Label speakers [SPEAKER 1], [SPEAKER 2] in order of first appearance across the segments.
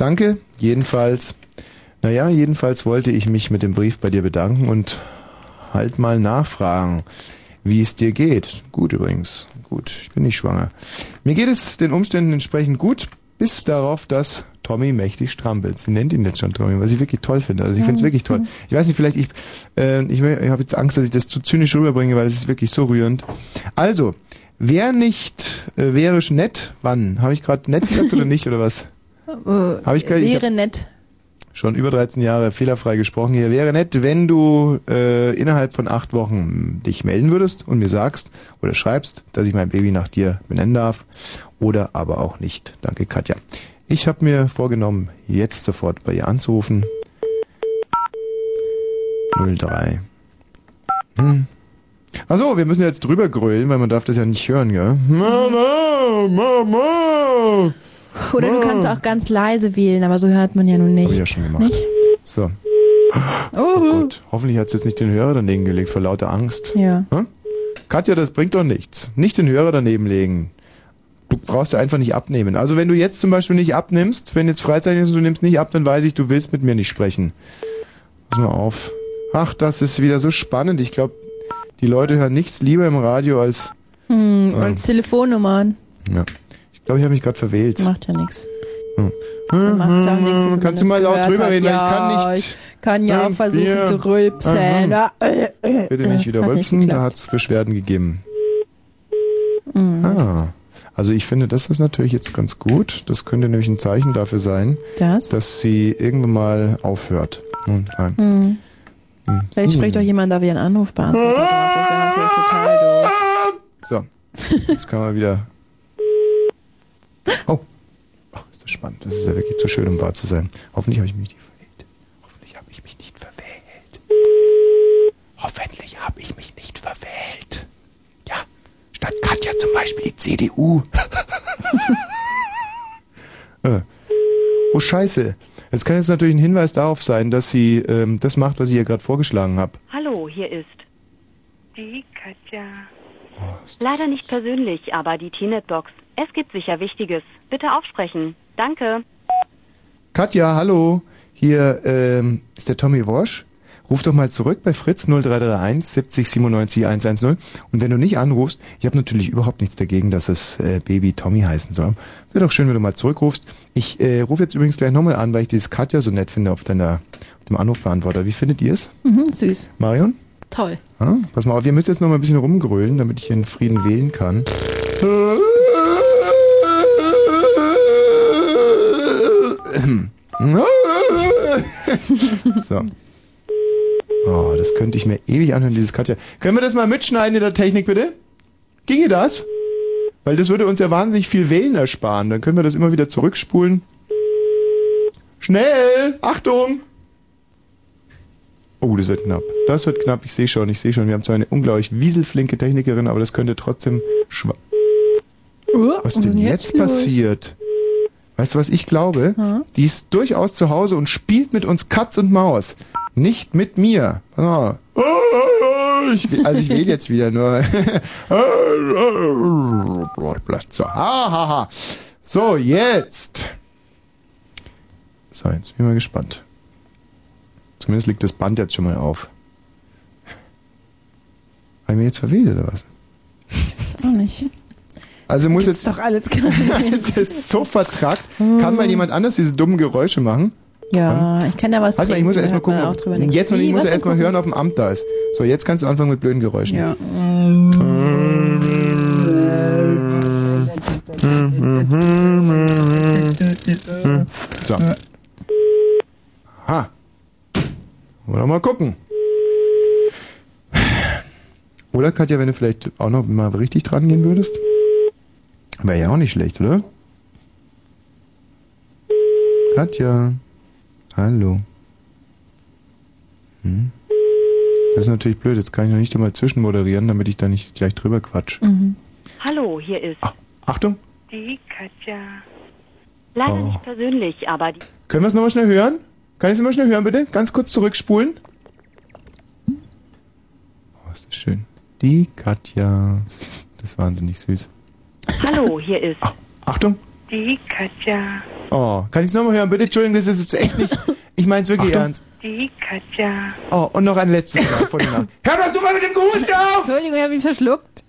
[SPEAKER 1] Danke, jedenfalls. Naja, jedenfalls wollte ich mich mit dem Brief bei dir bedanken und halt mal nachfragen, wie es dir geht. Gut übrigens. Gut, ich bin nicht schwanger. Mir geht es den Umständen entsprechend gut, bis darauf, dass Tommy mächtig strampelt. Sie nennt ihn jetzt schon Tommy, was ich wirklich toll finde. Also ich finde es wirklich toll. Ich weiß nicht, vielleicht ich, äh, ich, ich habe jetzt Angst, dass ich das zu zynisch rüberbringe, weil es ist wirklich so rührend. Also, wer nicht äh, wäre nett, wann? Habe ich gerade nett gesagt oder nicht oder was?
[SPEAKER 2] Äh,
[SPEAKER 1] ich gar- ich
[SPEAKER 2] wäre nett.
[SPEAKER 1] Schon über 13 Jahre fehlerfrei gesprochen hier. Wäre nett, wenn du äh, innerhalb von acht Wochen dich melden würdest und mir sagst oder schreibst, dass ich mein Baby nach dir benennen darf oder aber auch nicht. Danke, Katja. Ich habe mir vorgenommen, jetzt sofort bei ihr anzurufen. 03. Hm. Achso, wir müssen jetzt drüber grölen, weil man darf das ja nicht hören, gell? Mama, Mama.
[SPEAKER 2] Oder du kannst auch ganz leise wählen, aber so hört man ja nun nicht.
[SPEAKER 1] Hab ich ja schon gemacht.
[SPEAKER 2] Nicht?
[SPEAKER 1] So.
[SPEAKER 2] Oh,
[SPEAKER 1] Gott, hoffentlich hat es jetzt nicht den Hörer daneben gelegt vor lauter Angst.
[SPEAKER 2] Ja.
[SPEAKER 1] Hm? Katja, das bringt doch nichts. Nicht den Hörer daneben legen. Du brauchst ja einfach nicht abnehmen. Also wenn du jetzt zum Beispiel nicht abnimmst, wenn jetzt Freizeit ist und du nimmst nicht ab, dann weiß ich, du willst mit mir nicht sprechen. Pass mal auf. Ach, das ist wieder so spannend. Ich glaube, die Leute hören nichts lieber im Radio als...
[SPEAKER 2] Hm, als Telefonnummern.
[SPEAKER 1] Ja. Ich glaube, ich habe mich gerade verwählt.
[SPEAKER 2] Macht ja nichts.
[SPEAKER 1] Hm.
[SPEAKER 2] Macht ja nichts, dass man
[SPEAKER 1] Kannst du mal laut drüber
[SPEAKER 2] hat.
[SPEAKER 1] reden, weil ich
[SPEAKER 2] Ja,
[SPEAKER 1] kann nicht...
[SPEAKER 2] ich kann ja auch versuchen zu rülpsen.
[SPEAKER 1] Aha.
[SPEAKER 2] Ja, äh, äh,
[SPEAKER 1] Bitte
[SPEAKER 2] äh,
[SPEAKER 1] nicht wieder
[SPEAKER 2] hat
[SPEAKER 1] rülpsen, da
[SPEAKER 2] geklappt.
[SPEAKER 1] hat es Beschwerden gegeben.
[SPEAKER 2] Hm,
[SPEAKER 1] Ah. Also ich finde, das ist natürlich jetzt ganz gut. Das könnte nämlich ein Zeichen dafür sein,
[SPEAKER 2] Das?
[SPEAKER 1] dass sie irgendwann mal aufhört. Hm, nein.
[SPEAKER 2] Hm.
[SPEAKER 1] Hm.
[SPEAKER 2] Vielleicht spricht doch jemand auf ihren Anruf beantwortet.
[SPEAKER 1] So, jetzt kann man wieder... Oh, Ach, ist das spannend. Das ist ja wirklich zu schön, um wahr zu sein. Hoffentlich habe ich mich nicht verwählt. Hoffentlich habe ich mich nicht verwählt. Hoffentlich habe ich mich nicht verwählt. Ja, statt Katja zum Beispiel die CDU. äh. Oh Scheiße. Es kann jetzt natürlich ein Hinweis darauf sein, dass sie ähm, das macht, was ich ihr gerade vorgeschlagen habe.
[SPEAKER 3] Hallo, hier ist die Katja. Leider nicht persönlich, aber die T-Net-Box. Es gibt sicher Wichtiges. Bitte aufsprechen. Danke.
[SPEAKER 1] Katja, hallo. Hier ähm, ist der Tommy Wosch. Ruf doch mal zurück bei Fritz 0331 70 97 110. Und wenn du nicht anrufst, ich habe natürlich überhaupt nichts dagegen, dass es äh, Baby Tommy heißen soll. Wäre doch schön, wenn du mal zurückrufst. Ich äh, rufe jetzt übrigens gleich nochmal an, weil ich dieses Katja so nett finde auf deiner auf dem Anrufbeantworter. Wie findet ihr es?
[SPEAKER 2] Mhm, süß.
[SPEAKER 1] Marion?
[SPEAKER 2] Toll.
[SPEAKER 1] Ah, pass mal auf, ihr müsst jetzt noch mal ein bisschen rumgrölen, damit ich hier in Frieden wählen kann. so. Oh, das könnte ich mir ewig anhören, dieses Katja. Können wir das mal mitschneiden in der Technik, bitte? Ginge das? Weil das würde uns ja wahnsinnig viel Wählen ersparen. Dann können wir das immer wieder zurückspulen. Schnell! Achtung! Oh, das wird knapp. Das wird knapp. Ich sehe schon, ich sehe schon. Wir haben zwar eine unglaublich wieselflinke Technikerin, aber das könnte trotzdem schwa Was ist denn jetzt, passiert? Weißt du, was ich glaube?
[SPEAKER 2] Hm?
[SPEAKER 1] Die ist durchaus zu Hause und spielt mit uns Katz und Maus. Nicht mit mir. Ah. Ich, will- also ich wähle jetzt wieder nur. so, ha, ha, ha. so, jetzt. So, jetzt bin ich mal gespannt. Zumindest liegt das Band jetzt schon mal auf. Habe ich mich jetzt verwählt oder was?
[SPEAKER 2] Ist auch nicht.
[SPEAKER 1] Also muss jetzt.
[SPEAKER 2] Doch alles
[SPEAKER 1] es ist so vertrackt. Kann mal jemand anders diese dummen Geräusche machen?
[SPEAKER 2] Ja, ich kann da was
[SPEAKER 1] Halt mal, ich muss ja erstmal gucken.
[SPEAKER 2] nichts.
[SPEAKER 1] Jetzt nicht, ich muss ja erstmal hören, ob ein Amt da ist. So, jetzt kannst du anfangen mit blöden Geräuschen.
[SPEAKER 2] Ja.
[SPEAKER 1] So. Ha. Wollen wir mal gucken. Oder Katja, wenn du vielleicht auch noch mal richtig dran gehen würdest? Wäre ja auch nicht schlecht, oder? Katja. Hallo. Hm? Das ist natürlich blöd. Jetzt kann ich noch nicht einmal zwischenmoderieren, damit ich da nicht gleich drüber quatsch.
[SPEAKER 2] Mhm.
[SPEAKER 3] Hallo, hier ist
[SPEAKER 1] Achtung.
[SPEAKER 3] die Katja. Leider
[SPEAKER 1] Oh.
[SPEAKER 3] nicht persönlich, aber die
[SPEAKER 1] Können wir es nochmal schnell hören? Kann ich es mal schnell hören, bitte? Ganz kurz zurückspulen. Oh, ist das schön. Die Katja. Das ist wahnsinnig süß.
[SPEAKER 3] Hallo, hier ist
[SPEAKER 1] Achtung.
[SPEAKER 3] die Katja.
[SPEAKER 1] Oh, kann ich es nochmal hören? Bitte, Entschuldigung, das ist jetzt echt nicht. Ich meine es wirklich
[SPEAKER 3] Achtung.
[SPEAKER 1] ernst.
[SPEAKER 3] Die Katja.
[SPEAKER 1] Oh, und noch ein letztes Mal vor dem Namen. Hör doch du mal mit dem Gehuste auf!
[SPEAKER 2] Entschuldigung, ich habe ihn verschluckt.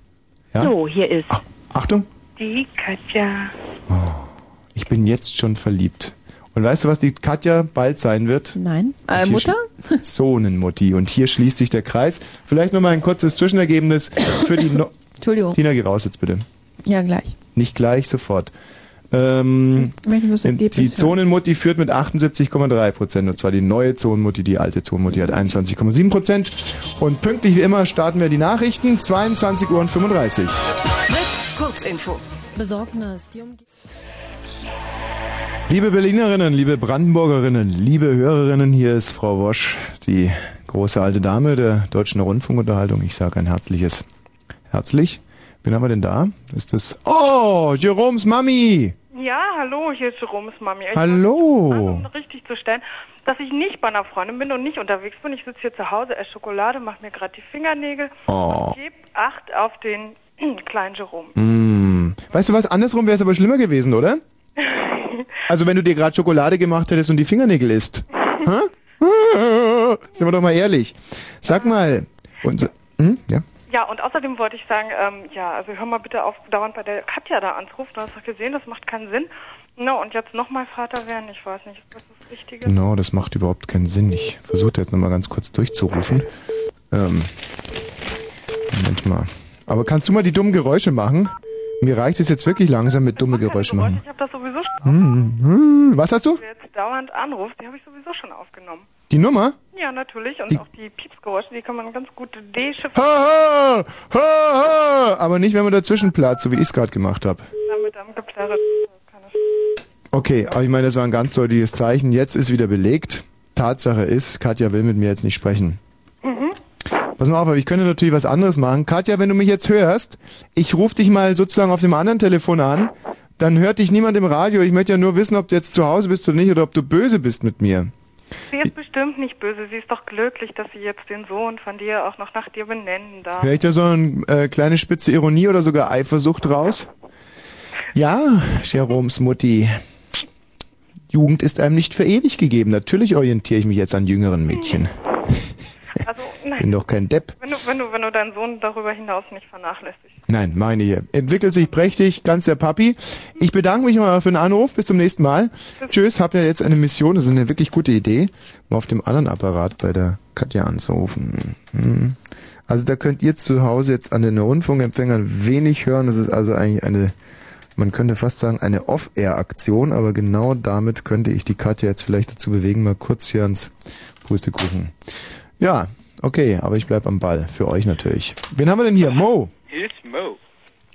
[SPEAKER 1] Ja?
[SPEAKER 3] So, hier ist
[SPEAKER 1] Achtung.
[SPEAKER 3] die Katja.
[SPEAKER 1] Ich bin jetzt schon verliebt. Und weißt du, was die Katja bald sein wird?
[SPEAKER 2] Nein. Äh, Mutter?
[SPEAKER 1] Zonenmutti. Und hier schließt sich der Kreis. Vielleicht noch mal ein kurzes Zwischenergebnis für die no
[SPEAKER 2] Entschuldigung.
[SPEAKER 1] Tina, geh raus jetzt bitte.
[SPEAKER 2] Ja, gleich.
[SPEAKER 1] Nicht gleich, sofort. Ähm, die. Zonenmutti führt mit 78,3 Prozent. Und zwar die neue Zonenmutti, die alte Zonenmutti hat 21,7 Prozent. Und pünktlich wie immer starten wir die Nachrichten. 22 Uhr und 35.
[SPEAKER 4] Fritz, Kurzinfo.
[SPEAKER 2] Besorgnis. Die
[SPEAKER 1] Liebe Berlinerinnen, liebe Brandenburgerinnen, liebe Hörerinnen, hier ist Frau Wosch, die große alte Dame der deutschen Rundfunkunterhaltung. Ich sage ein herzliches herzlich. Wen haben wir denn da? Ist das... Oh, Jeroms Mami!
[SPEAKER 5] Ja, hallo, hier ist Jeroms Mami. Ich
[SPEAKER 1] Hallo.
[SPEAKER 5] um richtig zu stellen, dass ich nicht bei einer Freundin bin und nicht unterwegs bin. Ich sitze hier zu Hause, esse Schokolade, mache mir gerade die Fingernägel
[SPEAKER 1] Oh.
[SPEAKER 5] und gebe Acht auf den kleinen Jerome.
[SPEAKER 1] Mm. Weißt du was, andersrum wäre es aber schlimmer gewesen, oder? Also wenn du dir gerade Schokolade gemacht hättest und die Fingernägel isst. Hä? Sind wir doch mal ehrlich. Sag mal... Und, hm? Ja?
[SPEAKER 5] Ja, und außerdem wollte ich sagen, ähm, ja, also hör mal bitte auf, dauernd bei der Katja da anzurufen. Du hast doch gesehen, das macht keinen Sinn. No, und jetzt nochmal Vater werden, ich weiß nicht, ist das das Richtige?
[SPEAKER 1] Genau, das macht überhaupt keinen Sinn. Ich versuche jetzt nochmal ganz kurz durchzurufen. Ähm, Moment mal. Aber kannst du mal die dummen Geräusche machen? Mir reicht es jetzt wirklich langsam mit dumme Geräusche machen.
[SPEAKER 5] Ich habe das sowieso schon
[SPEAKER 1] Hm, hm, Was hast du?
[SPEAKER 5] Wer jetzt dauernd anruft, die habe ich sowieso schon aufgenommen.
[SPEAKER 1] Die Nummer?
[SPEAKER 5] Ja, natürlich. Und
[SPEAKER 1] Die-
[SPEAKER 5] auch die Piepsgeräusche, die kann man ganz gut dechiffrieren.
[SPEAKER 1] Ha, ha, ha, ha. Aber nicht, wenn man dazwischen platzt, so wie ich es gerade gemacht habe.
[SPEAKER 5] Mit einem Geplärre.
[SPEAKER 1] Okay, aber ich meine, das war ein ganz deutliches Zeichen. Jetzt ist wieder belegt. Tatsache ist, Katja will mit mir jetzt nicht sprechen.
[SPEAKER 5] Mhm.
[SPEAKER 1] Pass mal auf, aber ich könnte natürlich was anderes machen. Katja, wenn du mich jetzt hörst, ich rufe dich mal sozusagen auf dem anderen Telefon an, dann hört dich niemand im Radio. Ich möchte ja nur wissen, ob du jetzt zu Hause bist oder nicht oder ob du böse bist mit mir.
[SPEAKER 5] Sie ist bestimmt nicht böse. Sie ist doch glücklich, dass sie jetzt den Sohn von dir auch noch nach dir benennen darf.
[SPEAKER 1] Hör ich da so eine äh, kleine spitze Ironie oder sogar Eifersucht raus? Ja, Jeroms Mutti. Jugend ist einem nicht für ewig gegeben. Natürlich orientiere ich mich jetzt an jüngeren Mädchen.
[SPEAKER 5] Also,
[SPEAKER 1] Bin
[SPEAKER 5] nein.
[SPEAKER 1] doch kein Depp.
[SPEAKER 5] Wenn du, wenn du, wenn du deinen Sohn darüber hinaus nicht vernachlässigst.
[SPEAKER 1] Nein, meine hier. Entwickelt sich prächtig, ganz der Papi. Ich bedanke mich mal für den Anruf. Bis zum nächsten Mal. Tschüss, hab ja jetzt eine Mission. Das ist eine wirklich gute Idee, mal auf dem anderen Apparat bei der Katja anzurufen. Hm. Also da könnt ihr zu Hause jetzt an den Rundfunkempfängern wenig hören. Das ist also eigentlich eine, man könnte fast sagen, eine Off-Air-Aktion, aber genau damit könnte ich die Katja jetzt vielleicht dazu bewegen, mal kurz hier ans Pustekuchen. Ja, okay, aber ich bleib am Ball. Für euch natürlich. Wen haben wir denn hier? Mo.
[SPEAKER 6] Hier ist Mo.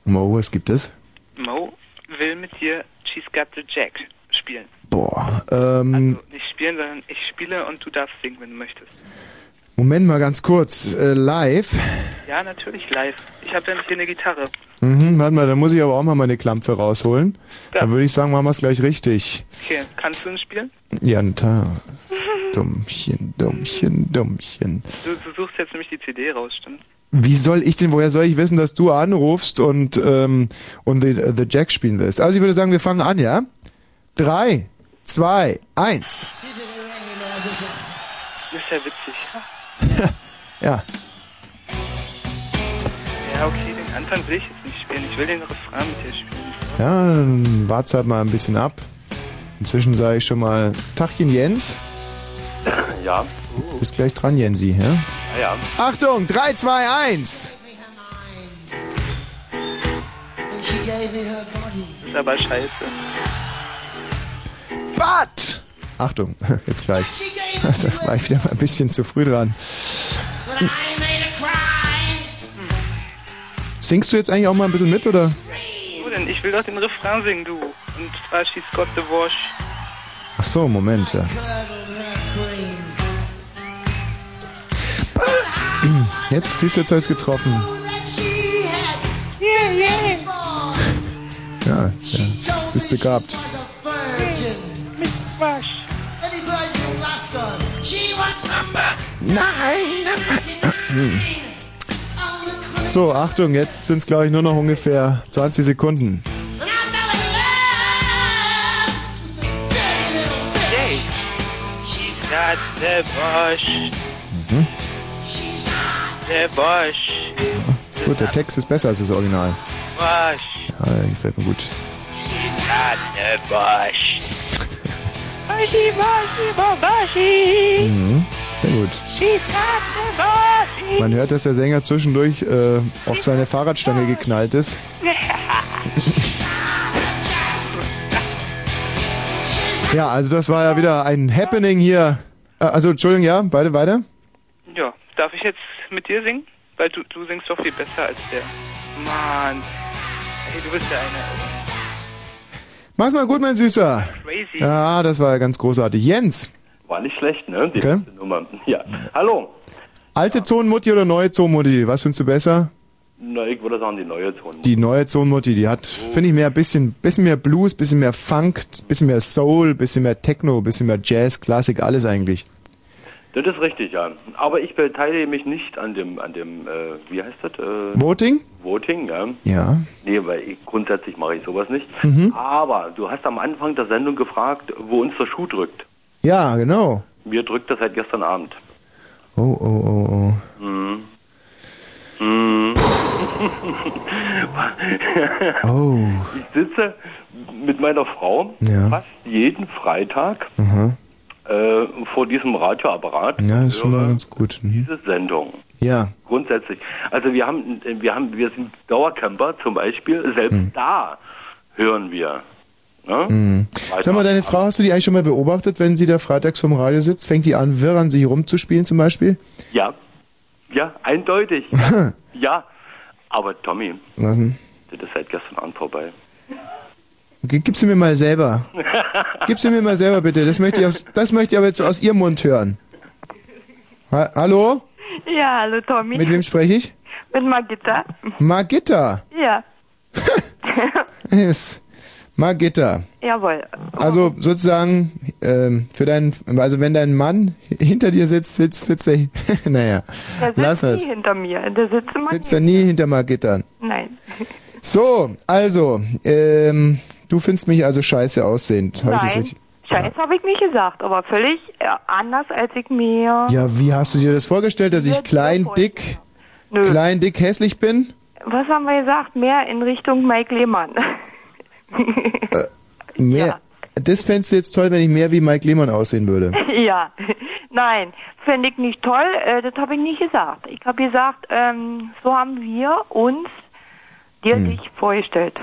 [SPEAKER 1] Mo, was gibt es?
[SPEAKER 6] Mo will mit dir She's Got the Jack spielen.
[SPEAKER 1] Boah, ähm,
[SPEAKER 6] Nicht spielen, sondern ich spiele und du darfst singen, wenn du möchtest.
[SPEAKER 1] Moment mal ganz kurz. Äh, live.
[SPEAKER 6] Ja, natürlich live. Ich habe ja hier eine Gitarre.
[SPEAKER 1] Mhm, warte mal, da muss ich aber auch mal meine Klampfe rausholen. Dann würde ich sagen, machen wir es gleich richtig.
[SPEAKER 6] Okay, kannst du denn spielen?
[SPEAKER 1] Ja, na, ta. Dummchen, Dummchen, Dummchen.
[SPEAKER 6] Du, du suchst jetzt nämlich die CD raus, stimmt?
[SPEAKER 1] Wie soll ich denn, woher soll ich wissen, dass du anrufst und, ähm, und the, the Jack spielen willst? Also ich würde sagen, wir fangen an, ja? Drei, zwei, eins.
[SPEAKER 6] Das ist ja witzig.
[SPEAKER 1] Ja.
[SPEAKER 6] Ja, okay, den Anfang will ich jetzt nicht spielen. Ich will den Refrain mit dir spielen.
[SPEAKER 1] Ja, dann wart's halt mal ein bisschen ab. Inzwischen sage ich schon mal Tachchen Jens.
[SPEAKER 7] Ja.
[SPEAKER 1] Bist gleich dran, Jensi, ja?
[SPEAKER 7] Ja, ja.
[SPEAKER 1] Achtung, 3, 2, 1.
[SPEAKER 6] Das ist aber scheiße.
[SPEAKER 1] But! Achtung, jetzt gleich. Da war ich wieder mal ein bisschen zu früh dran. Singst du jetzt eigentlich auch mal ein bisschen mit, oder?
[SPEAKER 6] Wo denn? Ich will doch den Refrain singen, du. Und zwar She's Got the Wash.
[SPEAKER 1] Ach so, Moment, ja. Jetzt siehst du, jetzt hast du getroffen. Ja, ja, bist begabt. Hm. So, Achtung, jetzt sind es glaube ich nur noch ungefähr 20 Sekunden.
[SPEAKER 6] not the Bosch.
[SPEAKER 1] Mhm. Ist gut, der Text ist besser als das Original. Ja, gefällt mir gut.
[SPEAKER 6] Not the Bosch. Boschi, Boschi, Boschi.
[SPEAKER 1] Mhm. Sehr gut. Man hört, dass der Sänger zwischendurch äh, auf seine Fahrradstange geknallt ist. Ja, also das war ja wieder ein Happening hier. Äh, Also, Entschuldigung, ja, beide weiter.
[SPEAKER 6] Ja, darf ich jetzt mit dir singen? Weil du, du singst doch viel besser als der. Mann. Hey, du bist der eine.
[SPEAKER 1] Mach's mal gut, mein Süßer.
[SPEAKER 6] Crazy.
[SPEAKER 1] Ja, das war ja ganz großartig. Jens,
[SPEAKER 7] War nicht schlecht, ne? Die
[SPEAKER 1] Okay.
[SPEAKER 7] Nummer. Ja. Hallo.
[SPEAKER 1] alte Zonenmutti oder neue Zonenmutti? Was findest du besser?
[SPEAKER 7] Na, ich würde sagen, die neue Ton.
[SPEAKER 1] Die neue Zonenmutti, die hat, finde ich, mehr bisschen, bisschen mehr Blues, bisschen mehr Funk, bisschen mehr Soul, bisschen mehr Techno, bisschen mehr Jazz, Klassik, alles eigentlich.
[SPEAKER 7] Das ist richtig, ja. Aber ich beteilige mich nicht an dem, an dem, äh, wie heißt das? Äh,
[SPEAKER 1] Voting?
[SPEAKER 7] Voting, ja.
[SPEAKER 1] Ja.
[SPEAKER 7] Nee, weil ich, grundsätzlich mache ich sowas nicht.
[SPEAKER 1] Mhm.
[SPEAKER 7] Aber du hast am Anfang der Sendung gefragt, wo uns der Schuh drückt.
[SPEAKER 1] Ja, genau.
[SPEAKER 7] Mir drückt das seit gestern Abend.
[SPEAKER 1] Oh, oh, oh, oh.
[SPEAKER 7] Mhm. Mhm.
[SPEAKER 1] Oh.
[SPEAKER 7] Ich sitze mit meiner Frau
[SPEAKER 1] Ja.
[SPEAKER 7] fast jeden Freitag
[SPEAKER 1] Aha.
[SPEAKER 7] Äh, vor diesem Radioapparat.
[SPEAKER 1] Ja, ist schon mal ganz gut. Mhm.
[SPEAKER 7] Diese Sendung.
[SPEAKER 1] Ja.
[SPEAKER 7] Grundsätzlich. Also wir haben, wir haben, wir sind Dauercamper zum Beispiel. Selbst da hören wir. Ne?
[SPEAKER 1] Mhm. Sag mal, deine Frau, hast du die eigentlich schon mal beobachtet, wenn sie da freitags vom Radio sitzt? Fängt die an, wirr an sich rumzuspielen zum Beispiel?
[SPEAKER 7] Ja, ja, eindeutig. ja, aber Tommy,
[SPEAKER 1] Was
[SPEAKER 7] das ist seit gestern Abend vorbei.
[SPEAKER 1] Gib sie mir mal selber. Gib sie mir mal selber bitte. Das möchte ich, aus, das möchte ich aber jetzt aus ihrem Mund hören. Ha Hallo?
[SPEAKER 8] Ja, hallo Tommy.
[SPEAKER 1] Mit wem spreche ich?
[SPEAKER 8] Mit Magitta.
[SPEAKER 1] Margitta.
[SPEAKER 8] Ja,
[SPEAKER 1] Yes. Margitta.
[SPEAKER 8] jawohl.
[SPEAKER 1] Also sozusagen, ähm, für deinen, also wenn dein Mann hinter dir sitzt, sitzt, sitzt er, naja,
[SPEAKER 8] Der sitzt
[SPEAKER 1] lass
[SPEAKER 8] nie
[SPEAKER 1] es.
[SPEAKER 8] hinter mir. Der sitzt immer
[SPEAKER 1] Sitzt er nie hinter Margitta.
[SPEAKER 8] Nein.
[SPEAKER 1] So, also, ähm, du findest mich also scheiße aussehend. Hab ich das
[SPEAKER 8] Nein.
[SPEAKER 1] richtig?
[SPEAKER 8] Scheiß habe ich nicht gesagt, aber völlig äh, anders, als ich mir...
[SPEAKER 1] Ja, wie hast du dir das vorgestellt, dass ich klein, dick, klein, dick, hässlich bin?
[SPEAKER 8] Was haben wir gesagt? Mehr in Richtung Mike Lehmann.
[SPEAKER 1] Mehr. Das fändest du jetzt toll, wenn ich mehr wie Mike Lehmann aussehen würde.
[SPEAKER 8] ja. Nein, finde ich nicht toll. Äh, das habe ich nicht gesagt. Ich habe gesagt, ähm, so haben wir uns dir
[SPEAKER 1] Hm.
[SPEAKER 8] dich vorgestellt.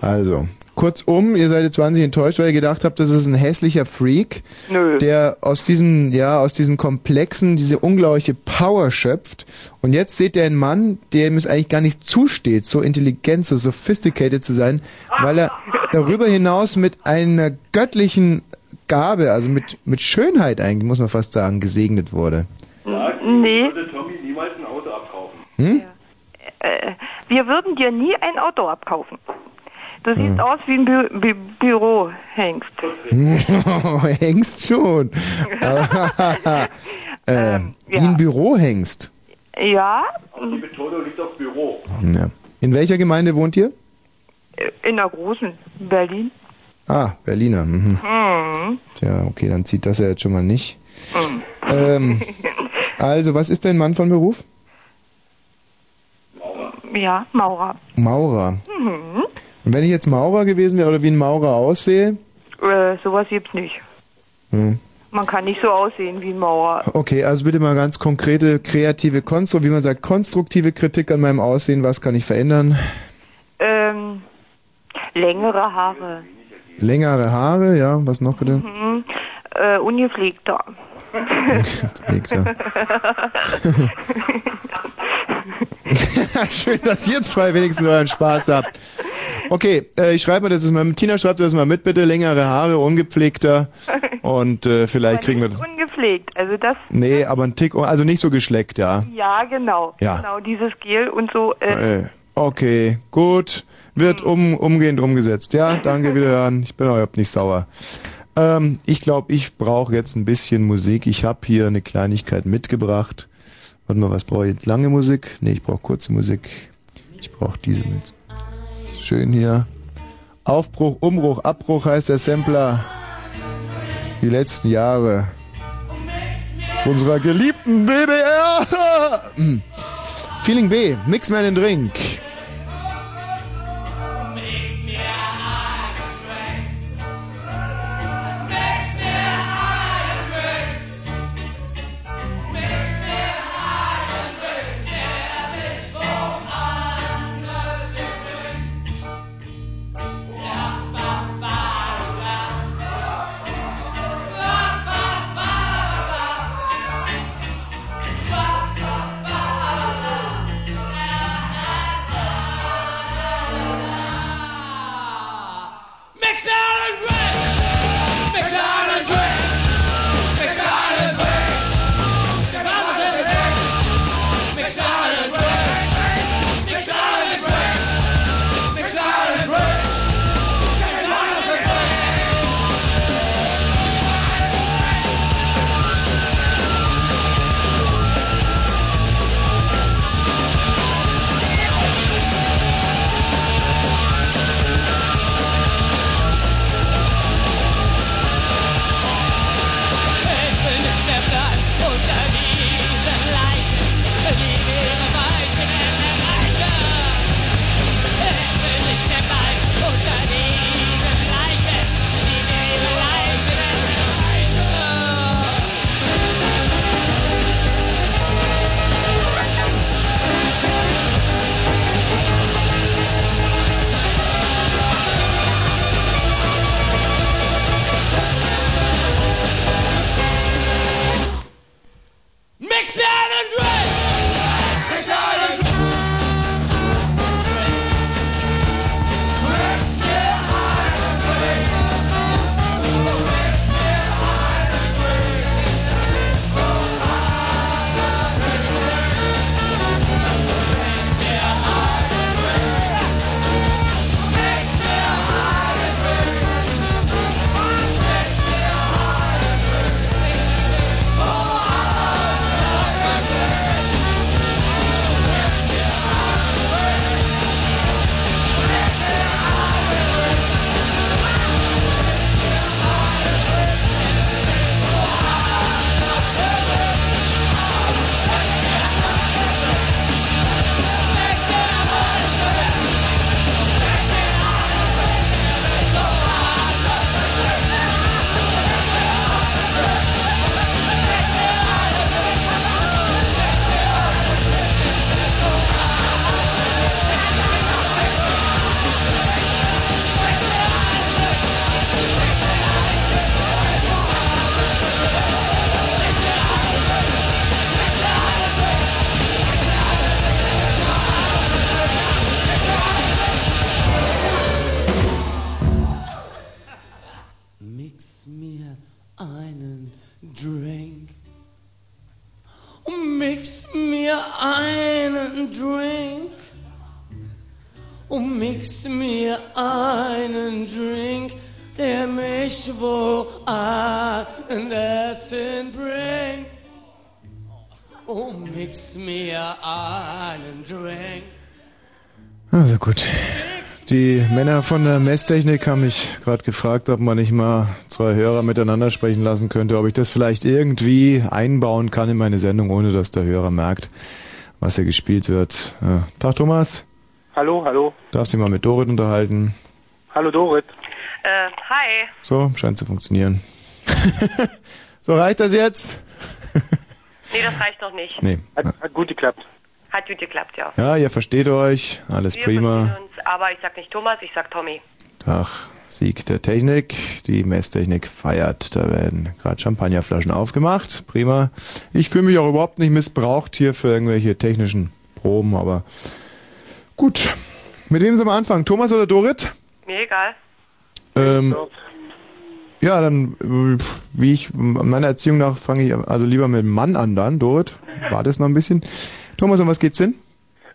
[SPEAKER 1] Also, kurzum, ihr seid jetzt wahnsinnig enttäuscht, weil ihr gedacht habt, das ist ein hässlicher Freak,
[SPEAKER 8] Nö.
[SPEAKER 1] der aus diesen, ja, aus diesen Komplexen diese unglaubliche Power schöpft. Und jetzt seht ihr einen Mann, dem es eigentlich gar nicht zusteht, so intelligent, so sophisticated zu sein, weil er darüber hinaus mit einer göttlichen Gabe, also mit, mit Schönheit eigentlich, muss man fast sagen, gesegnet wurde.
[SPEAKER 8] Nee.
[SPEAKER 7] würde Tommy niemals ein Auto abkaufen.
[SPEAKER 1] Hm?
[SPEAKER 8] Äh, wir würden dir nie ein Auto abkaufen. Du siehst aus wie ein Bü Bü Bürohengst.
[SPEAKER 1] Hengst schon. Aber, ähm, Wie ein Bürohengst.
[SPEAKER 8] Ja,
[SPEAKER 7] Die Betonung liegt auf Büro.
[SPEAKER 1] Ja. In welcher Gemeinde wohnt ihr?
[SPEAKER 8] in der großen Berlin.
[SPEAKER 1] Ah, Berliner. Mhm.
[SPEAKER 8] Hm.
[SPEAKER 1] Tja, okay, dann zieht das ja jetzt schon mal nicht.
[SPEAKER 8] Hm.
[SPEAKER 1] Ähm, also, was ist dein Mann von Beruf?
[SPEAKER 8] Ja, Maurer.
[SPEAKER 1] Maurer.
[SPEAKER 8] Mhm.
[SPEAKER 1] Und wenn ich jetzt Maurer gewesen wäre oder wie ein Maurer aussehe?
[SPEAKER 8] Äh, sowas gibt's nicht.
[SPEAKER 1] Hm.
[SPEAKER 8] Man kann nicht so aussehen wie ein Maurer.
[SPEAKER 1] Okay, also bitte mal ganz konkrete, kreative, konstru wie man sagt, konstruktive Kritik an meinem Aussehen. Was kann ich verändern?
[SPEAKER 8] Ähm, längere Haare.
[SPEAKER 1] Längere Haare, ja, was noch bitte?
[SPEAKER 8] Mhm. Äh, ungepflegter.
[SPEAKER 1] Ungepflegter. Schön, dass ihr zwei wenigstens euren Spaß habt. Okay, äh, ich schreibe mir das jetzt mal, Tina schreibt das mal mit, bitte. Längere Haare, ungepflegter. Und äh, vielleicht kriegen wir das.
[SPEAKER 8] Ungepflegt. Also das,
[SPEAKER 1] Nee, aber ein Tick, also nicht so geschleckt, ja.
[SPEAKER 8] ja, genau.
[SPEAKER 1] Ja.
[SPEAKER 8] Genau, dieses Gel und so. Äh,
[SPEAKER 1] Äh, okay, gut. Wird um, umgehend umgesetzt. Ja, danke, wiederhören. Ich bin überhaupt nicht sauer. Ähm, ich glaube, ich brauche jetzt ein bisschen Musik. Ich habe hier eine Kleinigkeit mitgebracht. Warte mal, was brauche ich jetzt? Lange Musik? Nee, ich brauche kurze Musik. Ich brauche diese mit. Schön hier. Aufbruch, Umbruch, Abbruch heißt der Sampler. Die letzten Jahre. unserer geliebten DDR. Hm. Feeling B, Mix Man in Drink. Also gut. Die Männer von der Messtechnik haben mich gerade gefragt, ob man nicht mal zwei Hörer miteinander sprechen lassen könnte, ob ich das vielleicht irgendwie einbauen kann in meine Sendung, ohne dass der Hörer merkt, was hier gespielt wird. Ja. Tag Thomas,
[SPEAKER 9] Hallo, hallo.
[SPEAKER 1] darfst dich mal mit Dorit unterhalten.
[SPEAKER 9] Hallo Dorit.
[SPEAKER 8] Äh, hi.
[SPEAKER 1] So, scheint zu funktionieren. so, reicht das jetzt?
[SPEAKER 8] Nee, das reicht noch nicht.
[SPEAKER 1] Nee.
[SPEAKER 9] Hat, hat gut geklappt.
[SPEAKER 8] Hat gut geklappt, ja.
[SPEAKER 1] Ja, ihr versteht euch, alles
[SPEAKER 8] Wir
[SPEAKER 1] prima.
[SPEAKER 8] uns, aber ich sag nicht Thomas, ich sag Tommy.
[SPEAKER 1] Tag, Sieg der Technik. Die Messtechnik feiert. Da werden gerade Champagnerflaschen aufgemacht. Prima. Ich fühle mich auch überhaupt nicht missbraucht hier für irgendwelche technischen Proben, aber gut. Mit wem sollen wir anfangen? Thomas oder Dorit?
[SPEAKER 8] Mir egal.
[SPEAKER 1] Ähm, ja, dann, wie ich meiner Erziehung nach, fange ich also lieber mit dem Mann an dann. Dorit, warte es noch ein bisschen. Thomas, um was geht's denn?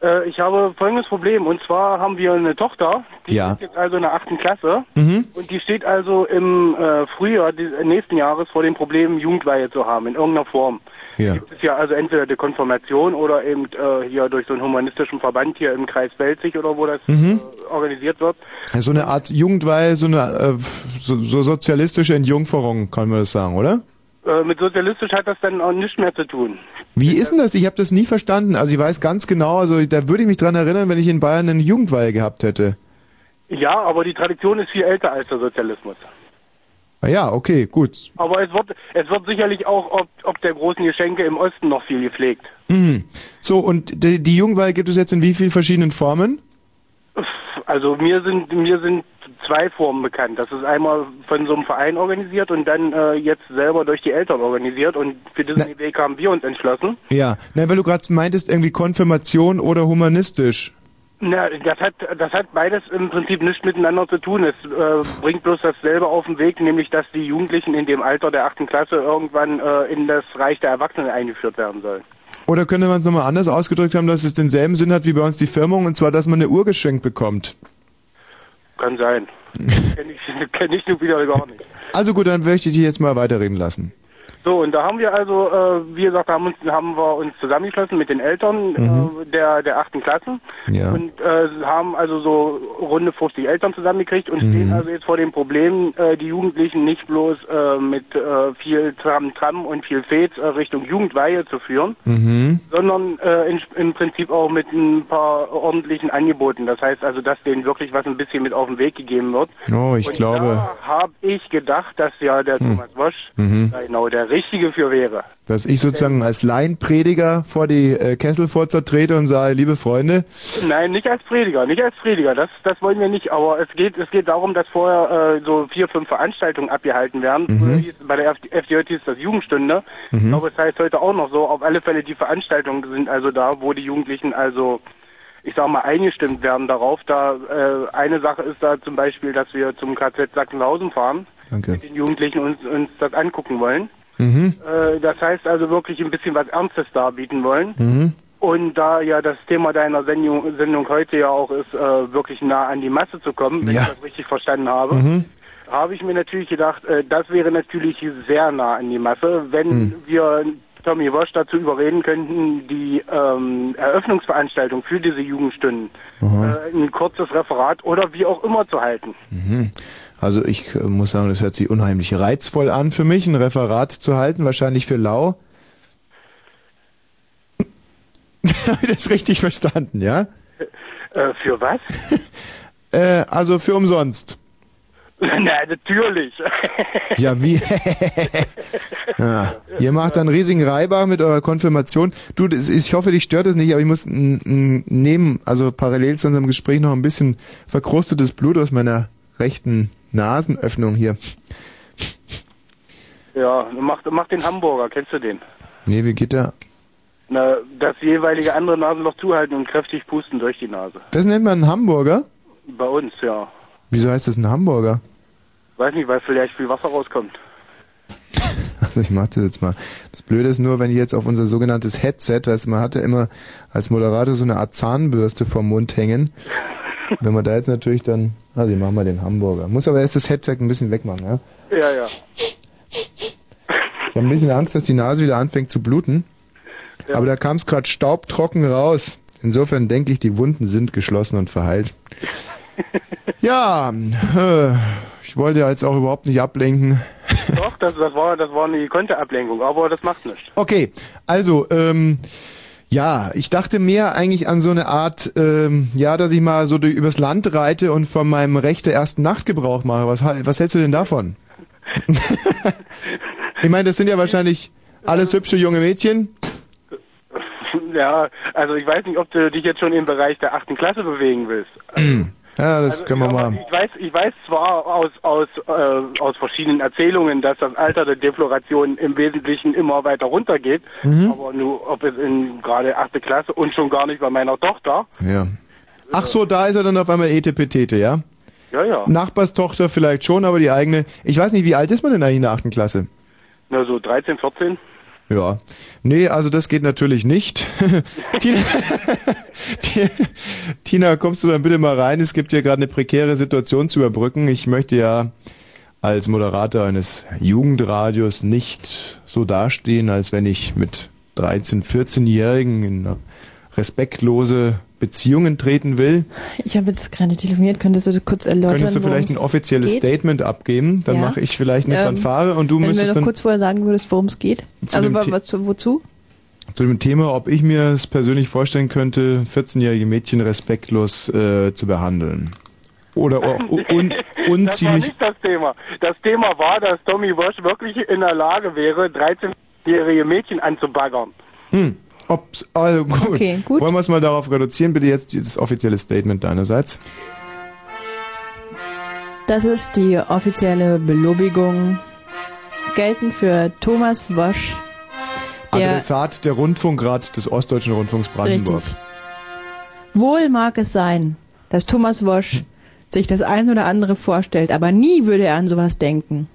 [SPEAKER 9] Äh, ich habe folgendes Problem. Und zwar haben wir eine Tochter, die
[SPEAKER 1] Ja.
[SPEAKER 9] ist jetzt also in der achten Klasse.
[SPEAKER 1] Mhm.
[SPEAKER 9] Und die steht also im äh, Frühjahr des nächsten Jahres vor dem Problem, Jugendweihe zu haben, in irgendeiner Form.
[SPEAKER 1] Ja.
[SPEAKER 9] Das ist ja also entweder die Konfirmation oder eben äh, hier durch so einen humanistischen Verband hier im Kreis Belzig oder wo das
[SPEAKER 1] Mhm.
[SPEAKER 9] äh, organisiert wird.
[SPEAKER 1] So eine Art Jugendweihe, so eine äh, so, so sozialistische Entjungferung, kann man das sagen, oder?
[SPEAKER 9] Äh, mit sozialistisch hat das dann auch nichts mehr zu tun.
[SPEAKER 1] Wie ist denn das? Ich habe das nie verstanden. Also ich weiß ganz genau, also da würde ich mich dran erinnern, wenn ich in Bayern eine Jugendweihe gehabt hätte.
[SPEAKER 9] Ja, aber die Tradition ist viel älter als der Sozialismus.
[SPEAKER 1] Ah ja, okay, gut.
[SPEAKER 9] Aber es wird, es wird sicherlich auch ob, ob der großen Geschenke im Osten noch viel gepflegt.
[SPEAKER 1] Mhm. So, und die, die Jugendweihe gibt es jetzt in wie vielen verschiedenen Formen?
[SPEAKER 9] Also mir sind mir sind zwei Formen bekannt. Das ist einmal von so einem Verein organisiert und dann äh, jetzt selber durch die Eltern organisiert. Und für diesen Weg haben wir uns entschlossen.
[SPEAKER 1] Ja, na, weil du gerade meintest, irgendwie Konfirmation oder humanistisch.
[SPEAKER 9] Na, das hat das hat beides im Prinzip nichts miteinander zu tun. Es äh, bringt bloß dasselbe auf den Weg, nämlich dass die Jugendlichen in dem Alter der achten Klasse irgendwann äh, in das Reich der Erwachsenen eingeführt werden sollen.
[SPEAKER 1] Oder könnte man es nochmal anders ausgedrückt haben, dass es denselben Sinn hat wie bei uns die Firmung, und zwar, dass man eine Uhr geschenkt bekommt?
[SPEAKER 9] Kann sein. Kenne ich, kenn ich nun wieder gar nicht.
[SPEAKER 1] Also gut, dann möchte ich dich jetzt mal weiterreden lassen.
[SPEAKER 9] So, und da haben wir also, äh, wie gesagt, haben, uns, haben wir uns zusammengeschlossen mit den Eltern
[SPEAKER 1] Mhm.
[SPEAKER 9] äh, der, der achten Klassen
[SPEAKER 1] Ja.
[SPEAKER 9] und äh, haben also so runde 50 Eltern zusammengekriegt und
[SPEAKER 1] Mhm.
[SPEAKER 9] stehen also jetzt vor dem Problem, äh, die Jugendlichen nicht bloß äh, mit äh, viel Tram, Tram und viel Fez äh, Richtung Jugendweihe zu führen,
[SPEAKER 1] Mhm.
[SPEAKER 9] sondern äh, in, im Prinzip auch mit ein paar ordentlichen Angeboten. Das heißt also, dass denen wirklich was ein bisschen mit auf den Weg gegeben wird.
[SPEAKER 1] Oh, ich
[SPEAKER 9] und
[SPEAKER 1] glaube.
[SPEAKER 9] Da habe ich gedacht, dass ja der
[SPEAKER 1] Hm.
[SPEAKER 9] Thomas Wosch
[SPEAKER 1] Mhm.
[SPEAKER 9] genau der Richtige für wäre.
[SPEAKER 1] Dass ich sozusagen als Laienprediger vor die äh, Kesselfurzer trete und sage, liebe Freunde,
[SPEAKER 9] Nein, nicht als Prediger, nicht als Prediger, das, das wollen wir nicht, aber es geht, es geht darum, dass vorher äh, so vier, fünf Veranstaltungen abgehalten werden.
[SPEAKER 1] Mhm.
[SPEAKER 9] Bei der FD FDJ hieß das Jugendstunde.
[SPEAKER 1] Mhm.
[SPEAKER 9] Ich glaube, es heißt heute auch noch so. Auf alle Fälle, die Veranstaltungen sind also da, wo die Jugendlichen also, ich sag mal, eingestimmt werden darauf. Da äh, eine Sache ist da zum Beispiel, dass wir zum KZ Sachsenhausen fahren,
[SPEAKER 1] Danke.
[SPEAKER 9] mit den Jugendlichen uns, uns das angucken wollen.
[SPEAKER 1] Mhm.
[SPEAKER 9] Äh, das heißt also wirklich ein bisschen was Ernstes darbieten wollen.
[SPEAKER 1] Mhm.
[SPEAKER 9] Und da ja das Thema deiner Sendung, Sendung heute ja auch ist, äh, wirklich nah an die Masse zu kommen, wenn
[SPEAKER 1] Ja.
[SPEAKER 9] ich das richtig verstanden habe,
[SPEAKER 1] Mhm.
[SPEAKER 9] habe ich mir natürlich gedacht, äh, das wäre natürlich sehr nah an die Masse, wenn
[SPEAKER 1] Mhm.
[SPEAKER 9] wir Tommy Wosch dazu überreden könnten, die ähm, Eröffnungsveranstaltung für diese Jugendstunden äh, ein kurzes Referat oder wie auch immer zu halten.
[SPEAKER 1] Also ich äh, muss sagen, das hört sich unheimlich reizvoll an für mich, ein Referat zu halten, wahrscheinlich für Lau. Habe ich das richtig verstanden, ja?
[SPEAKER 9] Äh, für was?
[SPEAKER 1] Äh, also für umsonst.
[SPEAKER 9] Na, natürlich.
[SPEAKER 1] Ja, wie? ja. Ihr macht dann riesigen Reibach mit eurer Konfirmation. Du, ist, ich hoffe, dich stört es nicht, aber ich muss n- n- neben, also parallel zu unserem Gespräch noch ein bisschen verkrustetes Blut aus meiner rechten Nasenöffnung hier.
[SPEAKER 9] ja, mach, mach den Hamburger, kennst du den?
[SPEAKER 1] Nee, wie geht der?
[SPEAKER 9] Na, das jeweilige andere Nasenloch zuhalten und kräftig pusten durch die Nase.
[SPEAKER 1] Das nennt man einen Hamburger?
[SPEAKER 9] Bei uns, ja.
[SPEAKER 1] Wieso heißt das ein Hamburger?
[SPEAKER 9] Weiß nicht, weil vielleicht viel Wasser rauskommt.
[SPEAKER 1] Also ich mach das jetzt mal. Das Blöde ist nur, wenn ich jetzt auf unser sogenanntes Headset, weißt du, man hatte immer als Moderator so eine Art Zahnbürste vom Mund hängen. Wenn man da jetzt natürlich dann, also ich mach mal den Hamburger. Muss aber erst das Headset ein bisschen wegmachen, ja?
[SPEAKER 9] Ja, ja.
[SPEAKER 1] Ich habe ein bisschen Angst, dass die Nase wieder anfängt zu bluten. Aber da kam es gerade staubtrocken raus. Insofern denke ich, die Wunden sind geschlossen und verheilt. Ja, äh, ich wollte ja jetzt auch überhaupt nicht ablenken.
[SPEAKER 9] Doch, das, das war das war eine gekonnte Ablenkung, aber das macht nichts.
[SPEAKER 1] Okay, also, ähm, ja, ich dachte mehr eigentlich an so eine Art, ähm, ja, dass ich mal so durch, übers Land reite und von meinem Recht der ersten Nacht Gebrauch mache. Was, was hältst du denn davon? ich meine, das sind ja wahrscheinlich alles hübsche junge Mädchen.
[SPEAKER 9] Ja, also ich weiß nicht, ob du dich jetzt schon im Bereich der achten Klasse bewegen willst.
[SPEAKER 1] Ja, das
[SPEAKER 9] Also,
[SPEAKER 1] können wir mal.
[SPEAKER 9] Ich weiß, ich weiß zwar aus aus äh, aus verschiedenen Erzählungen, dass das Alter der Defloration im Wesentlichen immer weiter runtergeht,
[SPEAKER 1] Mhm.
[SPEAKER 9] aber nur ob es in gerade achte Klasse und schon gar nicht bei meiner Tochter.
[SPEAKER 1] Ja. Ach so, da ist er dann auf einmal Etepetete, ja?
[SPEAKER 9] Ja, ja.
[SPEAKER 1] Nachbarstochter vielleicht schon, aber die eigene. Ich weiß nicht, wie alt ist man denn eigentlich in der achten Klasse?
[SPEAKER 9] Na so 13, 14.
[SPEAKER 1] Ja. Nee, also das geht natürlich nicht. Tina, Ti- Tina, kommst du dann bitte mal rein? Es gibt hier gerade eine prekäre Situation zu überbrücken. Ich möchte ja als Moderator eines Jugendradios nicht so dastehen, als wenn ich mit 13, 14-Jährigen in eine respektlose Beziehungen treten will,
[SPEAKER 2] Ich habe jetzt gerade telefoniert, könntest du das kurz erläutern?
[SPEAKER 1] könntest du vielleicht ein offizielles
[SPEAKER 2] geht?
[SPEAKER 1] Statement abgeben. Dann
[SPEAKER 2] Ja.
[SPEAKER 1] mache ich vielleicht eine
[SPEAKER 2] Ähm,
[SPEAKER 1] Fanfare und du
[SPEAKER 2] Wenn du
[SPEAKER 1] müsstest
[SPEAKER 2] noch kurz vorher sagen würdest, worum es geht. Also was, wozu?
[SPEAKER 1] zu dem Thema, ob ich mir es persönlich vorstellen könnte, 14-jährige Mädchen respektlos äh, zu behandeln. Oder auch un,
[SPEAKER 9] das war
[SPEAKER 1] unziemlich.
[SPEAKER 9] nicht das Thema. Das Thema war, dass Tommy Walsh wirklich in der Lage wäre, 13-jährige Mädchen anzubaggern.
[SPEAKER 1] Hm. Ob's, also gut.
[SPEAKER 2] Okay, gut.
[SPEAKER 1] Wollen wir es mal darauf reduzieren? Bitte jetzt das offizielle Statement deinerseits.
[SPEAKER 2] Das ist die offizielle Belobigung. Gelten für Thomas Wosch, der
[SPEAKER 1] Adressat der Rundfunkrat des Ostdeutschen Rundfunks Brandenburg.
[SPEAKER 2] Richtig. Wohl mag es sein, dass Thomas Wosch sich das ein oder andere vorstellt, aber nie würde er an sowas denken.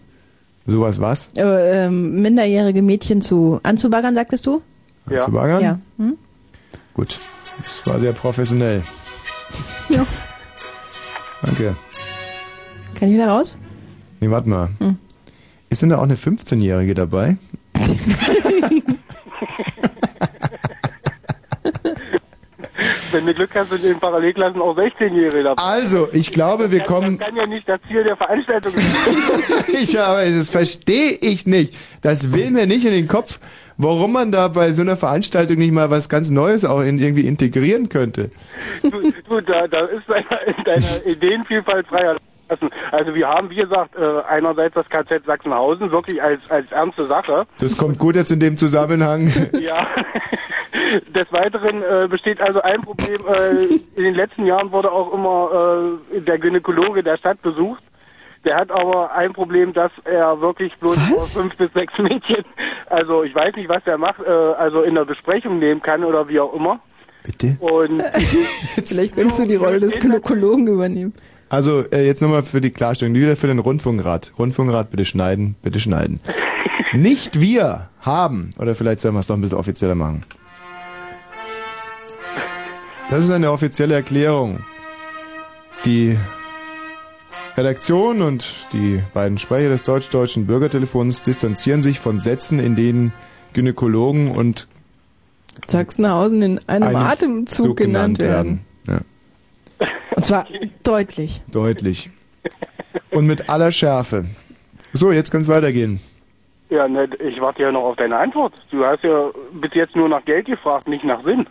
[SPEAKER 1] Sowas was?
[SPEAKER 2] Äh, ähm, minderjährige Mädchen zu anzubaggern, sagtest du?
[SPEAKER 9] Ja.
[SPEAKER 1] Zu baggern?
[SPEAKER 2] Ja. Hm?
[SPEAKER 1] Gut. Das war sehr professionell.
[SPEAKER 2] Ja.
[SPEAKER 1] Danke.
[SPEAKER 2] Kann ich wieder raus?
[SPEAKER 1] Nee, warte mal.
[SPEAKER 2] Hm.
[SPEAKER 1] Ist denn da auch eine 15-Jährige dabei?
[SPEAKER 9] Wenn du Glück hast, sind in den Parallelklassen auch 16-Jährige dabei.
[SPEAKER 1] Also, ich glaube, wir
[SPEAKER 9] Das
[SPEAKER 1] kommen.
[SPEAKER 9] kann ja nicht das Ziel der Veranstaltung sein.
[SPEAKER 1] ich aber, das verstehe ich nicht. Das will mir nicht in den Kopf, warum man da bei so einer Veranstaltung nicht mal was ganz Neues auch in, irgendwie integrieren könnte.
[SPEAKER 9] du, du, da, da ist deine, deine Ideenvielfalt freier. Also wir haben, wie gesagt, äh, einerseits das KZ Sachsenhausen wirklich als, als ernste Sache.
[SPEAKER 1] Das kommt gut jetzt in dem Zusammenhang.
[SPEAKER 9] Ja. Des Weiteren äh, besteht also ein Problem. Äh, in den letzten Jahren wurde auch immer der Gynäkologe der Stadt besucht. Der hat aber ein Problem, dass er wirklich bloß nur fünf bis sechs Mädchen, also ich weiß nicht, was er macht, äh, also in der Besprechung nehmen kann oder wie auch immer.
[SPEAKER 1] Bitte?
[SPEAKER 9] Und
[SPEAKER 2] Vielleicht könntest du die Rolle des Gynäkologen übernehmen.
[SPEAKER 1] Also, äh, jetzt nochmal für die Klarstellung, wieder für den Rundfunkrat. Rundfunkrat, bitte schneiden, bitte schneiden. Nicht wir haben, oder vielleicht sollen wir es doch ein bisschen offizieller machen. Das ist eine offizielle Erklärung. Die Redaktion und die beiden Sprecher des deutsch-deutschen Bürgertelefons distanzieren sich von Sätzen, in denen Gynäkologen und
[SPEAKER 2] Sachsenhausen in einem
[SPEAKER 1] einem
[SPEAKER 2] Atemzug
[SPEAKER 1] Zug
[SPEAKER 2] genannt werden.
[SPEAKER 1] Ja,
[SPEAKER 2] Und zwar deutlich.
[SPEAKER 1] deutlich. Und mit aller Schärfe. So, jetzt kann es weitergehen.
[SPEAKER 9] ja, ne, ich warte ja noch auf deine Antwort. Du hast ja bis jetzt nur nach Geld gefragt, nicht nach Sinn.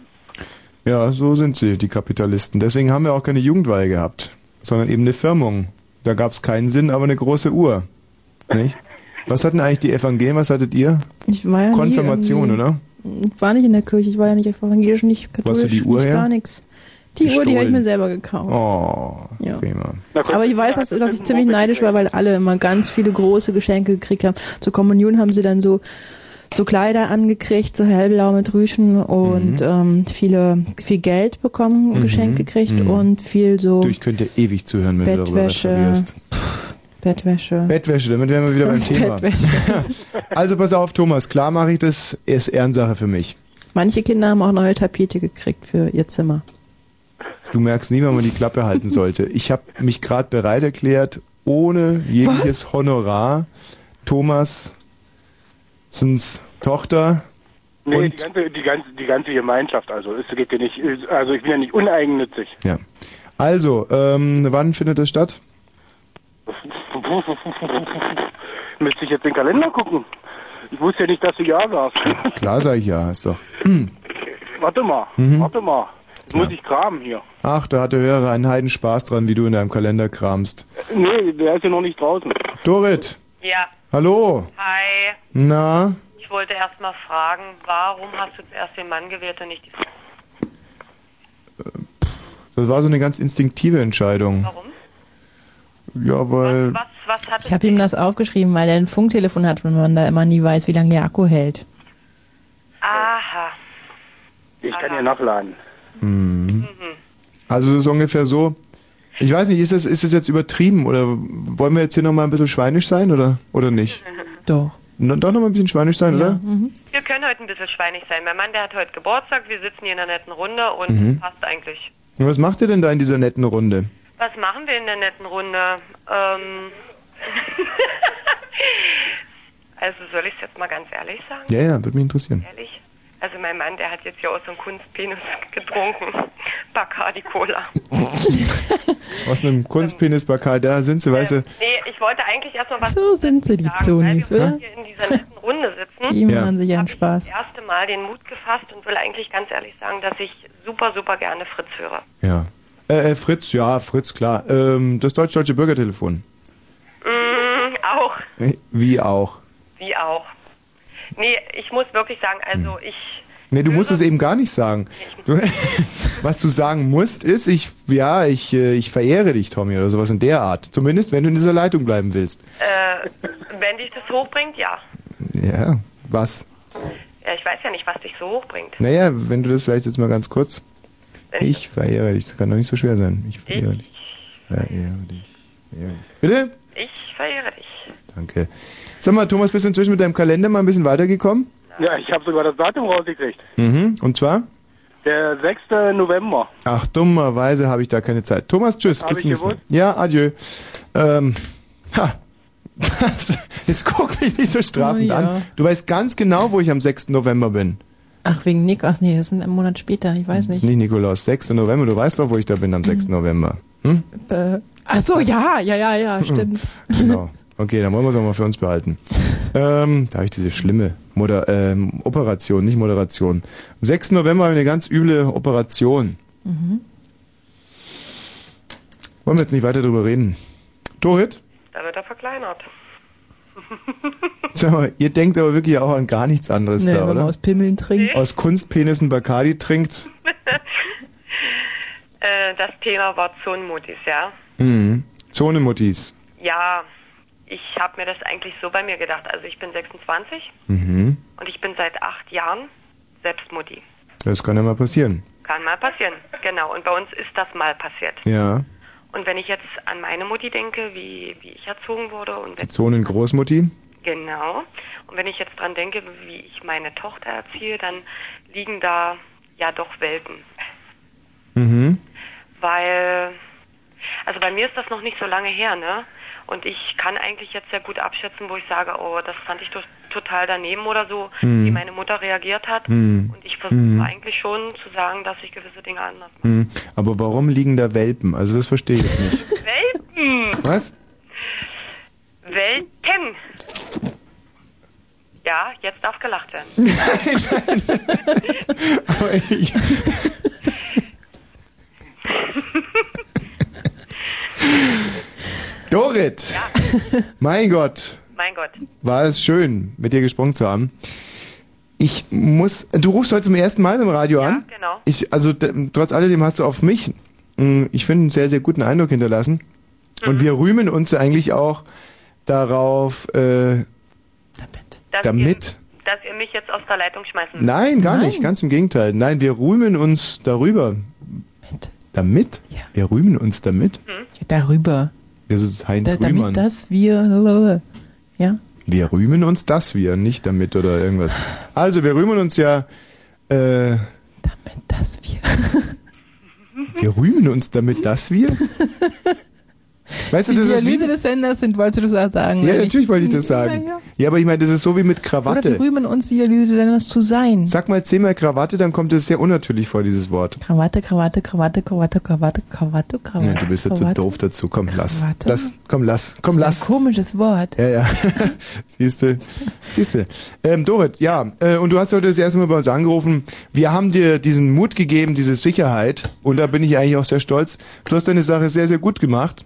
[SPEAKER 1] Ja, so sind sie, die Kapitalisten. Deswegen haben wir auch keine Jugendweihe gehabt, sondern eben eine Firmung. Da gab es keinen Sinn, aber eine große Uhr. Nicht? Was hatten eigentlich die Evangelien? Was hattet ihr?
[SPEAKER 2] Ich war ja
[SPEAKER 1] Konfirmation, oder?
[SPEAKER 2] Ich war nicht in der Kirche, ich war ja nicht evangelisch, nicht katholisch,
[SPEAKER 1] die Uhr
[SPEAKER 2] nicht
[SPEAKER 1] her?
[SPEAKER 2] gar nichts. Die Uhr, die habe ich
[SPEAKER 1] Gestohlen.
[SPEAKER 2] mir selber gekauft.
[SPEAKER 1] Oh,
[SPEAKER 2] Ja.
[SPEAKER 1] prima.
[SPEAKER 2] Aber ich weiß, dass, dass ich ziemlich neidisch war, weil alle immer ganz viele große Geschenke gekriegt haben. Zur Kommunion haben sie dann so so Kleider angekriegt, so hellblau mit Rüschen und ähm, viele viel Geld bekommen,
[SPEAKER 1] Mhm,
[SPEAKER 2] geschenkt gekriegt
[SPEAKER 1] mhm.
[SPEAKER 2] und viel so
[SPEAKER 1] Du, ich könnte ewig zuhören, wenn du darüber
[SPEAKER 2] Bettwäsche.
[SPEAKER 1] referierst.
[SPEAKER 2] Bettwäsche.
[SPEAKER 1] Bettwäsche, damit wären wir wieder beim Thema.
[SPEAKER 2] Bettwäsche.
[SPEAKER 1] Also pass auf, Thomas, klar mache ich das, ist Ehrensache für mich.
[SPEAKER 2] Manche Kinder haben auch neue Tapete gekriegt für ihr Zimmer.
[SPEAKER 1] Du merkst nie, wann man die Klappe halten sollte. Ich habe mich gerade bereit erklärt, ohne jegliches Honorar, Thomas Sens Tochter
[SPEAKER 9] Nee,
[SPEAKER 1] und
[SPEAKER 9] die ganze, die ganze, die ganze Gemeinschaft, also es geht ja nicht, also ich bin ja nicht uneigennützig.
[SPEAKER 1] Ja. Also, ähm, wann findet das statt?
[SPEAKER 9] Müsste ich jetzt den Kalender gucken. Ich wusste ja nicht, dass du ja sagst.
[SPEAKER 1] Klar sag ich ja, ist doch.
[SPEAKER 9] warte mal,
[SPEAKER 1] Mhm.
[SPEAKER 9] warte mal. Jetzt muss ich kramen hier.
[SPEAKER 1] Ach, da hat der Hörer einen Heiden Spaß dran, wie du in deinem Kalender kramst.
[SPEAKER 9] Nee, der ist ja noch nicht draußen.
[SPEAKER 1] Dorit,
[SPEAKER 10] Ja,
[SPEAKER 1] hallo.
[SPEAKER 10] hi.
[SPEAKER 1] Na,
[SPEAKER 10] Ich wollte erst mal fragen, warum hast du zuerst den Mann gewählt und nicht die Frau?
[SPEAKER 1] das war so eine ganz instinktive Entscheidung.
[SPEAKER 10] Warum?
[SPEAKER 1] Ja, weil
[SPEAKER 10] Was, was hat
[SPEAKER 2] Ich habe ihm das aufgeschrieben, weil er ein Funktelefon hat und man da immer nie weiß, wie lange der Akku hält.
[SPEAKER 10] Aha.
[SPEAKER 9] Ich kann ja nachladen.
[SPEAKER 1] Mhm. Also es ist ungefähr so. Ich weiß nicht, ist das, ist das jetzt übertrieben oder wollen wir jetzt hier nochmal ein bisschen schweinisch sein oder, oder nicht?
[SPEAKER 2] Doch.
[SPEAKER 1] No, doch nochmal ein bisschen schweinisch sein, oder?
[SPEAKER 10] Wir können heute ein bisschen schweinig sein. Mein Mann, der hat heute Geburtstag, wir sitzen hier in einer netten Runde und
[SPEAKER 1] Mhm.
[SPEAKER 10] passt eigentlich.
[SPEAKER 1] Und was macht ihr denn da in dieser netten Runde?
[SPEAKER 10] Was machen wir in der netten Runde? Ähm also soll ich es jetzt mal ganz ehrlich sagen?
[SPEAKER 1] Ja, ja, würde mich interessieren.
[SPEAKER 10] Ehrlich? Also mein Mann, der hat jetzt hier aus so einem Kunstpenis getrunken. Bacardi Cola.
[SPEAKER 1] Aus einem Kunstpenis-Bakal, da sind sie, weißt du.
[SPEAKER 10] Nee, ich wollte eigentlich erstmal was
[SPEAKER 2] So sind sie, die Zonis,
[SPEAKER 10] wir
[SPEAKER 2] oder?
[SPEAKER 10] hier in dieser netten Runde sitzen.
[SPEAKER 2] Die machen sich einen Spaß.
[SPEAKER 10] das erste Mal den Mut gefasst und will eigentlich ganz ehrlich sagen, dass ich super, super gerne Fritz höre.
[SPEAKER 1] Ja. Äh, äh, Fritz, ja, Fritz, klar. Ähm, das deutsch-deutsche Bürgertelefon.
[SPEAKER 10] Mm, auch,
[SPEAKER 1] Wie auch.
[SPEAKER 10] wie auch. Nee, ich muss wirklich sagen, also
[SPEAKER 1] Hm.
[SPEAKER 10] ich,
[SPEAKER 1] Nee, du musst es eben gar nicht sagen. Du, was du sagen musst, ist, ich, ja, ich, äh, ich verehre dich, Tommy, oder sowas in der Art. Zumindest, wenn du in dieser Leitung bleiben willst.
[SPEAKER 10] äh, wenn dich das hochbringt, ja.
[SPEAKER 1] Ja, was?
[SPEAKER 10] Ja, ich weiß ja nicht, was dich so hochbringt.
[SPEAKER 1] Naja, wenn du das vielleicht jetzt mal ganz kurz.
[SPEAKER 10] Wenn
[SPEAKER 1] Ich verehre dich. Das kann doch nicht so schwer sein. Ich verehre dich. Verehre dich. Verehre dich. Bitte?
[SPEAKER 10] Ich verehre dich.
[SPEAKER 1] Danke. Sag mal, Thomas, bist du inzwischen mit deinem Kalender mal ein bisschen weitergekommen?
[SPEAKER 9] Ja, ich habe sogar das Datum rausgekriegt.
[SPEAKER 1] Mhm. Und zwar?
[SPEAKER 9] Der 6. November.
[SPEAKER 1] Ach, dummerweise habe ich da keine Zeit. Thomas, tschüss.
[SPEAKER 9] Hab
[SPEAKER 1] bis zum nächsten Mal. Ja, adieu. Ähm, ha. Was? Jetzt guck mich nicht so strafend
[SPEAKER 2] Oh ja.
[SPEAKER 1] an. Du weißt ganz genau, wo ich am 6. November bin.
[SPEAKER 2] Ach, wegen Nick. Ach nee, das ist ein Monat später. Ich weiß
[SPEAKER 1] Das ist
[SPEAKER 2] nicht.
[SPEAKER 1] nicht Nikolaus. 6. November. Du weißt doch, wo ich da bin am 6. November. Hm?
[SPEAKER 2] Äh, ach so, ja, ja, ja, ja, stimmt.
[SPEAKER 1] Genau. Okay, dann wollen wir es auch mal für uns behalten. Ähm, da habe ich diese schlimme Moder ähm, Operation, nicht Moderation. Am 6. November habe ich eine ganz üble Operation.
[SPEAKER 2] Mhm.
[SPEAKER 1] Wollen wir jetzt nicht weiter drüber reden. Dorit,
[SPEAKER 10] Da wird er verkleinert.
[SPEAKER 1] sag mal, ihr denkt aber wirklich auch an gar nichts anderes
[SPEAKER 2] Nee,
[SPEAKER 1] da,
[SPEAKER 2] wenn man
[SPEAKER 1] oder?
[SPEAKER 2] aus Pimmeln trinkt.
[SPEAKER 1] Aus Kunstpenissen Bacardi trinkt.
[SPEAKER 10] Äh, das Thema war Zonenmutis, ja.
[SPEAKER 1] Mhm. Zonemuttis.
[SPEAKER 10] Ja, ich habe mir das eigentlich so bei mir gedacht. Also ich bin 26
[SPEAKER 1] Mhm.
[SPEAKER 10] und ich bin seit acht Jahren selbst Mutti.
[SPEAKER 1] Das kann ja mal passieren.
[SPEAKER 10] Kann mal passieren, genau. Und bei uns ist das mal passiert.
[SPEAKER 1] Ja.
[SPEAKER 10] Und wenn ich jetzt an meine Mutti denke, wie, wie ich erzogen wurde und wenn,
[SPEAKER 1] Zonengroßmutti.
[SPEAKER 10] genau. Und wenn ich jetzt dran denke, wie ich meine Tochter erziehe, dann liegen da ja doch Welten.
[SPEAKER 1] Mhm.
[SPEAKER 10] Weil, also bei mir ist das noch nicht so lange her, ne? Und ich kann eigentlich jetzt sehr gut abschätzen, wo ich sage, oh, das fand ich to total daneben oder so,
[SPEAKER 1] Mhm.
[SPEAKER 10] wie meine Mutter reagiert hat.
[SPEAKER 1] Mhm.
[SPEAKER 10] Und ich versuche
[SPEAKER 1] Mhm.
[SPEAKER 10] eigentlich schon zu sagen, dass ich gewisse Dinge anders
[SPEAKER 1] Mhm. Aber warum liegen da Welpen? Also das verstehe ich nicht.
[SPEAKER 10] Welpen!
[SPEAKER 1] Was?
[SPEAKER 10] Welten! Ja, jetzt darf gelacht werden.
[SPEAKER 1] Aber ich, Dorit! Mein Gott,
[SPEAKER 10] Mein Gott.
[SPEAKER 1] war es schön, mit dir gesprochen zu haben. Ich muss, du rufst heute zum ersten Mal im Radio an.
[SPEAKER 10] genau.
[SPEAKER 1] Ich, also trotz alledem hast du auf mich, mh, ich finde, einen sehr, sehr guten Eindruck hinterlassen. Und wir rühmen uns eigentlich auch darauf, äh,
[SPEAKER 10] Dass
[SPEAKER 1] damit.
[SPEAKER 10] Ihr, dass ihr mich jetzt aus der Leitung schmeißen
[SPEAKER 1] Nein, gar nicht, ganz im Gegenteil. Nein, wir rühmen uns darüber. Damit? Wir rühmen uns damit?
[SPEAKER 2] Darüber.
[SPEAKER 1] Das ist Heinz
[SPEAKER 2] Da,
[SPEAKER 1] Rühmann.
[SPEAKER 2] damit das wir, ja.
[SPEAKER 1] Wir rühmen uns das wir, nicht damit oder irgendwas. Also, wir rühmen uns ja. Äh, damit
[SPEAKER 2] das wir.
[SPEAKER 1] wir rühmen uns damit das wir? Weißt du,
[SPEAKER 2] Die
[SPEAKER 1] das
[SPEAKER 2] Dialyse des Senders sind, wolltest du das sagen?
[SPEAKER 1] Ja,
[SPEAKER 2] oder
[SPEAKER 1] natürlich wollte ich das sagen.
[SPEAKER 2] Ja, ja.
[SPEAKER 1] Ja, aber ich meine, das ist so wie mit
[SPEAKER 2] Oder
[SPEAKER 1] Krawatte.
[SPEAKER 2] wir rühmen uns, die Dialyse des Senders zu sein.
[SPEAKER 1] Sag mal zehnmal Krawatte, dann kommt es sehr unnatürlich vor, dieses Wort.
[SPEAKER 2] Krawatte, Krawatte, Krawatte, Krawatte, Krawatte, Krawatte, Krawatte.
[SPEAKER 1] Ja, du bist ja zu doof dazu. Komm, lass.
[SPEAKER 2] Krawatte?
[SPEAKER 1] Lass, komm, lass. Komm,
[SPEAKER 2] Das ist
[SPEAKER 1] lass.
[SPEAKER 2] Ein komisches Wort.
[SPEAKER 1] Ja, ja. Siehste. Siehste. Ähm, Dorit, ja, äh, und du hast heute das erste Mal bei uns angerufen. Wir haben dir diesen Mut gegeben, diese Sicherheit. Und da bin ich eigentlich auch sehr stolz. Du hast deine Sache sehr, sehr gut gemacht.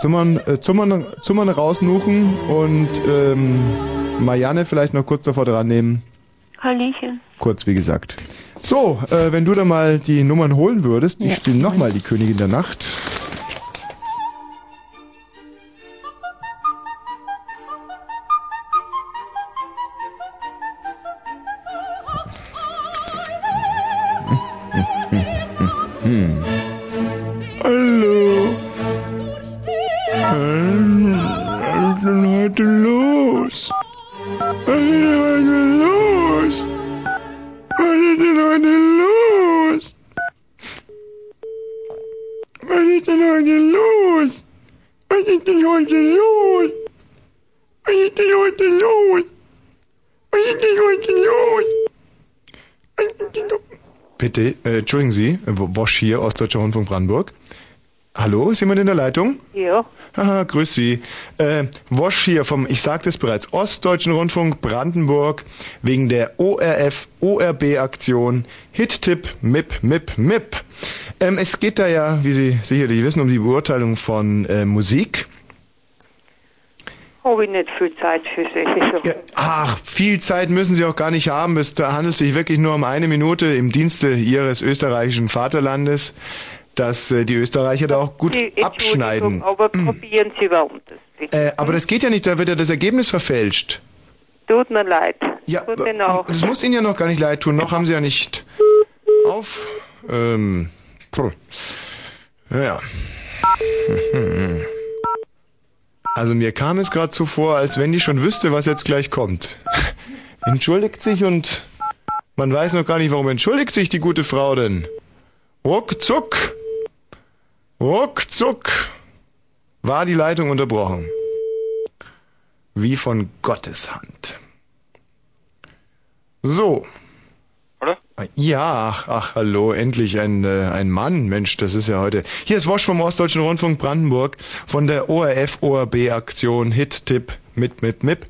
[SPEAKER 1] Zummern, äh, Zummern, Zummern rausnuchen und ähm, Marianne vielleicht noch kurz davor dran nehmen.
[SPEAKER 8] Hallöchen.
[SPEAKER 1] Kurz wie gesagt. So, äh, wenn du da mal die Nummern holen würdest, ich
[SPEAKER 8] Ja.
[SPEAKER 1] spiele nochmal die Königin der Nacht. Entschuldigen Sie, Wosch hier, Ostdeutscher Rundfunk Brandenburg. Hallo, ist jemand in der Leitung?
[SPEAKER 11] Ja.
[SPEAKER 1] Haha, grüß Sie. Äh, Wosch hier vom, ich sagte es bereits, Ostdeutschen Rundfunk Brandenburg wegen der ORF ORB Aktion Hit-Tipp MIP MIP MIP. Ähm, es geht da ja, wie Sie sicherlich wissen, um die Beurteilung von äh, Musik.
[SPEAKER 11] Habe ich nicht viel Zeit für solche Sachen.
[SPEAKER 1] Ach, viel Zeit müssen Sie auch gar nicht haben. Es handelt sich wirklich nur um eine Minute im Dienste Ihres österreichischen Vaterlandes, dass äh, die Österreicher da auch gut abschneiden.
[SPEAKER 11] Aber probieren Sie warum das bitte.
[SPEAKER 1] Äh, aber das geht ja nicht, da wird ja das Ergebnis verfälscht.
[SPEAKER 11] Tut mir leid.
[SPEAKER 1] Ja,
[SPEAKER 11] Tut mir auch.
[SPEAKER 1] Das muss Ihnen ja noch gar nicht leid tun, noch haben Sie ja nicht auf. Ähm, ja. Also mir kam es gerade so vor, als wenn die schon wüsste, was jetzt gleich kommt. Entschuldigt sich und man weiß noch gar nicht, warum entschuldigt sich die gute Frau denn. Ruckzuck, ruckzuck war die Leitung unterbrochen. Wie von Gottes Hand. So. Ja, ach, ach, hallo, endlich ein, äh, ein Mann. Mensch, das ist ja heute. Hier ist Wosch vom Ostdeutschen Rundfunk Brandenburg von der ORF-ORB-Aktion Hit-Tipp mit, mit, MIP.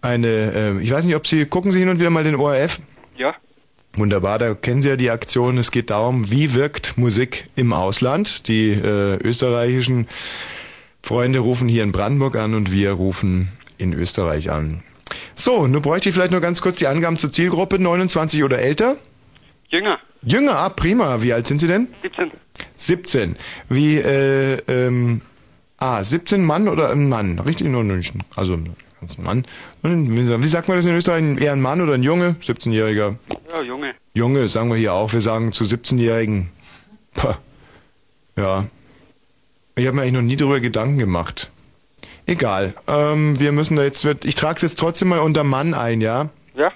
[SPEAKER 1] Eine, äh, ich weiß nicht, ob Sie, gucken Sie hin und wieder mal den ORF?
[SPEAKER 6] Ja.
[SPEAKER 1] Wunderbar, da kennen Sie ja die Aktion. Es geht darum, wie wirkt Musik im Ausland. Die äh, österreichischen Freunde rufen hier in Brandenburg an und wir rufen in Österreich an. So, nun bräuchte ich vielleicht nur ganz kurz die Angaben zur Zielgruppe, 29 oder älter?
[SPEAKER 6] Jünger.
[SPEAKER 1] Jünger, ah, prima. Wie alt sind Sie denn?
[SPEAKER 6] 17.
[SPEAKER 1] 17. Wie, äh, ähm, ah, 17 Mann oder ein Mann? Richtig, nur ein Also, ganz ein Mann. Wie sagt man das in Österreich? Eher ein Mann oder ein Junge? 17-Jähriger.
[SPEAKER 6] Ja, Junge.
[SPEAKER 1] Junge, sagen wir hier auch. Wir sagen zu 17-Jährigen. Pah. Ja. Ich habe mir eigentlich noch nie darüber Gedanken gemacht. Egal. Ähm, wir müssen da jetzt, ich trage es jetzt trotzdem mal unter Mann ein, ja?
[SPEAKER 6] Ja.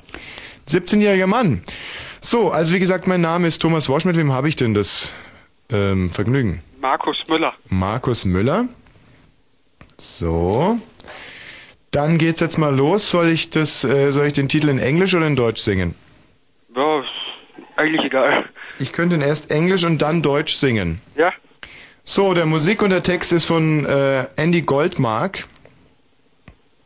[SPEAKER 1] 17-jähriger Mann. So, also wie gesagt, mein Name ist Thomas Wosch. Mit wem habe ich denn das ähm, Vergnügen?
[SPEAKER 6] Markus Müller.
[SPEAKER 1] Markus Müller. So. Dann geht's jetzt mal los. Soll ich das, äh, soll ich den Titel in Englisch oder in Deutsch singen?
[SPEAKER 6] Ja, ist eigentlich egal.
[SPEAKER 1] Ich könnte ihn erst Englisch und dann Deutsch singen.
[SPEAKER 6] Ja.
[SPEAKER 1] So, der Musik und der Text ist von äh, Andy Goldmark,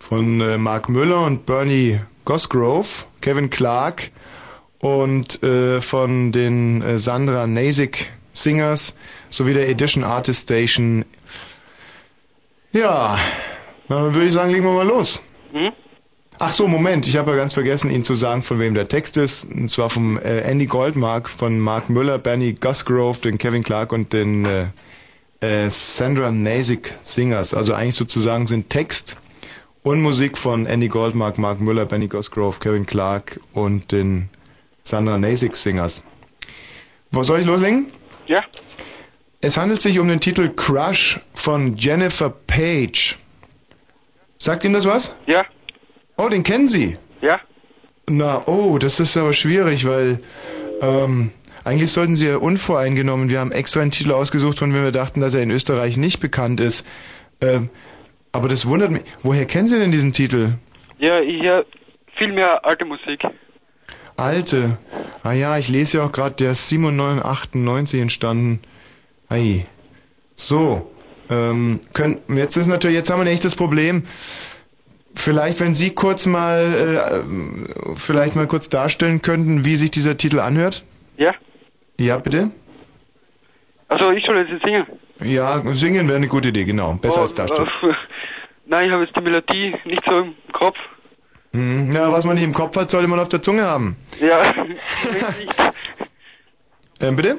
[SPEAKER 1] von äh, Mark Müller und Bernie Gosgrove, Kevin Clark und äh, von den äh, Sandra Nasik Singers sowie der Edition Artist Station. Ja, dann würde ich sagen, legen wir mal los.
[SPEAKER 6] Hm?
[SPEAKER 1] Ach so, Moment, ich habe ja ganz vergessen, Ihnen zu sagen, von wem der Text ist. Und zwar vom äh, Andy Goldmark, von Mark Müller, Benny Gusgrove, den Kevin Clark und den äh, äh, Sandra Nasik Singers. Also eigentlich sozusagen sind Text und Musik von Andy Goldmark, Mark Müller, Benny Gusgrove, Kevin Clark und den Sandra Nasik Singers. Wo soll ich loslegen?
[SPEAKER 6] Ja.
[SPEAKER 1] Es handelt sich um den Titel Crush von Jennifer Page. Sagt Ihnen das was?
[SPEAKER 6] Ja.
[SPEAKER 1] Oh, den kennen Sie?
[SPEAKER 6] Ja.
[SPEAKER 1] Na, oh, das ist aber schwierig, weil ähm, eigentlich sollten Sie ja unvoreingenommen. Wir haben extra einen Titel ausgesucht, von dem wir dachten, dass er in Österreich nicht bekannt ist. Ähm, aber das wundert mich. Woher kennen Sie denn diesen Titel?
[SPEAKER 6] Ja, ich höre viel mehr alte Musik.
[SPEAKER 1] Alte. Ah ja, ich lese ja auch gerade, der ist 97, entstanden. Ei. So. Ähm, können, jetzt ist natürlich, jetzt haben wir ein echtes Problem. Vielleicht, wenn Sie kurz mal, äh, vielleicht mal kurz darstellen könnten, wie sich dieser Titel anhört?
[SPEAKER 6] Ja.
[SPEAKER 1] Ja, bitte?
[SPEAKER 6] Also ich soll jetzt singen.
[SPEAKER 1] Ja, singen wäre eine gute Idee, genau. Besser
[SPEAKER 6] Oh,
[SPEAKER 1] als darstellen.
[SPEAKER 6] äh, Nein, ich habe jetzt die Melodie nicht so im Kopf.
[SPEAKER 1] Hm, ja, was man nicht im Kopf hat, sollte man auf der Zunge haben.
[SPEAKER 6] Ja,
[SPEAKER 1] Ähm, bitte?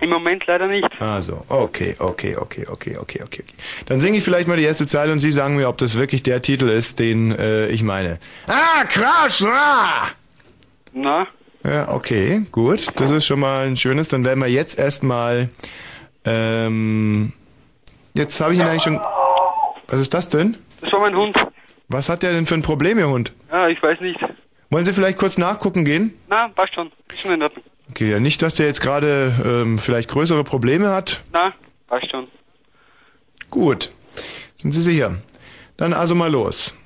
[SPEAKER 6] im Moment leider nicht.
[SPEAKER 1] Also, okay, okay, okay, okay, okay, okay. Dann singe ich vielleicht mal die erste Zeile und Sie sagen mir, ob das wirklich der Titel ist, den äh, ich meine. Ah, Crash! Ah!
[SPEAKER 6] Na?
[SPEAKER 1] Ja, okay, gut. Das ist schon mal ein schönes. Dann werden wir jetzt erstmal. Ähm, jetzt habe ich ihn eigentlich schon. Was ist das denn?
[SPEAKER 6] Das war mein Hund.
[SPEAKER 1] Was hat der denn für ein Problem, Ihr Hund?
[SPEAKER 12] Ja, ich weiß nicht.
[SPEAKER 1] Wollen Sie vielleicht kurz nachgucken gehen?
[SPEAKER 12] Na, passt schon. Ist schon in Ordnung.
[SPEAKER 1] Okay, ja, nicht, dass der jetzt gerade ähm, vielleicht größere Probleme hat.
[SPEAKER 12] Na, passt schon.
[SPEAKER 1] Gut. Sind Sie sicher? Dann also mal los.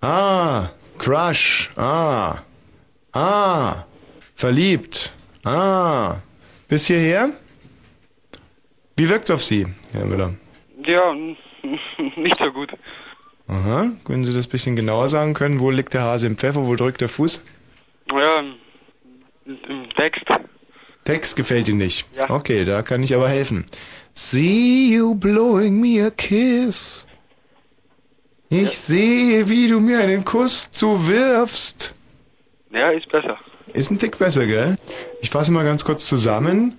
[SPEAKER 1] Ah, Crush. Ah. Ah. Verliebt. Ah. Bis hierher? Wie wirkt's auf Sie, Herr Müller?
[SPEAKER 12] Ja, nicht so gut.
[SPEAKER 1] Aha. Können Sie das ein bisschen genauer sagen können? Wo liegt der Hase im Pfeffer? Wo drückt der Fuß?
[SPEAKER 12] Ja, im Text.
[SPEAKER 1] Text gefällt Ihnen nicht.
[SPEAKER 12] Ja.
[SPEAKER 1] Okay, da kann ich aber helfen. See you blowing me a kiss. Ich sehe, wie du mir einen Kuss zuwirfst.
[SPEAKER 12] Ja, ist besser.
[SPEAKER 1] Ist ein Tick besser, gell? Ich fasse mal ganz kurz zusammen.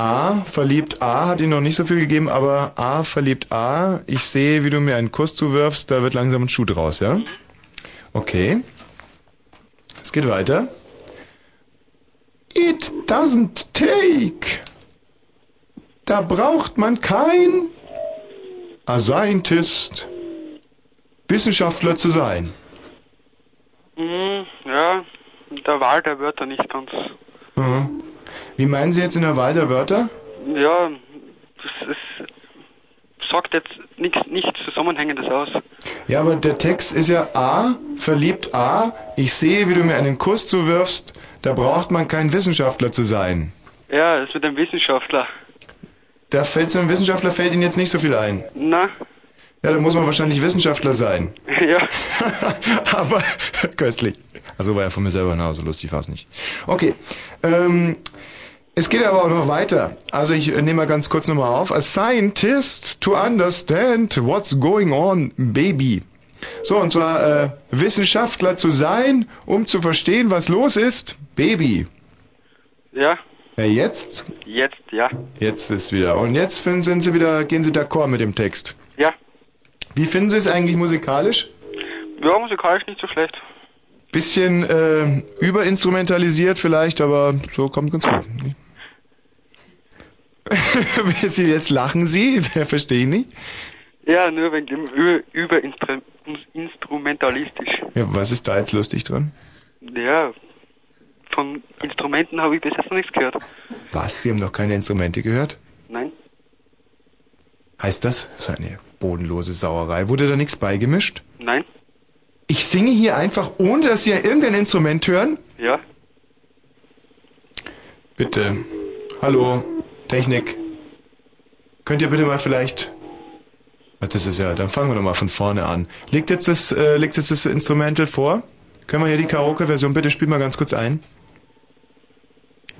[SPEAKER 1] A, verliebt A, hat Ihnen noch nicht so viel gegeben, aber A, verliebt A, ich sehe, wie du mir einen Kuss zuwirfst, da wird langsam ein Schuh draus, ja? Okay. Es geht weiter. It doesn't take. Da braucht man kein a Scientist, Wissenschaftler zu sein.
[SPEAKER 12] Mhm, ja, der Wahl der Wörter nicht ganz.
[SPEAKER 1] Mhm. Wie meinen Sie jetzt in der Wahl der Wörter?
[SPEAKER 12] Ja, das ist, sagt jetzt nichts, nichts Zusammenhängendes aus.
[SPEAKER 1] Ja, aber der Text ist ja A, verliebt A, ich sehe, wie du mir einen Kuss zuwirfst, da braucht man kein Wissenschaftler zu sein.
[SPEAKER 12] Ja, das mit dem Wissenschaftler.
[SPEAKER 1] Da fällt so einem Wissenschaftler fällt Ihnen jetzt nicht so viel ein.
[SPEAKER 12] Na,
[SPEAKER 1] Ja, da muss man wahrscheinlich Wissenschaftler sein.
[SPEAKER 12] ja.
[SPEAKER 1] Aber köstlich. Also war ja von mir selber na, so lustig war es nicht. Okay. Ähm, es geht aber auch noch weiter. Also ich äh, nehme mal ganz kurz nochmal auf. A scientist to understand what's going on, baby. So, und zwar äh, Wissenschaftler zu sein, um zu verstehen, was los ist, Baby.
[SPEAKER 12] Ja,
[SPEAKER 1] Ja, jetzt?
[SPEAKER 12] jetzt, ja.
[SPEAKER 1] Jetzt ist wieder. Und jetzt finden, sind Sie wieder, gehen Sie d'accord mit dem Text.
[SPEAKER 12] Ja.
[SPEAKER 1] Wie finden Sie es eigentlich musikalisch?
[SPEAKER 12] Ja, musikalisch nicht so schlecht.
[SPEAKER 1] Bisschen äh, überinstrumentalisiert vielleicht, aber so kommt ganz gut. Sie jetzt lachen Sie? Verstehe ich nicht.
[SPEAKER 12] Ja, nur wegen dem Über Überinstrumentalistisch.
[SPEAKER 1] Ja, was ist da jetzt lustig dran?
[SPEAKER 12] Ja, von Instrumenten habe ich bis jetzt noch nichts gehört.
[SPEAKER 1] Was? Sie haben noch keine Instrumente gehört?
[SPEAKER 12] Nein?
[SPEAKER 1] Heißt das? Das ist eine bodenlose Sauerei. Wurde da nichts beigemischt?
[SPEAKER 12] Nein?
[SPEAKER 1] Ich singe hier einfach, ohne dass Sie irgendein Instrument hören?
[SPEAKER 12] Ja?
[SPEAKER 1] Bitte. Hallo, Technik. Könnt ihr bitte mal vielleicht. Ach, das ist ja, dann fangen wir doch mal von vorne an. Legt jetzt das, äh, legt jetzt das Instrumental vor? Können wir hier die Karaoke-Version bitte spiel mal ganz kurz ein?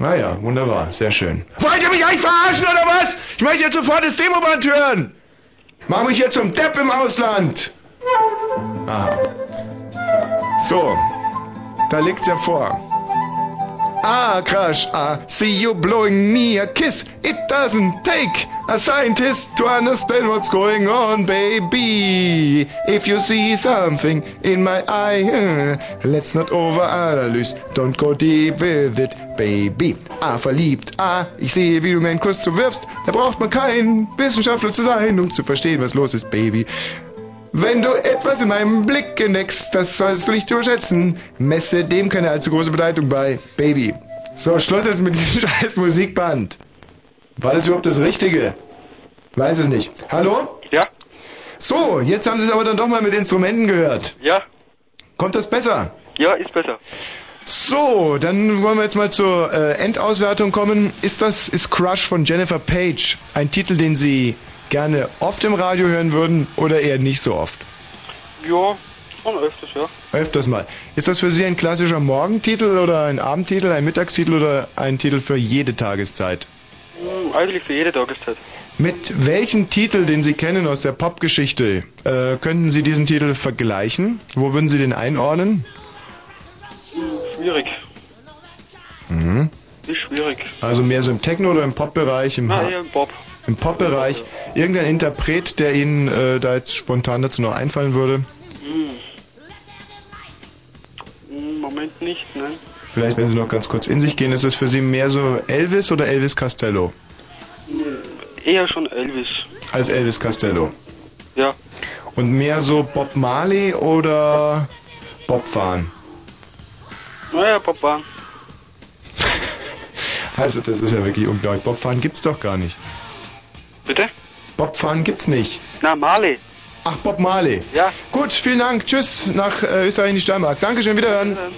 [SPEAKER 1] Ah ja, wunderbar, sehr schön. Wollt ihr mich eigentlich verarschen oder was? Ich möchte jetzt sofort das Demoband hören! Mach mich jetzt zum Depp im Ausland! Aha. So, da liegt's ja vor. Ah, crush, ah, see you blowing me a kiss. It doesn't take a scientist to understand what's going on, baby. If you see something in my eye, let's not overanalyze. Don't go deep with it, baby. Ah, verliebt, ah, ich sehe, wie du mir einen Kuss zuwirfst. Da braucht man kein Wissenschaftler zu sein, um zu verstehen, was los ist, Baby. Wenn du etwas in meinem Blick entdeckst, das sollst du nicht überschätzen. Messe dem keine allzu große Bedeutung bei, Baby. So, Schluss jetzt mit diesem scheiß Musikband. War das überhaupt das Richtige? Weiß es nicht. Hallo?
[SPEAKER 12] Ja.
[SPEAKER 1] So, jetzt haben Sie es aber dann doch mal mit Instrumenten gehört.
[SPEAKER 12] Ja.
[SPEAKER 1] Kommt das besser?
[SPEAKER 12] Ja, ist besser.
[SPEAKER 1] So, dann wollen wir jetzt mal zur äh, Endauswertung kommen. Ist das ist Crush von Jennifer Page ein Titel, den Sie gerne oft im Radio hören würden oder eher nicht so oft?
[SPEAKER 12] Ja, schon öfters, ja.
[SPEAKER 1] Öfters mal. Ist das für Sie ein klassischer Morgentitel oder ein Abendtitel, ein Mittagstitel oder ein Titel für jede Tageszeit?
[SPEAKER 12] Hm, eigentlich für jede Tageszeit.
[SPEAKER 1] Mit welchem Titel, den Sie kennen aus der Popgeschichte, äh, könnten Sie diesen Titel vergleichen? Wo würden Sie den einordnen?
[SPEAKER 12] Schwierig.
[SPEAKER 1] Mhm.
[SPEAKER 12] Ist schwierig.
[SPEAKER 1] Also mehr so im Techno- oder im Pop-Bereich? Im,
[SPEAKER 12] Na,
[SPEAKER 1] Ha-
[SPEAKER 12] eher im Bob.
[SPEAKER 1] Im Pop-Bereich. Irgendein Interpret, der Ihnen äh, da jetzt spontan dazu noch einfallen würde?
[SPEAKER 12] Hm. Hm, Moment nicht, nein.
[SPEAKER 1] Vielleicht, wenn Sie noch ganz kurz in sich gehen, ist es für Sie mehr so Elvis oder Elvis Costello?
[SPEAKER 12] Eher schon Elvis.
[SPEAKER 1] Als Elvis Costello.
[SPEAKER 12] Ja.
[SPEAKER 1] Und mehr so Bob Marley oder Bobfahren.
[SPEAKER 12] Naja, Bobfahren.
[SPEAKER 1] Also, das ist ja wirklich unglaublich. Bobfahren gibt's doch gar nicht.
[SPEAKER 12] Bitte?
[SPEAKER 1] Bobfahren gibt's nicht.
[SPEAKER 12] Na, Marley.
[SPEAKER 1] Ach, Bob Marley.
[SPEAKER 12] Ja.
[SPEAKER 1] Gut, vielen Dank. Tschüss nach äh, Österreich in die Steiermark. Dankeschön, wiederhören. ah,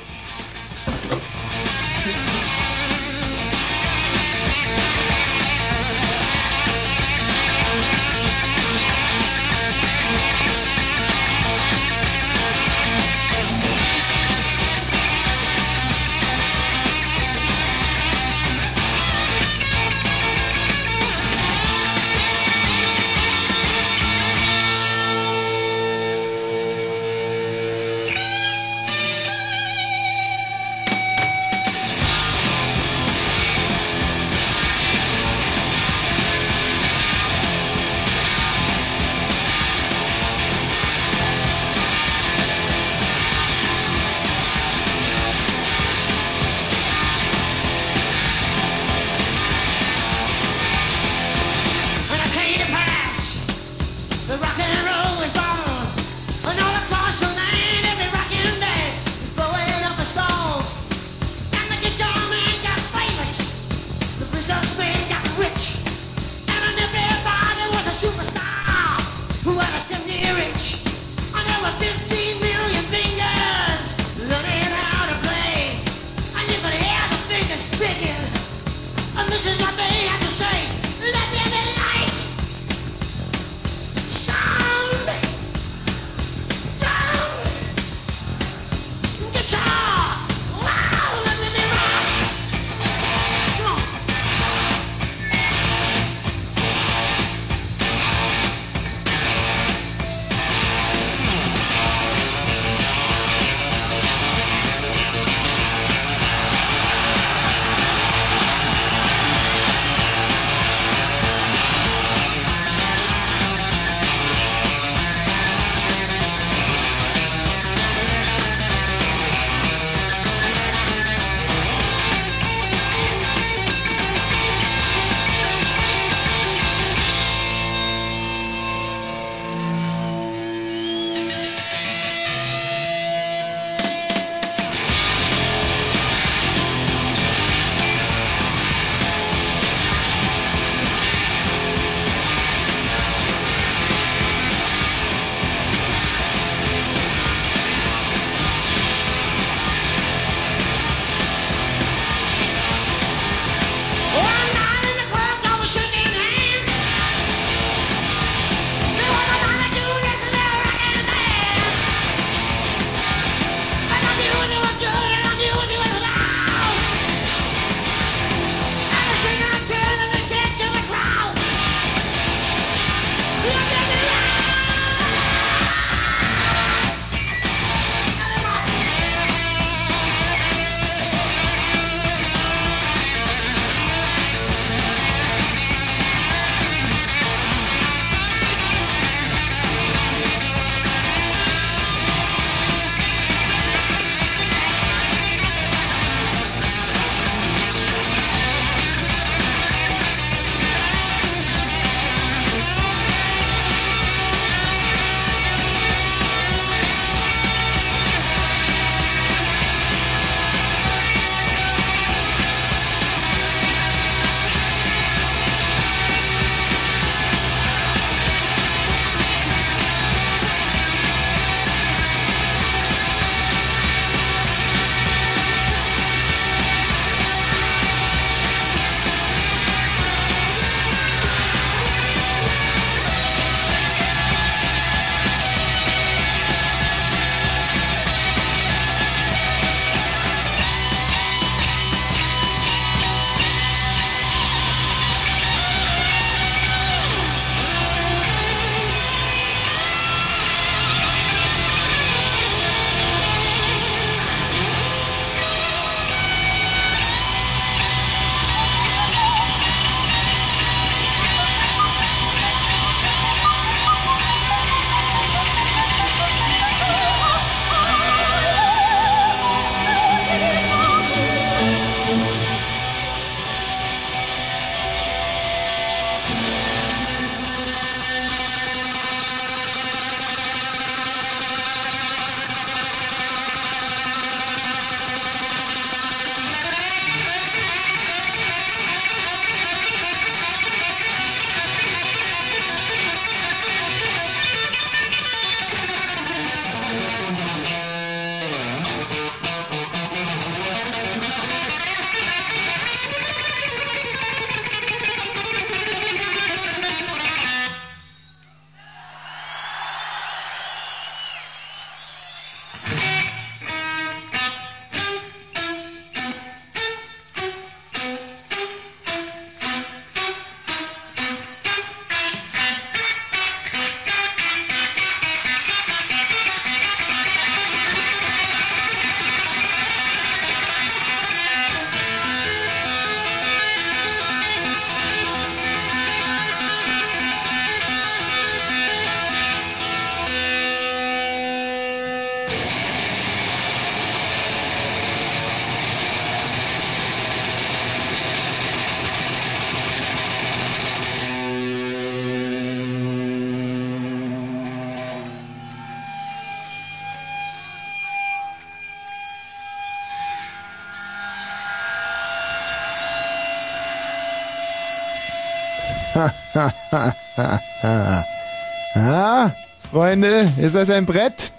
[SPEAKER 1] Freunde, ist das ein Brett?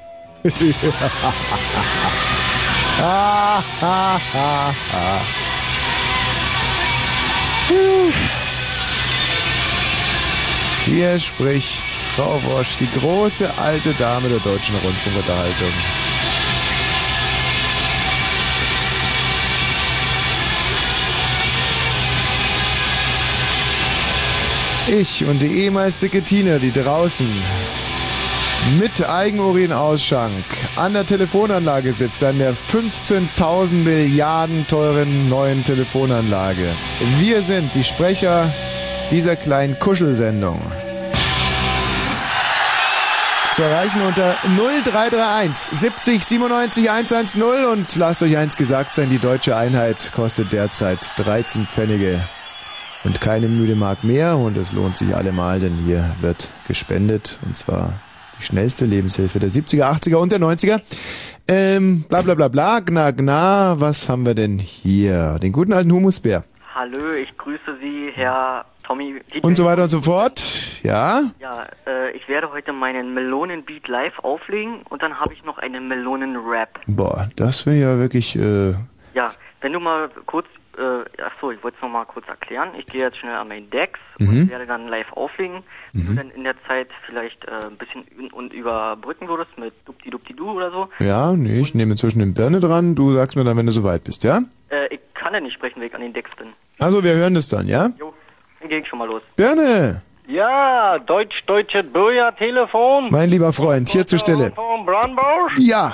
[SPEAKER 1] Hier spricht Frau Wosch, die große alte Dame der deutschen Rundfunkunterhaltung. Ich und die ehemals dicke Tina, die draußen mit Eigenurinausschank an der Telefonanlage sitzt, an der 15.000 Milliarden teuren neuen Telefonanlage. Wir sind die Sprecher dieser kleinen Kuschelsendung. Zu erreichen unter 0331 70 97 110 und lasst euch eins gesagt sein, die deutsche Einheit kostet derzeit 13 Pfennige und keine müde Mark mehr und es lohnt sich allemal, denn hier wird gespendet und zwar die schnellste Lebenshilfe der 70er, 80er und der 90er. Ähm, bla bla bla bla, gna gna, was haben wir denn hier? Den guten alten Humusbär.
[SPEAKER 13] Hallo, ich grüße Sie, Herr Tommy. DJ.
[SPEAKER 1] Und so weiter und so fort. Ja?
[SPEAKER 13] Ja, äh, ich werde heute meinen Melonenbeat live auflegen und dann habe ich noch einen Melonen-Rap.
[SPEAKER 1] Boah, das wäre ja wirklich, äh,
[SPEAKER 13] Ja, wenn du mal kurz, äh, ach so, ich wollte es noch mal kurz erklären. Ich gehe jetzt schnell an meinen Dex
[SPEAKER 1] Mhm.
[SPEAKER 13] und werde dann live auflegen. Wenn
[SPEAKER 1] Mhm.
[SPEAKER 13] du dann in der Zeit vielleicht äh, ein bisschen und überbrücken würdest mit dupdi dupdi du oder so.
[SPEAKER 1] ja, nee, ich nehme inzwischen den Birne dran, du sagst mir dann, wenn du soweit bist, ja?
[SPEAKER 13] Äh, ich kann ja nicht sprechen, wenn ich an den Dex bin.
[SPEAKER 1] Also, wir hören das dann, ja?
[SPEAKER 13] Jo, dann gehe ich schon mal los.
[SPEAKER 1] Birne,
[SPEAKER 14] Ja, deutsch-deutsche Bürgertelefon.
[SPEAKER 1] mein lieber Freund, hier zur Stelle.
[SPEAKER 14] Von Brandenburg.
[SPEAKER 1] Ja,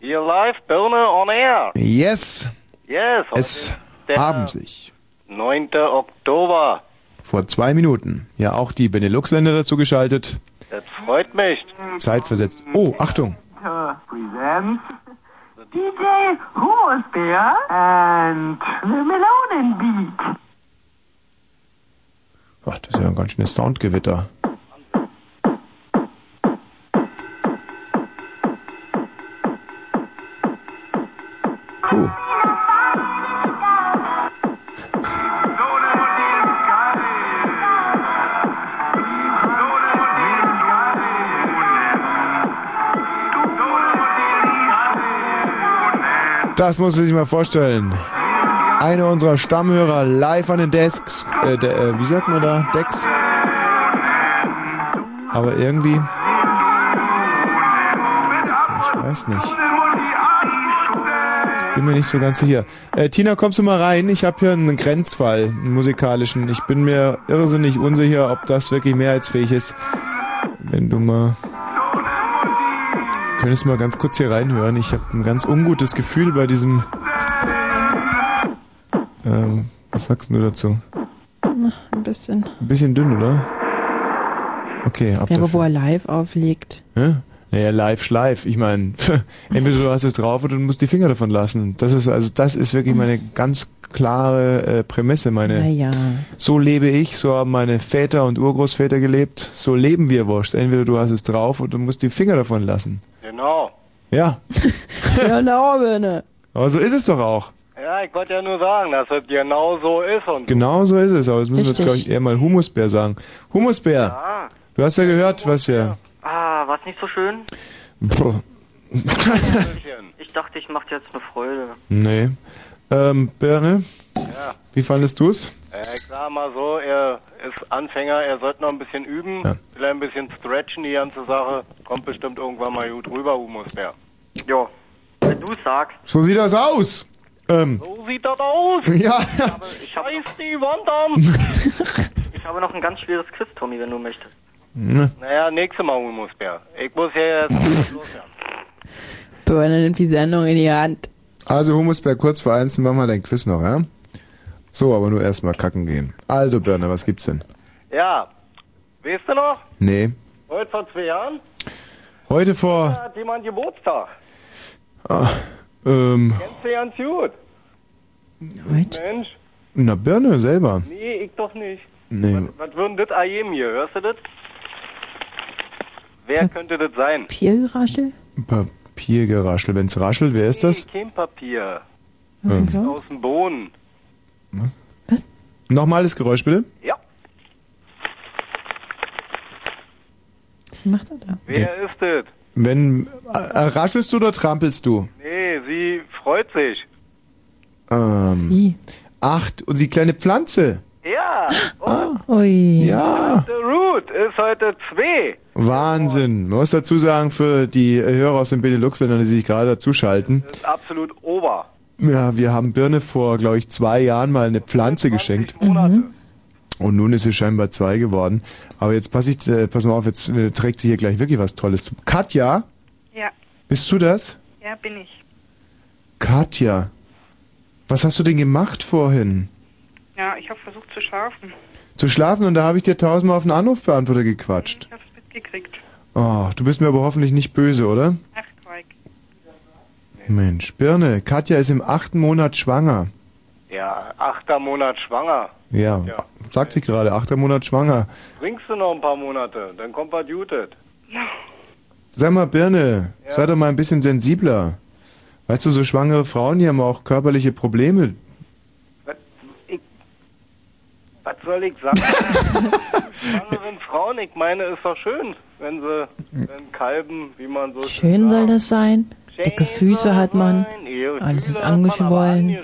[SPEAKER 14] Hier live, Birne on air.
[SPEAKER 1] yes,
[SPEAKER 14] Yes.
[SPEAKER 1] es haben sich
[SPEAKER 14] 9. Oktober.
[SPEAKER 1] vor zwei Minuten ja auch die Benelux-Länder dazu geschaltet.
[SPEAKER 14] Das freut mich.
[SPEAKER 1] Zeitversetzt. Oh, Achtung.
[SPEAKER 15] presents DJ Humus Bear and the Melonen Beat.
[SPEAKER 1] Ach, das ist ja ein ganz schönes Soundgewitter. Das muss man sich mal vorstellen. Einer unserer Stammhörer live an den Desks, äh, de, äh, wie sagt man da, Decks? Aber irgendwie, ich weiß nicht. Ich bin mir nicht so ganz sicher. Äh, Tina, kommst du mal rein? Ich habe hier einen Grenzfall, einen musikalischen. Ich bin mir irrsinnig unsicher, ob das wirklich mehrheitsfähig ist. Wenn du mal... Könntest du mal ganz kurz hier reinhören? Ich habe ein ganz ungutes Gefühl bei diesem... Ähm, was sagst du dazu?
[SPEAKER 2] Na, ein bisschen.
[SPEAKER 1] Ein bisschen dünn, oder? Okay, ab
[SPEAKER 2] Ja, aber
[SPEAKER 1] dafür.
[SPEAKER 2] wo er live auflegt.
[SPEAKER 1] Hä? Naja, live schleif. Ich meine, entweder du hast es drauf oder du musst die Finger davon lassen. Das ist also das ist wirklich meine ganz klare äh, Prämisse. Meine
[SPEAKER 2] Naja.
[SPEAKER 1] so lebe ich, so haben meine Väter und Urgroßväter gelebt, so leben wir wurscht. Entweder du hast es drauf oder du musst die Finger davon lassen.
[SPEAKER 14] Genau.
[SPEAKER 1] Ja,
[SPEAKER 2] genau, Birne.
[SPEAKER 1] aber so ist es doch auch.
[SPEAKER 14] Ja, ich wollte ja nur sagen, dass es genau so ist. Und
[SPEAKER 1] Genau so ist es. Aber das müssen wir jetzt,
[SPEAKER 13] Richtig.
[SPEAKER 1] glaube ich, eher mal Humusbär sagen. Humusbär, du hast ja gehört, was wir...
[SPEAKER 13] Ah, war's nicht so schön?
[SPEAKER 1] Puh,
[SPEAKER 13] Ich dachte, ich mache dir jetzt eine Freude.
[SPEAKER 1] nee. Ähm, Birne,
[SPEAKER 14] Ja.
[SPEAKER 1] Wie fandest du's?
[SPEAKER 14] Äh, ich sag mal so, er ist Anfänger, er sollte noch ein bisschen üben,
[SPEAKER 1] Ja.
[SPEAKER 14] vielleicht ein bisschen stretchen, die ganze Sache. Kommt bestimmt irgendwann mal gut rüber, Humusbär.
[SPEAKER 13] Ja, wenn du sagst.
[SPEAKER 1] So sieht das aus. Ähm,
[SPEAKER 14] So sieht das aus.
[SPEAKER 1] Ja.
[SPEAKER 13] Ich habe
[SPEAKER 14] Scheiß die Wand an.
[SPEAKER 13] ich habe noch ein ganz schweres Quiz, Tommy, wenn du möchtest.
[SPEAKER 1] ne.
[SPEAKER 14] naja, nächstes Mal, Humusbär. Ich muss ja jetzt los werden.
[SPEAKER 2] Birne nimmt die Sendung in die Hand.
[SPEAKER 1] Also Humusbär, kurz vor eins, machen wir dein Quiz noch, ja? So, aber nur erstmal kacken gehen. Also, Birne, was gibt's denn?
[SPEAKER 14] Ja, weißt du noch?
[SPEAKER 1] Nee.
[SPEAKER 14] Heute vor zwei Jahren
[SPEAKER 1] Heute vor,
[SPEAKER 14] hat jemand Geburtstag.
[SPEAKER 1] ah, ähm,
[SPEAKER 14] Kennst du ganz gut.
[SPEAKER 2] Heute?
[SPEAKER 14] Mensch,
[SPEAKER 1] na, Birne selber.
[SPEAKER 14] nee, ich doch nicht.
[SPEAKER 1] Nee.
[SPEAKER 14] Was würden das ergeben hier? Hörst du das? Wer könnte das sein?
[SPEAKER 2] Papiergeraschel?
[SPEAKER 1] Papiergeraschel. Wenn's raschelt, wer ist das?
[SPEAKER 14] Kein Papier.
[SPEAKER 2] Was
[SPEAKER 1] Ähm.
[SPEAKER 14] Aus dem Boden.
[SPEAKER 1] Nochmal das Geräusch, bitte.
[SPEAKER 14] Ja.
[SPEAKER 2] Was macht er da?
[SPEAKER 14] Wer ist es?
[SPEAKER 1] Wenn, äh, äh, raschelst du oder trampelst du?
[SPEAKER 14] Nee, sie freut sich.
[SPEAKER 1] Ähm,
[SPEAKER 2] Sie.
[SPEAKER 1] Acht. Und die kleine Pflanze.
[SPEAKER 14] Ja,
[SPEAKER 2] Ui.
[SPEAKER 1] Ja.
[SPEAKER 14] der Root ist heute zwei.
[SPEAKER 1] Wahnsinn. Man muss dazu sagen, für die Hörer aus den Benelux-Ländern, die sich gerade dazuschalten,
[SPEAKER 14] Das ist absolut ober.
[SPEAKER 1] Ja, wir haben Birne vor, glaube ich, zwei Jahren mal eine Pflanze geschenkt.
[SPEAKER 2] Mhm.
[SPEAKER 1] Und nun ist sie scheinbar zwei geworden. Aber jetzt pass, ich, äh, pass mal auf, jetzt äh, trägt sie hier gleich wirklich was Tolles. zu. Katja,
[SPEAKER 5] Ja,
[SPEAKER 1] bist du das?
[SPEAKER 5] ja, bin ich.
[SPEAKER 1] Katja, was hast du denn gemacht vorhin?
[SPEAKER 5] Ja, ich habe versucht zu schlafen.
[SPEAKER 1] Zu schlafen und da habe ich dir tausendmal auf den Anrufbeantworter gequatscht.
[SPEAKER 5] Ich hab's mitgekriegt.
[SPEAKER 1] Oh, du bist mir aber hoffentlich nicht böse, oder?
[SPEAKER 5] Ach.
[SPEAKER 1] Mensch, Birne, Katja ist im achten Monat schwanger.
[SPEAKER 14] Ja, achter Monat schwanger.
[SPEAKER 1] Ja,
[SPEAKER 14] Ja.
[SPEAKER 1] sagt sie gerade, achter Monat schwanger.
[SPEAKER 14] Bringst du noch ein paar Monate, dann kommt was Jutet.
[SPEAKER 1] Sag mal, Birne, sei doch mal ein bisschen sensibler. Weißt du, so schwangere Frauen, die haben auch körperliche Probleme.
[SPEAKER 14] Was soll ich sagen? Schwangeren Frauen, ich meine, ist doch schön, wenn sie wenn kalben, wie man so
[SPEAKER 2] Schön soll das sein. Dicke Füße hat man. Alles ist angeschwollen.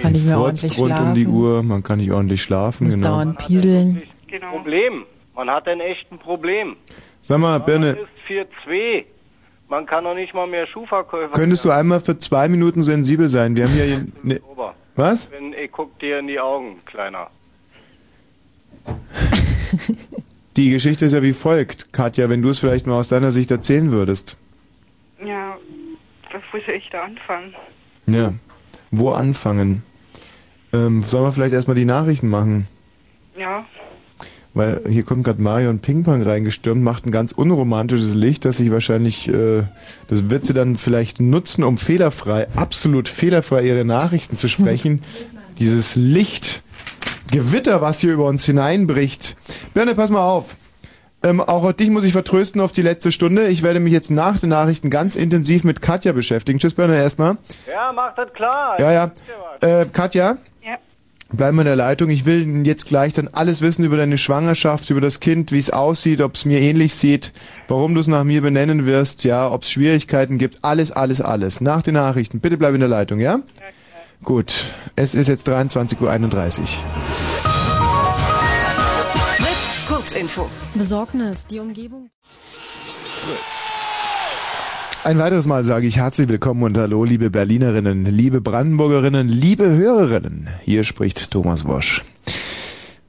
[SPEAKER 2] Kann ich mir
[SPEAKER 1] Furzt
[SPEAKER 2] ordentlich
[SPEAKER 1] rund um die
[SPEAKER 2] schlafen.
[SPEAKER 1] Uhr, man kann nicht ordentlich schlafen.
[SPEAKER 2] Muss
[SPEAKER 1] Genau.
[SPEAKER 2] dauernd pieseln.
[SPEAKER 14] Problem. Man hat ein echtes Problem.
[SPEAKER 1] Sag mal,
[SPEAKER 14] Man
[SPEAKER 1] Birne,
[SPEAKER 14] ist 4-2. Man kann doch nicht mal mehr Schuhverkäufer
[SPEAKER 1] könntest du einmal für zwei Minuten sensibel sein? Wir haben hier... Ne, was?
[SPEAKER 14] Wenn, ich guck dir in die Augen, Kleiner.
[SPEAKER 1] Die Geschichte ist ja wie folgt. Katja, wenn du es vielleicht mal aus deiner Sicht erzählen würdest.
[SPEAKER 5] Ja, wo soll ich da anfangen?
[SPEAKER 1] Ja. Wo anfangen? Ähm, sollen wir vielleicht erstmal die Nachrichten machen?
[SPEAKER 5] Ja,
[SPEAKER 1] Weil hier kommt gerade Mario und Ping-Pong reingestürmt, macht ein ganz unromantisches Licht, das sich wahrscheinlich, äh, das wird sie dann vielleicht nutzen, um fehlerfrei, absolut fehlerfrei ihre Nachrichten zu sprechen. Dieses Licht, Gewitter, was hier über uns hineinbricht. Birne, pass mal auf. Ähm, auch dich muss ich vertrösten auf die letzte Stunde. Ich werde mich jetzt nach den Nachrichten ganz intensiv mit Katja beschäftigen. Tschüss, Birne, erstmal.
[SPEAKER 14] Ja, mach das klar.
[SPEAKER 1] Ja, ja. Äh, Katja?
[SPEAKER 5] Ja.
[SPEAKER 1] Bleib mal in der Leitung. Ich will jetzt gleich dann alles wissen über deine Schwangerschaft, über das Kind, wie es aussieht, ob es mir ähnlich sieht, warum du es nach mir benennen wirst, ja, ob es Schwierigkeiten gibt. Alles, alles, alles. Nach den Nachrichten. Bitte bleib in der Leitung, ja? Gut. Es ist jetzt 23.31 Uhr.
[SPEAKER 4] Fritz, Kurzinfo.
[SPEAKER 2] Besorgnis, die Umgebung.
[SPEAKER 1] Ein weiteres Mal sage ich herzlich willkommen und hallo, liebe Berlinerinnen, liebe Brandenburgerinnen, liebe Hörerinnen. Hier spricht Thomas Wosch.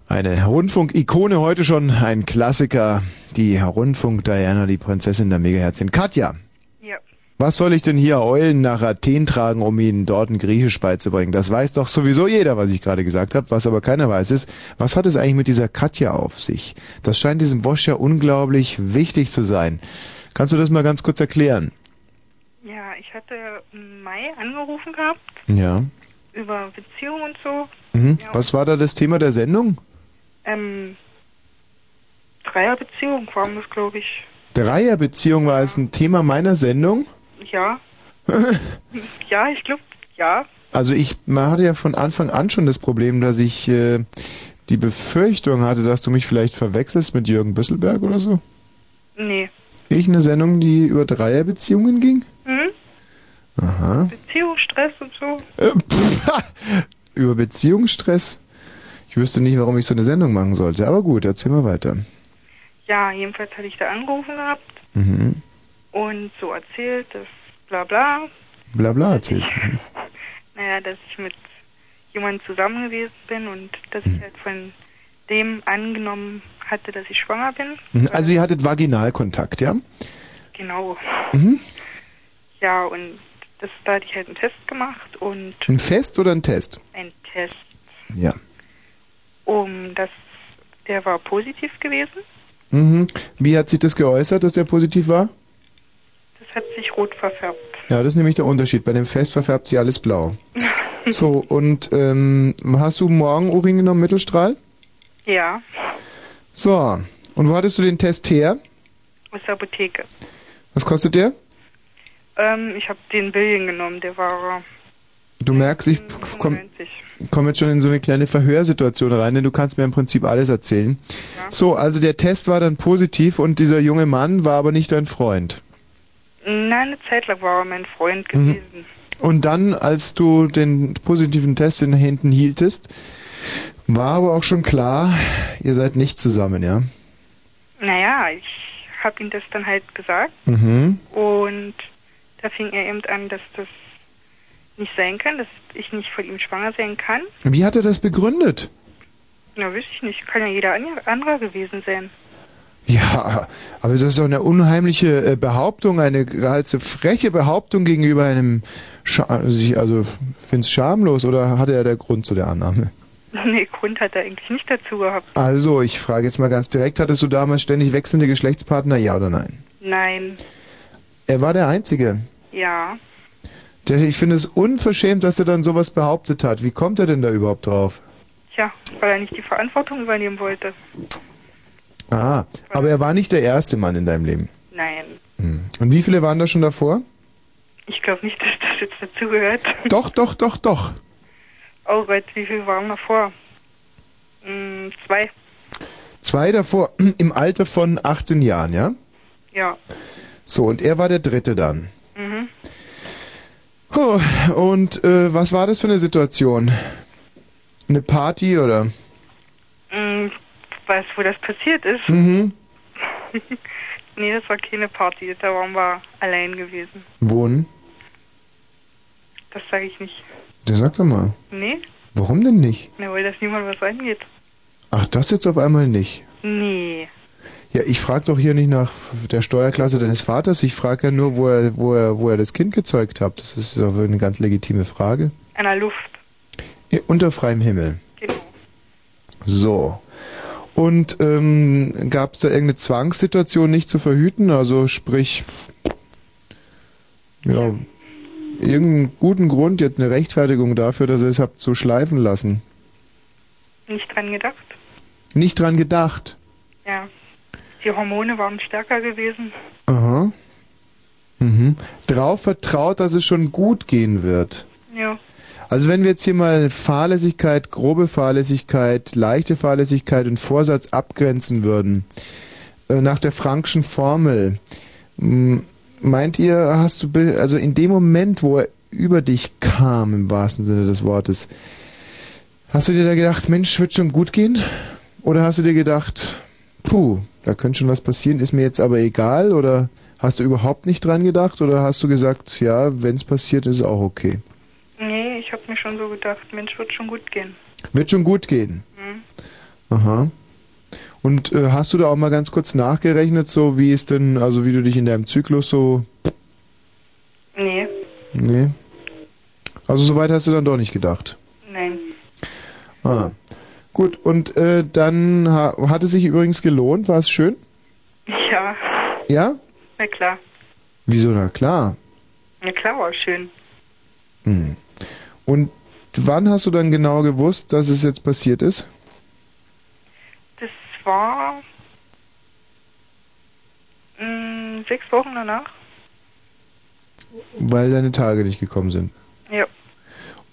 [SPEAKER 1] Eine Rundfunk-Ikone heute schon, ein Klassiker, die Rundfunk-Diana, die Prinzessin der Megaherzchen. Katja,
[SPEAKER 5] ja.
[SPEAKER 1] Was soll ich denn hier Eulen nach Athen tragen, um ihnen dort ein Griechisch beizubringen? Das weiß doch sowieso jeder, was ich gerade gesagt habe. Was aber keiner weiß ist, was hat es eigentlich mit dieser Katja auf sich? Das scheint diesem Wosch ja unglaublich wichtig zu sein. Kannst du das mal ganz kurz erklären?
[SPEAKER 5] Ja, ich hatte im Mai angerufen gehabt
[SPEAKER 1] Ja.
[SPEAKER 5] über Beziehungen und so.
[SPEAKER 1] Mhm.
[SPEAKER 5] Ja.
[SPEAKER 1] Was war da das Thema der Sendung?
[SPEAKER 5] Ähm, Dreierbeziehung waren das, glaube ich.
[SPEAKER 1] Dreierbeziehung war es ein Thema meiner Sendung.
[SPEAKER 5] Ja. ja, ich glaube, ja.
[SPEAKER 1] Also ich man hatte ja von Anfang an schon das Problem, dass ich äh, die Befürchtung hatte, dass du mich vielleicht verwechselst mit Jürgen Büsselberg oder so.
[SPEAKER 5] Nee.
[SPEAKER 1] Ich eine Sendung, die über Dreierbeziehungen ging?
[SPEAKER 5] Hm?
[SPEAKER 1] Aha.
[SPEAKER 5] Beziehungsstress und so.
[SPEAKER 1] Äh, pff, über Beziehungsstress? Ich wüsste nicht, warum ich so eine Sendung machen sollte. Aber gut, erzähl mal weiter.
[SPEAKER 5] Ja, jedenfalls hatte ich da angerufen gehabt
[SPEAKER 1] Mhm.
[SPEAKER 5] Und so erzählt, dass bla bla.
[SPEAKER 1] Bla bla erzählt.
[SPEAKER 5] Naja, dass ich mit jemandem zusammen gewesen bin und dass
[SPEAKER 1] Mhm.
[SPEAKER 5] ich halt von dem angenommen hatte, dass ich schwanger bin.
[SPEAKER 1] Mhm. Also ihr hattet Vaginalkontakt, ja?
[SPEAKER 5] Genau.
[SPEAKER 1] Mhm.
[SPEAKER 5] Ja, und das, da hatte ich halt einen Test gemacht und
[SPEAKER 1] Ein Fest oder ein Test?
[SPEAKER 5] einen Test,
[SPEAKER 1] Ja.
[SPEAKER 5] um das, der war positiv gewesen.
[SPEAKER 1] Mhm. Wie hat sich das geäußert, dass der positiv war?
[SPEAKER 5] Hat sich rot verfärbt.
[SPEAKER 1] Ja, das ist nämlich der Unterschied. Bei dem Fest verfärbt sich alles blau. So, und ähm, hast du morgen Urin genommen, Mittelstrahl?
[SPEAKER 5] Ja,
[SPEAKER 1] So, und wo hattest du den Test her?
[SPEAKER 5] aus der Apotheke.
[SPEAKER 1] Was kostet der?
[SPEAKER 5] Ähm, ich habe den Billion genommen, der war
[SPEAKER 1] Du merkst, ich komme komm jetzt schon in so eine kleine Verhörsituation rein, denn du kannst mir im Prinzip alles erzählen. So, also der Test war dann positiv und dieser junge Mann war aber nicht dein Freund.
[SPEAKER 5] Nein, eine Zeit lang war er mein Freund
[SPEAKER 1] Mhm.
[SPEAKER 5] gewesen.
[SPEAKER 1] Und dann, als du den positiven Test in den Händen hieltest, war aber auch schon klar, ihr seid nicht zusammen, ja?
[SPEAKER 5] Naja, ich habe ihm das dann halt gesagt
[SPEAKER 1] Mhm.
[SPEAKER 5] und da fing er eben an, dass das nicht sein kann, dass ich nicht von ihm schwanger sein kann.
[SPEAKER 1] Wie hat er das begründet?
[SPEAKER 5] Na, wüsste ich nicht. Kann ja jeder an- anderer gewesen sein.
[SPEAKER 1] Ja, aber das ist doch eine unheimliche äh, Behauptung, eine geradezu freche Behauptung gegenüber einem, Scha also find's schamlos oder hatte er der Grund zu der Annahme?
[SPEAKER 5] Nee, Grund hat er eigentlich nicht dazu gehabt.
[SPEAKER 1] Also, ich frage jetzt mal ganz direkt, hattest du damals ständig wechselnde Geschlechtspartner, ja oder nein?
[SPEAKER 5] Nein.
[SPEAKER 1] Er war der Einzige.
[SPEAKER 5] Ja.
[SPEAKER 1] Ich finde es unverschämt, dass er dann sowas behauptet hat. Wie kommt er denn da überhaupt drauf?
[SPEAKER 5] Tja, weil er nicht die Verantwortung übernehmen wollte.
[SPEAKER 1] Ah, aber er war nicht der erste Mann in deinem Leben.
[SPEAKER 5] Nein.
[SPEAKER 1] Und wie viele waren da schon davor?
[SPEAKER 5] Ich glaube nicht, dass das jetzt dazugehört.
[SPEAKER 1] Doch, doch, doch, doch.
[SPEAKER 5] Oh Gott, wie viel waren davor? Hm, zwei.
[SPEAKER 1] Zwei davor, im Alter von 18 Jahren, ja?
[SPEAKER 5] Ja.
[SPEAKER 1] So, und er war der dritte dann.
[SPEAKER 5] Mhm.
[SPEAKER 1] Oh, und äh, was war das für eine Situation? Eine Party oder?
[SPEAKER 5] Hm, weißt wo das passiert ist?
[SPEAKER 1] Mhm.
[SPEAKER 5] nee, das war keine Party. Da waren wir allein gewesen.
[SPEAKER 1] Wohnen?
[SPEAKER 5] Das sage ich nicht.
[SPEAKER 1] Der sag doch mal.
[SPEAKER 5] Nee?
[SPEAKER 1] Warum denn nicht?
[SPEAKER 5] Na, weil das niemand was angeht.
[SPEAKER 1] Ach, das jetzt auf einmal nicht.
[SPEAKER 5] Nee.
[SPEAKER 1] Ja, ich frage doch hier nicht nach der Steuerklasse deines Vaters. Ich frage ja nur, wo er, wo er, wo er das Kind gezeugt hat. Das ist doch eine ganz legitime Frage.
[SPEAKER 5] An der Luft.
[SPEAKER 1] Ja, Unter freiem Himmel.
[SPEAKER 5] Genau.
[SPEAKER 1] So. Und ähm, gab es da irgendeine Zwangssituation nicht zu verhüten? Also sprich, ja, irgendeinen guten Grund, jetzt eine Rechtfertigung dafür, dass ihr es habt so schleifen lassen.
[SPEAKER 5] Nicht dran gedacht.
[SPEAKER 1] Nicht dran gedacht.
[SPEAKER 5] Ja. Die Hormone waren stärker gewesen.
[SPEAKER 1] Aha. Mhm. Drauf vertraut, dass es schon gut gehen wird.
[SPEAKER 5] Ja.
[SPEAKER 1] Also wenn wir jetzt hier mal Fahrlässigkeit, grobe Fahrlässigkeit, leichte Fahrlässigkeit und Vorsatz abgrenzen würden, äh, nach der Frankschen Formel, meint ihr, hast du, also in dem Moment, wo er über dich kam, im wahrsten Sinne des Wortes, hast du dir da gedacht, Mensch, wird schon gut gehen? Oder hast du dir gedacht, puh, da könnte schon was passieren, ist mir jetzt aber egal? Oder hast du überhaupt nicht dran gedacht? Oder hast du gesagt, ja, wenn es passiert, ist auch okay?
[SPEAKER 5] Nee, ich habe mir schon so gedacht, Mensch, wird schon gut gehen.
[SPEAKER 1] Wird schon gut gehen.
[SPEAKER 5] Hm.
[SPEAKER 1] Aha. Und äh, hast du da auch mal ganz kurz nachgerechnet, so wie es denn, also wie du dich in deinem Zyklus so.
[SPEAKER 5] Nee,
[SPEAKER 1] Nee. Also soweit hast du dann doch nicht gedacht.
[SPEAKER 5] nein.
[SPEAKER 1] Ah. Gut, und äh, dann ha hat es sich übrigens gelohnt, war es schön?
[SPEAKER 5] Ja,
[SPEAKER 1] Ja?
[SPEAKER 5] na klar.
[SPEAKER 1] Wieso, na klar.
[SPEAKER 5] Na klar war schön.
[SPEAKER 1] Hm. Und wann hast du dann genau gewusst, dass es jetzt passiert ist?
[SPEAKER 5] Das war mh, sechs Wochen danach.
[SPEAKER 1] Weil deine Tage nicht gekommen sind.
[SPEAKER 5] Ja.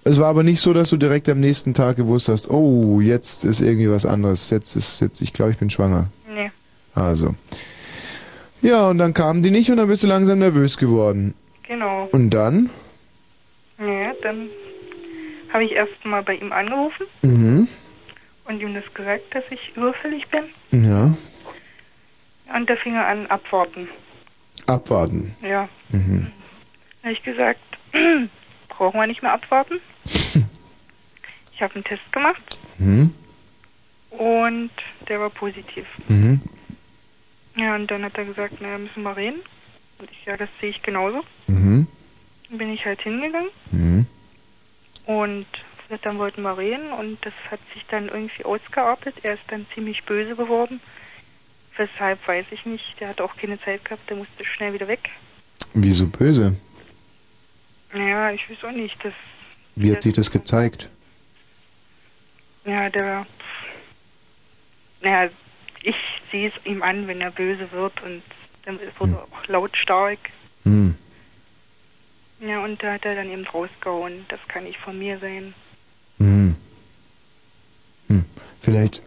[SPEAKER 1] Es war aber nicht so, dass du direkt am nächsten Tag gewusst hast, oh, jetzt ist irgendwie was anderes. Jetzt ist, jetzt, ich glaube, ich bin schwanger.
[SPEAKER 5] Nee.
[SPEAKER 1] Also. Ja, und dann kamen die nicht und dann bist du langsam nervös geworden.
[SPEAKER 5] Genau.
[SPEAKER 1] Und dann?
[SPEAKER 5] Ja, dann habe ich erst mal bei ihm angerufen
[SPEAKER 1] Mhm.
[SPEAKER 5] und ihm das gesagt, dass ich überfällig bin.
[SPEAKER 1] Ja.
[SPEAKER 5] Und da fing er an, abwarten.
[SPEAKER 1] Abwarten.
[SPEAKER 5] Ja.
[SPEAKER 1] Mhm.
[SPEAKER 5] Da habe ich gesagt, brauchen wir nicht mehr abwarten. ich habe einen Test gemacht
[SPEAKER 1] Mhm.
[SPEAKER 5] und der war positiv.
[SPEAKER 1] Mhm.
[SPEAKER 5] Ja, und dann hat er gesagt, naja, müssen wir reden. Und ich, ja, das sehe ich genauso.
[SPEAKER 1] Mhm.
[SPEAKER 5] Dann bin ich halt hingegangen
[SPEAKER 1] Mhm.
[SPEAKER 5] Und dann wollten wir reden und das hat sich dann irgendwie ausgeartet. Er ist dann ziemlich böse geworden. Weshalb weiß ich nicht. Der hat auch keine Zeit gehabt, der musste schnell wieder weg.
[SPEAKER 1] Wieso böse?
[SPEAKER 5] Naja, ich weiß auch nicht. Das,
[SPEAKER 1] Wie hat sich das gezeigt?
[SPEAKER 5] ja, der, naja, ich sehe es ihm an, wenn er böse wird und dann wird er auch lautstark.
[SPEAKER 1] Hm.
[SPEAKER 5] Ja, und da hat er dann eben rausgehauen. Das kann nicht von mir sein.
[SPEAKER 1] Hm. Hm. Vielleicht.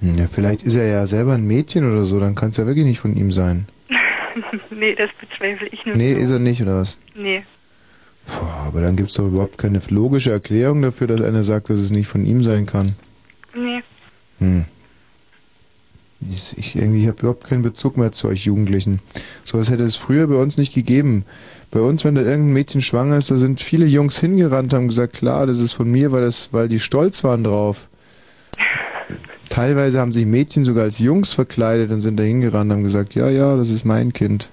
[SPEAKER 1] Hm, Ja, vielleicht ist er ja selber ein Mädchen oder so, dann kann es ja wirklich nicht von ihm sein.
[SPEAKER 5] nee, das bezweifle ich nur.
[SPEAKER 1] Nee, ist er nicht, oder was?
[SPEAKER 5] Nee.
[SPEAKER 1] Boah, aber dann gibt es doch überhaupt keine logische Erklärung dafür, dass einer sagt, dass es nicht von ihm sein kann.
[SPEAKER 5] Nee.
[SPEAKER 1] Hm. Ich, irgendwie habe überhaupt keinen Bezug mehr zu euch Jugendlichen. Sowas hätte es früher bei uns nicht gegeben. Bei uns, wenn da irgendein Mädchen schwanger ist, da sind viele Jungs hingerannt, haben gesagt, klar, das ist von mir, weil das, weil die stolz waren drauf. Teilweise haben sich Mädchen sogar als Jungs verkleidet und sind da hingerannt und haben gesagt, ja, ja, das ist mein Kind.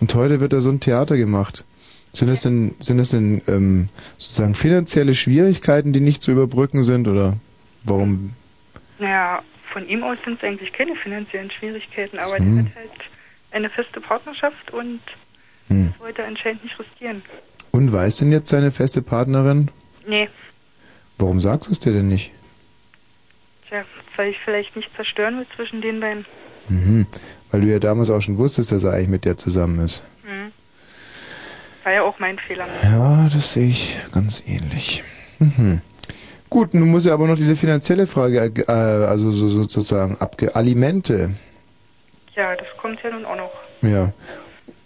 [SPEAKER 1] Und heute wird da so ein Theater gemacht. Sind das denn, sind das denn ähm, sozusagen finanzielle Schwierigkeiten, die nicht zu überbrücken sind oder warum?
[SPEAKER 5] Naja, von ihm aus sind es eigentlich keine finanziellen Schwierigkeiten, aber
[SPEAKER 1] Hm.
[SPEAKER 5] der hat halt eine feste Partnerschaft und
[SPEAKER 1] Hm.
[SPEAKER 5] das wollte er anscheinend nicht riskieren.
[SPEAKER 1] Und weiß denn jetzt seine feste Partnerin?
[SPEAKER 5] Nee,
[SPEAKER 1] Warum sagst du es dir denn nicht?
[SPEAKER 5] tja, weil ich vielleicht nicht zerstören will zwischen den beiden.
[SPEAKER 1] Mhm. Weil du ja damals auch schon wusstest, dass er eigentlich mit dir zusammen ist.
[SPEAKER 5] Hm. War ja auch mein Fehler.
[SPEAKER 1] Ja, das sehe ich ganz ähnlich. Mhm. Gut, nun muss ja aber noch diese finanzielle Frage, äh, also so, sozusagen abge Alimente.
[SPEAKER 5] Ja, das kommt ja nun auch noch.
[SPEAKER 1] Ja.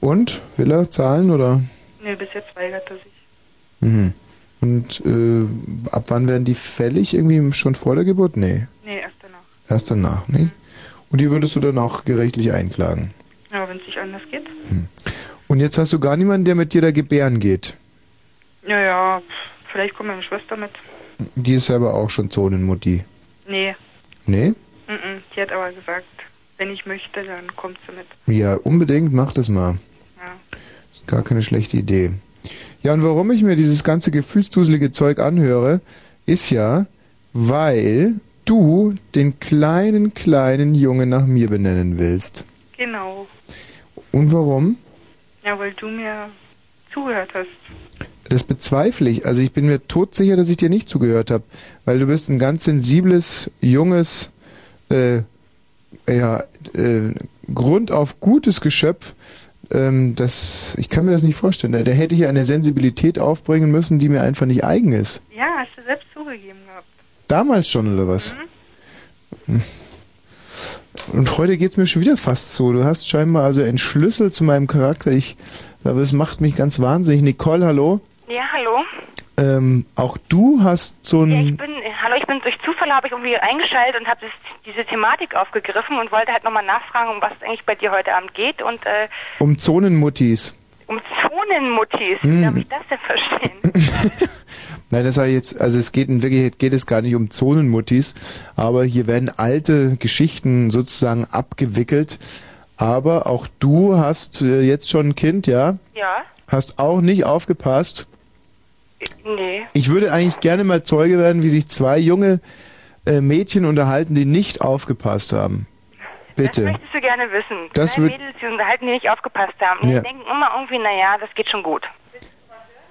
[SPEAKER 1] Und will er zahlen oder?
[SPEAKER 5] Nee, bis jetzt weigert er sich.
[SPEAKER 1] Mhm. Und äh, ab wann werden die fällig? Irgendwie schon vor der Geburt? Nee.
[SPEAKER 5] Nee, erst danach.
[SPEAKER 1] Erst danach, nee. Und die würdest du dann auch gerichtlich einklagen.
[SPEAKER 5] Ja, wenn es nicht anders geht.
[SPEAKER 1] Und jetzt hast du gar niemanden, der mit dir da gebären geht.
[SPEAKER 5] Ja, ja, pff, vielleicht kommt meine Schwester mit.
[SPEAKER 1] Die ist selber auch schon Zonenmutti.
[SPEAKER 5] Nee,
[SPEAKER 1] Nee?
[SPEAKER 5] mm -mm. die hat aber gesagt, wenn ich möchte, dann kommt sie mit.
[SPEAKER 1] Ja, unbedingt, mach das mal.
[SPEAKER 5] Ja.
[SPEAKER 1] Ist gar keine schlechte Idee. Ja, und warum ich mir dieses ganze gefühlsduselige Zeug anhöre, ist ja, weil du den kleinen, kleinen Jungen nach mir benennen willst.
[SPEAKER 5] Genau.
[SPEAKER 1] Und warum?
[SPEAKER 5] Ja, weil du mir zugehört hast.
[SPEAKER 1] Das bezweifle ich. Also ich bin mir todsicher, dass ich dir nicht zugehört habe, weil du bist ein ganz sensibles, junges, äh, ja, äh, grundauf gutes Geschöpf. Ähm, das, ich kann mir das nicht vorstellen. Da, da hätte ich eine Sensibilität aufbringen müssen, die mir einfach nicht eigen ist.
[SPEAKER 5] Ja, hast du selbst zugegeben gehabt.
[SPEAKER 1] Damals schon, oder was? Hm. Und heute geht's mir schon wieder fast so. Du hast scheinbar also einen Schlüssel zu meinem Charakter. Ich, aber es macht mich ganz wahnsinnig. Nicole, hallo.
[SPEAKER 16] Ja, hallo.
[SPEAKER 1] Ähm, auch du hast so ein...
[SPEAKER 16] Ja, ich bin, hallo, ich bin durch Zufall habe ich irgendwie eingeschaltet und habe diese Thematik aufgegriffen und wollte halt nochmal nachfragen, um was es eigentlich bei dir heute Abend geht und äh,
[SPEAKER 1] Um Zonenmuttis.
[SPEAKER 16] um Zonenmuttis.
[SPEAKER 1] Hm.
[SPEAKER 16] Wie darf ich das denn verstehen?
[SPEAKER 1] Nein, das ich jetzt, also es geht in Wirklichkeit geht es gar nicht um Zonenmuttis, aber hier werden alte Geschichten sozusagen abgewickelt. Aber auch du hast äh, jetzt schon ein Kind, ja?
[SPEAKER 16] ja?
[SPEAKER 1] Hast auch nicht aufgepasst.
[SPEAKER 16] Nee.
[SPEAKER 1] Ich würde eigentlich gerne mal Zeuge werden, wie sich zwei junge äh, Mädchen unterhalten, die nicht aufgepasst haben.
[SPEAKER 16] Das
[SPEAKER 1] Bitte.
[SPEAKER 16] möchtest du gerne wissen.
[SPEAKER 1] Das würd-
[SPEAKER 16] Mädels, die unterhalten, die nicht aufgepasst haben. Und
[SPEAKER 1] Ja.
[SPEAKER 16] die denken immer irgendwie, naja, das geht schon gut.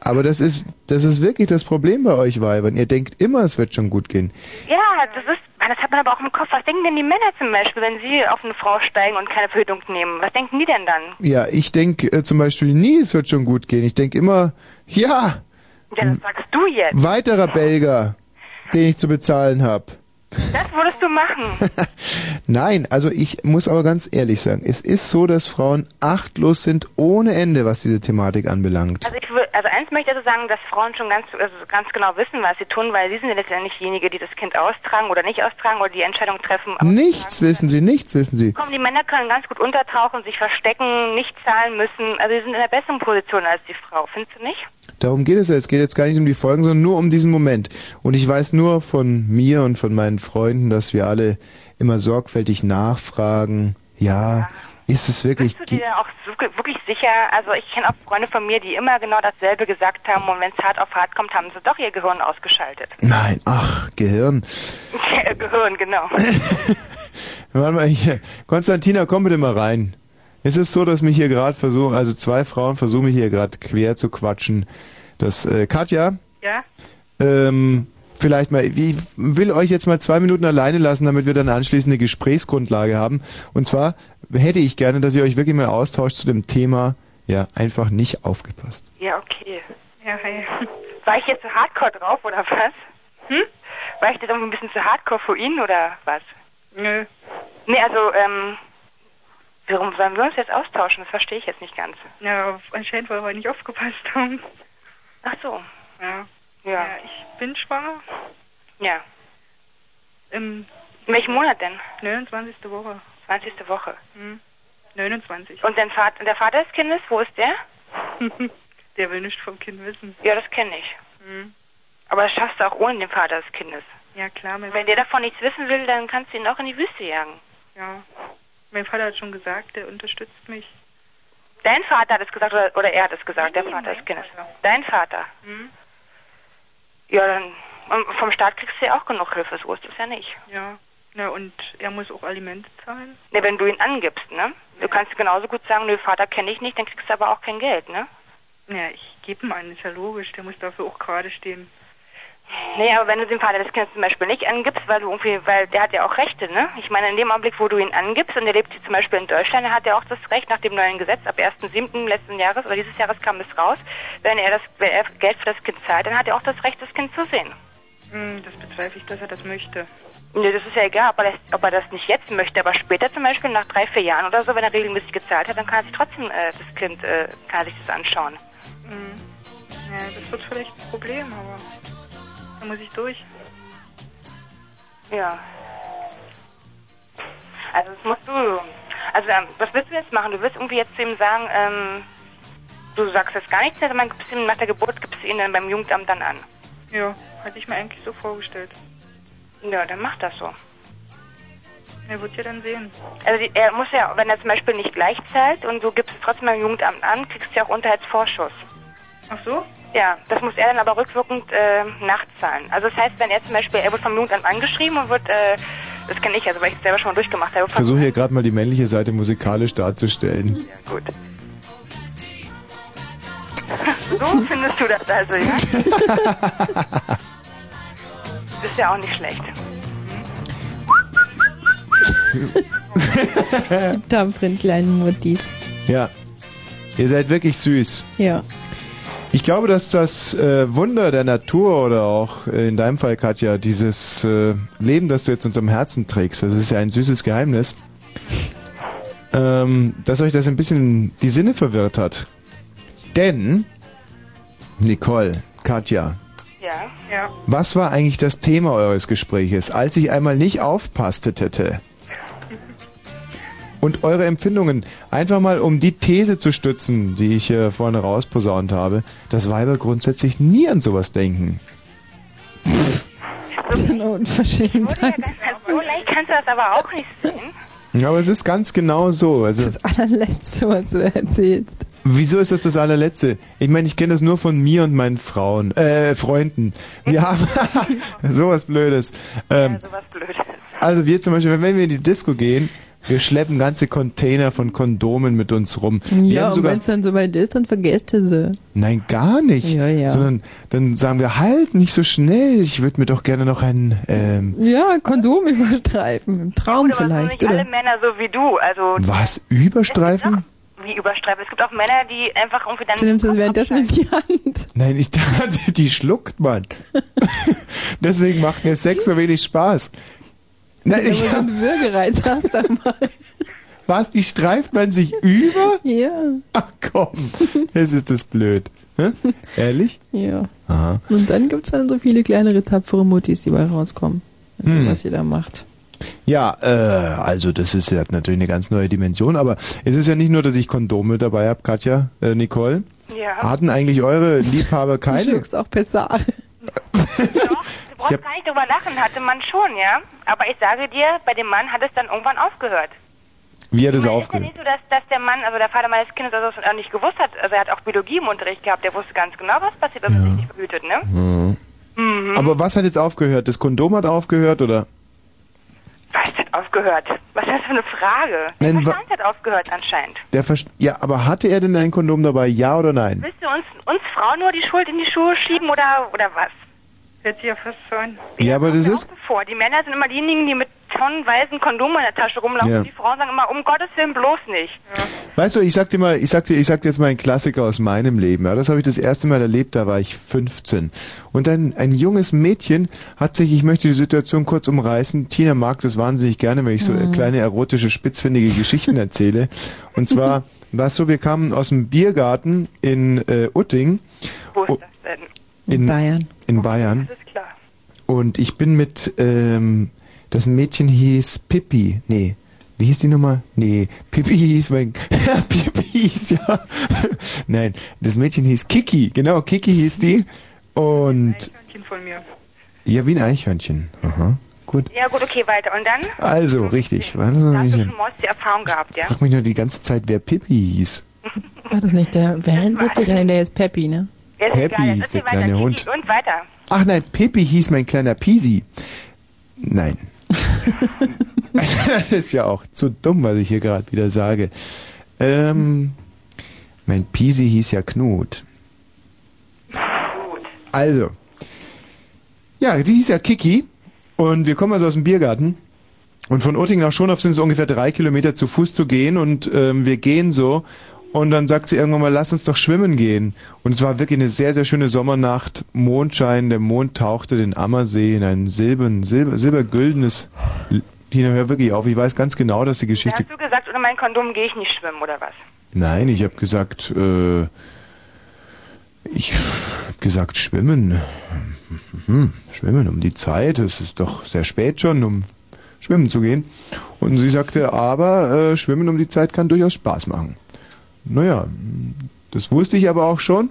[SPEAKER 1] Aber das ist, das ist wirklich das Problem bei euch Weibern. Ihr denkt immer, es wird schon gut gehen.
[SPEAKER 16] Ja, das ist, das hat man aber auch im Kopf. Was denken denn die Männer zum Beispiel, wenn sie auf eine Frau steigen und keine Verhütung nehmen? Was denken die denn dann?
[SPEAKER 1] Ja, ich denke äh, zum Beispiel nie, es wird schon gut gehen. Ich denke immer, ja,
[SPEAKER 16] Ja, das sagst du jetzt.
[SPEAKER 1] weiterer Belger, den ich zu bezahlen habe.
[SPEAKER 16] Das würdest du machen.
[SPEAKER 1] Nein, also ich muss aber ganz ehrlich sagen, es ist so, dass Frauen achtlos sind ohne Ende, was diese Thematik anbelangt.
[SPEAKER 16] Also ich wür- also eins möchte ich also sagen, dass Frauen schon ganz also ganz genau wissen, was sie tun, weil sie sind ja letztendlich diejenigen, die das Kind austragen oder nicht austragen oder die Entscheidung treffen.
[SPEAKER 1] Nichts wissen sie, nichts wissen sie.
[SPEAKER 16] Komm, die Männer können ganz gut untertauchen, sich verstecken, nicht zahlen müssen. Also sie sind in einer besseren Position als die Frau, findest du nicht?
[SPEAKER 1] Darum geht es ja. Es geht jetzt gar nicht um die Folgen, sondern nur um diesen Moment. Und ich weiß nur von mir und von meinen Freunden, dass wir alle immer sorgfältig nachfragen. Ja, ist es wirklich...
[SPEAKER 16] Bist du dir auch so, wirklich sicher? Also ich kenne auch Freunde von mir, die immer genau dasselbe gesagt haben und wenn es hart auf hart kommt, haben sie doch ihr Gehirn ausgeschaltet.
[SPEAKER 1] Nein, ach, Gehirn.
[SPEAKER 16] Gehirn, genau.
[SPEAKER 1] Warte mal, hier. Konstantina, komm bitte mal rein. Ist es so, dass mich hier gerade versuchen, also zwei Frauen versuchen mich hier gerade quer zu quatschen. Das, äh, Katja,
[SPEAKER 5] Ja?
[SPEAKER 1] ähm, vielleicht mal, ich will euch jetzt mal zwei Minuten alleine lassen, damit wir dann anschließend eine Gesprächsgrundlage haben. Und zwar hätte ich gerne, dass ihr euch wirklich mal austauscht zu dem Thema, Ja, einfach nicht aufgepasst.
[SPEAKER 16] Ja, okay.
[SPEAKER 5] Ja, hi.
[SPEAKER 16] War ich jetzt zu hardcore drauf oder was? Hm? War ich jetzt irgendwie ein bisschen zu hardcore für ihn oder was?
[SPEAKER 5] Nö.
[SPEAKER 16] Nee, also, ähm, warum sollen wir uns jetzt austauschen? Das verstehe ich jetzt nicht ganz.
[SPEAKER 5] Ja, anscheinend, weil wir nicht aufgepasst haben.
[SPEAKER 16] Ach so.
[SPEAKER 5] Ja.
[SPEAKER 16] Ja.
[SPEAKER 5] ich bin schwanger.
[SPEAKER 16] Ja.
[SPEAKER 5] Im
[SPEAKER 16] In welchem Monat denn?
[SPEAKER 5] 29. Woche.
[SPEAKER 16] 20. Woche.
[SPEAKER 5] Hm. 29.
[SPEAKER 16] Und dein Vater, der Vater des Kindes, wo ist der?
[SPEAKER 5] Der will nichts vom Kind wissen.
[SPEAKER 16] Ja, das kenne ich.
[SPEAKER 5] Hm.
[SPEAKER 16] Aber das schaffst du auch ohne den Vater des Kindes.
[SPEAKER 5] Ja, klar.
[SPEAKER 16] Wenn der davon nichts wissen will, dann kannst du ihn auch in die Wüste jagen.
[SPEAKER 5] Ja. Mein Vater hat schon gesagt, der unterstützt mich.
[SPEAKER 16] Dein Vater hat es gesagt oder, oder er hat es gesagt, der
[SPEAKER 5] Nee,
[SPEAKER 16] Vater des Kindes.
[SPEAKER 5] Vater.
[SPEAKER 16] Dein Vater.
[SPEAKER 5] Hm?
[SPEAKER 16] Ja, dann vom Staat kriegst du ja auch genug Hilfe, so ist es ja nicht.
[SPEAKER 5] Ja. Na, und er muss auch Alimente zahlen.
[SPEAKER 16] Ne, wenn du ihn angibst, ne? Du kannst genauso gut sagen, nö, Vater kenne ich nicht, dann kriegst du aber auch kein Geld, ne?
[SPEAKER 5] Ja, ich gebe ihm einen, ist ja logisch. Der muss dafür auch gerade stehen.
[SPEAKER 16] Nee, aber wenn du den Vater des Kindes zum Beispiel nicht angibst, weil du irgendwie, weil der hat ja auch Rechte, ne? Ich meine, in dem Augenblick, wo du ihn angibst und er lebt hier zum Beispiel in Deutschland, hat er auch das Recht nach dem neuen Gesetz, ab 1.7. letzten Jahres oder dieses Jahres kam es raus, wenn er das, wenn er Geld für das Kind zahlt, dann hat er auch das Recht, das Kind zu sehen.
[SPEAKER 5] Hm, das bezweifle ich, dass er das möchte.
[SPEAKER 16] Nee, das ist ja egal, ob er, das, ob er das nicht jetzt möchte, aber später zum Beispiel nach drei, vier Jahren oder so, wenn er regelmäßig gezahlt hat, dann kann er sich trotzdem äh, das Kind, äh, kann er sich das anschauen.
[SPEAKER 5] Hm. Ja, das wird vielleicht ein Problem, aber da muss ich durch.
[SPEAKER 16] Ja. Also das musst du. Also ähm, was willst du jetzt machen? Du willst irgendwie jetzt zu ihm sagen, ähm, du sagst jetzt gar nichts, sondern gibst ihm nach der Geburt gibst du ihn dann beim Jugendamt dann an.
[SPEAKER 5] Ja, hatte ich mir eigentlich so vorgestellt.
[SPEAKER 16] Ja, dann mach das so.
[SPEAKER 5] Er wird ja dann sehen.
[SPEAKER 16] Also die, er muss ja, wenn er zum Beispiel nicht gleich zahlt und du gibst es trotzdem beim Jugendamt an, kriegst du ja auch Unterhaltsvorschuss.
[SPEAKER 5] Ach so?
[SPEAKER 16] Ja, das muss er dann aber rückwirkend äh, nachzahlen. Also das heißt, wenn er zum Beispiel, er wird vom Jugendamt angeschrieben und wird, äh, das kenne ich also, weil ich es selber schon mal durchgemacht habe.
[SPEAKER 1] Ich versuche hier gerade mal die männliche Seite musikalisch darzustellen.
[SPEAKER 16] Gut. so findest du das also, ja? ist ja auch nicht schlecht.
[SPEAKER 2] Tapferen kleinen Muttis.
[SPEAKER 1] Ja. Ihr seid wirklich süß.
[SPEAKER 2] Ja.
[SPEAKER 1] Ich glaube, dass das äh, Wunder der Natur oder auch äh, in deinem Fall, Katja, dieses äh, Leben, das du jetzt unterm Herzen trägst, das ist ja ein süßes Geheimnis, ähm, dass euch das ein bisschen die Sinne verwirrt hat. Denn, Nicole, Katja,
[SPEAKER 16] Ja. Ja.
[SPEAKER 1] was war eigentlich das Thema eures Gespräches, als ich einmal nicht aufpasste, Tette? Und eure Empfindungen, einfach mal um die These zu stützen, die ich äh, vorne rausposaunt habe, dass Weiber grundsätzlich nie an sowas denken.
[SPEAKER 2] So eine Unverschämtheit.
[SPEAKER 16] So leicht kannst du das aber auch nicht sehen.
[SPEAKER 1] Ja, aber es ist ganz genau so. Also,
[SPEAKER 2] Das allerletzte, was du erzählst.
[SPEAKER 1] wieso ist das das allerletzte? Ich meine, ich kenne das nur von mir und meinen Frauen, äh, Freunden. Wir haben sowas Blödes. Ähm,
[SPEAKER 16] Sowas Blödes.
[SPEAKER 1] Also wir zum Beispiel, wenn wir in die Disco gehen, wir schleppen ganze Container von Kondomen mit uns rum. Wir
[SPEAKER 2] Ja,
[SPEAKER 1] haben
[SPEAKER 2] und
[SPEAKER 1] sogar,
[SPEAKER 2] wenn es dann soweit ist, dann vergesst du sie.
[SPEAKER 1] nein, gar nicht.
[SPEAKER 2] Ja, ja.
[SPEAKER 1] Sondern dann sagen wir, halt, nicht so schnell. Ich würde mir doch gerne noch ein, ähm,
[SPEAKER 2] Ja, Kondom überstreifen. Im Traum
[SPEAKER 16] Gut, aber so
[SPEAKER 2] vielleicht,
[SPEAKER 16] nicht alle
[SPEAKER 2] oder?
[SPEAKER 16] Männer so wie du. Also
[SPEAKER 1] was, überstreifen?
[SPEAKER 16] wie überstreifen. Es gibt auch Männer, die einfach irgendwie dann.
[SPEAKER 2] Du nimmst es währenddessen in die Hand.
[SPEAKER 1] Nein, ich dachte, die schluckt man. Deswegen macht mir Sex so wenig Spaß. Nein,
[SPEAKER 2] Wenn
[SPEAKER 1] ich
[SPEAKER 2] du so einen Würgereiz hast, dann mal.
[SPEAKER 1] was, die streift man sich über?
[SPEAKER 2] Ja.
[SPEAKER 1] Ach komm, das ist das blöd. Hä? Ehrlich?
[SPEAKER 2] Ja.
[SPEAKER 1] Aha.
[SPEAKER 2] Und dann gibt's dann so viele kleinere, tapfere Muttis, die bei rauskommen.
[SPEAKER 1] Hm.
[SPEAKER 2] Was ihr da macht.
[SPEAKER 1] Ja, äh, also das ist ja natürlich eine ganz neue Dimension, aber es ist ja nicht nur, dass ich Kondome dabei habe, Katja, äh, Nicole.
[SPEAKER 16] Ja.
[SPEAKER 1] Hatten eigentlich eure Liebhaber
[SPEAKER 2] Du
[SPEAKER 1] keine?
[SPEAKER 2] schluckst auch Pessar.
[SPEAKER 16] Brauchst
[SPEAKER 1] hab-
[SPEAKER 16] gar nicht drüber lachen, hatte man schon, ja. Aber ich sage dir, bei dem Mann hat es dann irgendwann aufgehört.
[SPEAKER 1] Wie hat es
[SPEAKER 16] Ist ja
[SPEAKER 1] aufgehört?
[SPEAKER 16] nicht so, dass, dass der Mann, also der Vater meines Kindes, also das auch nicht gewusst hat. Also er hat auch Biologie im Unterricht gehabt. Der wusste ganz genau, was passiert, wenn man sich nicht verhütet, ne?
[SPEAKER 1] Mhm.
[SPEAKER 16] Mhm.
[SPEAKER 1] Aber was hat jetzt aufgehört? Das Kondom hat aufgehört oder?
[SPEAKER 16] Was hat aufgehört? Was ist das für eine Frage? Der
[SPEAKER 1] Nein,
[SPEAKER 16] Verstand hat aufgehört anscheinend.
[SPEAKER 1] Der Verst ja, aber hatte er denn ein Kondom dabei? Ja oder nein?
[SPEAKER 16] Willst du uns, uns Frauen nur die Schuld in die Schuhe schieben oder, oder was?
[SPEAKER 5] Sich ja fast an.
[SPEAKER 1] Ja, aber das ist
[SPEAKER 16] Vor. Die Männer sind immer diejenigen, die mit tonnenweisen Kondome in der Tasche rumlaufen.
[SPEAKER 1] Ja.
[SPEAKER 16] Die Frauen sagen immer, um Gottes Willen bloß nicht.
[SPEAKER 1] Weißt du, ich sag dir mal, ich sag dir, ich sag dir jetzt mal einen Klassiker aus meinem Leben. Ja, das habe ich das erste Mal erlebt, da war ich 15. Und ein, ein junges Mädchen hat sich, ich möchte die Situation kurz umreißen, Tina mag das wahnsinnig gerne, wenn ich so
[SPEAKER 17] Mhm.
[SPEAKER 1] kleine erotische, spitzfindige Geschichten erzähle. Und zwar war es so, wir kamen aus dem Biergarten in äh, Utting.
[SPEAKER 16] Wo ist das denn?
[SPEAKER 2] In Bayern.
[SPEAKER 1] In Bayern.
[SPEAKER 16] Das ist klar.
[SPEAKER 1] Und ich bin mit, ähm, das Mädchen hieß Pippi. Nee. Wie hieß die Nummer? Nee, Pippi hieß mein, Pippi hieß, ja. Nein, das Mädchen hieß Kiki. Genau, Kiki hieß die. Und,
[SPEAKER 5] Eichhörnchen von mir.
[SPEAKER 1] ja, wie ein Eichhörnchen. Aha, gut.
[SPEAKER 16] Ja gut, okay, weiter. Und dann?
[SPEAKER 1] Also, richtig. War das ein
[SPEAKER 16] Da hast du schon die Erfahrung gehabt, ja?
[SPEAKER 1] Ich frag mich nur die ganze Zeit, wer Pippi hieß.
[SPEAKER 2] War das nicht der Wellensittich? Nee, der ist Peppi, ne?
[SPEAKER 16] Jetzt
[SPEAKER 1] hieß der kleine
[SPEAKER 16] weiter.
[SPEAKER 1] Hund.
[SPEAKER 16] Und weiter.
[SPEAKER 1] Ach nein, Pippi hieß mein kleiner Pisi. Nein. das ist ja auch zu dumm, was ich hier gerade wieder sage. Ähm, mein Pisi hieß ja Knut. Also. Ja, die hieß ja Kiki. Und wir kommen also aus dem Biergarten. Und von Utting nach Schonhof sind es ungefähr drei Kilometer zu Fuß zu gehen. Und ähm, wir gehen so. Und dann sagt sie irgendwann mal, lass uns doch schwimmen gehen. Und es war wirklich eine sehr, sehr schöne Sommernacht. Mondschein, der Mond tauchte den Ammersee in ein silbern, silber, silbergüldenes... Tina, hör wirklich auf. Ich weiß ganz genau, dass die Geschichte...
[SPEAKER 16] hast du gesagt, ohne mein Kondom gehe ich nicht schwimmen, oder was?
[SPEAKER 1] Nein, ich habe gesagt, äh, ich habe gesagt, schwimmen. Hm, schwimmen um die Zeit. Es ist doch sehr spät schon, um schwimmen zu gehen. Und sie sagte, aber äh, schwimmen um die Zeit kann durchaus Spaß machen. Naja, das wusste ich aber auch schon.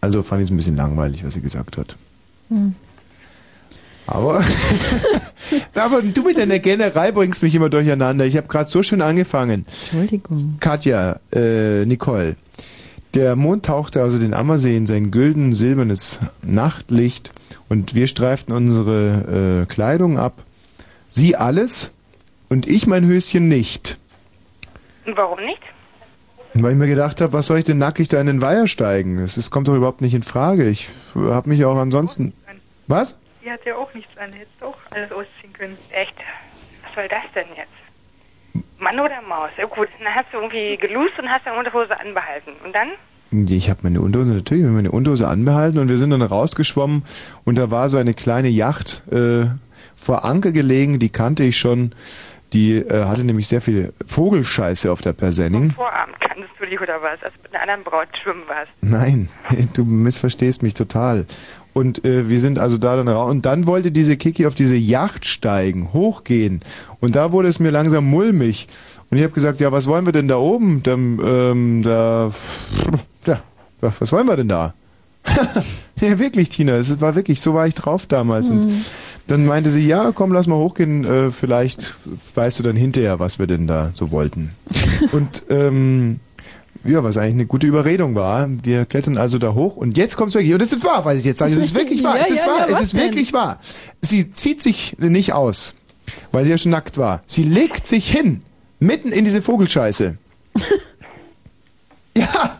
[SPEAKER 1] Also fand ich es ein bisschen langweilig, was sie gesagt hat.
[SPEAKER 2] Hm.
[SPEAKER 1] Aber, aber du mit deiner Generei bringst mich immer durcheinander. Ich habe gerade so schön angefangen.
[SPEAKER 2] Entschuldigung.
[SPEAKER 1] Katja, äh, Nicole. Der Mond tauchte also den Ammersee in sein gülden silbernes Nachtlicht und wir streiften unsere äh, Kleidung ab. Sie alles und ich mein Höschen nicht.
[SPEAKER 16] Und warum nicht?
[SPEAKER 1] Weil ich mir gedacht habe, was soll ich denn nackig da in den Weiher steigen? Das kommt doch überhaupt nicht in Frage. Ich habe mich auch ansonsten... Was?
[SPEAKER 5] Die hat ja auch nichts an, hättest auch alles ausziehen können.
[SPEAKER 16] Echt? Was soll das denn jetzt? Mann oder Maus? Ja gut, dann hast du irgendwie gelust und hast deine Unterhose anbehalten. Und dann?
[SPEAKER 1] Ich habe meine Unterhose, natürlich habe meine Unterhose anbehalten und wir sind dann rausgeschwommen und da war so eine kleine Yacht äh, vor Anker gelegen, die kannte ich schon. Die äh, hatte nämlich sehr viel Vogelscheiße auf der Persenning.
[SPEAKER 16] Vorabend kanntest du dich oder was? Als du mit einer anderen Braut schwimmen warst.
[SPEAKER 1] Nein, du missverstehst mich total. Und äh, wir sind also da dann raus. Und dann wollte diese Kiki auf diese Yacht steigen, hochgehen. Und da wurde es mir langsam mulmig. Und ich habe gesagt, ja, was wollen wir denn da oben? Dann, ähm, da, ja, was wollen wir denn da? ja, wirklich, Tina, es war wirklich, so war ich drauf damals. Und
[SPEAKER 2] Mhm.
[SPEAKER 1] dann meinte sie, ja, komm, lass mal hochgehen, äh, vielleicht weißt du dann hinterher, was wir denn da so wollten. Und ähm, ja, was eigentlich eine gute Überredung war. Wir klettern also da hoch und jetzt kommt's wirklich. Und es ist wahr, was ich jetzt sage. Es ist wirklich wahr.
[SPEAKER 2] Ja,
[SPEAKER 1] es ist
[SPEAKER 2] ja,
[SPEAKER 1] wahr.
[SPEAKER 2] ja,
[SPEAKER 1] es ist
[SPEAKER 2] denn?
[SPEAKER 1] wirklich wahr. Sie zieht sich nicht aus, weil sie ja schon nackt war. Sie legt sich hin, mitten in diese Vogelscheiße. ja.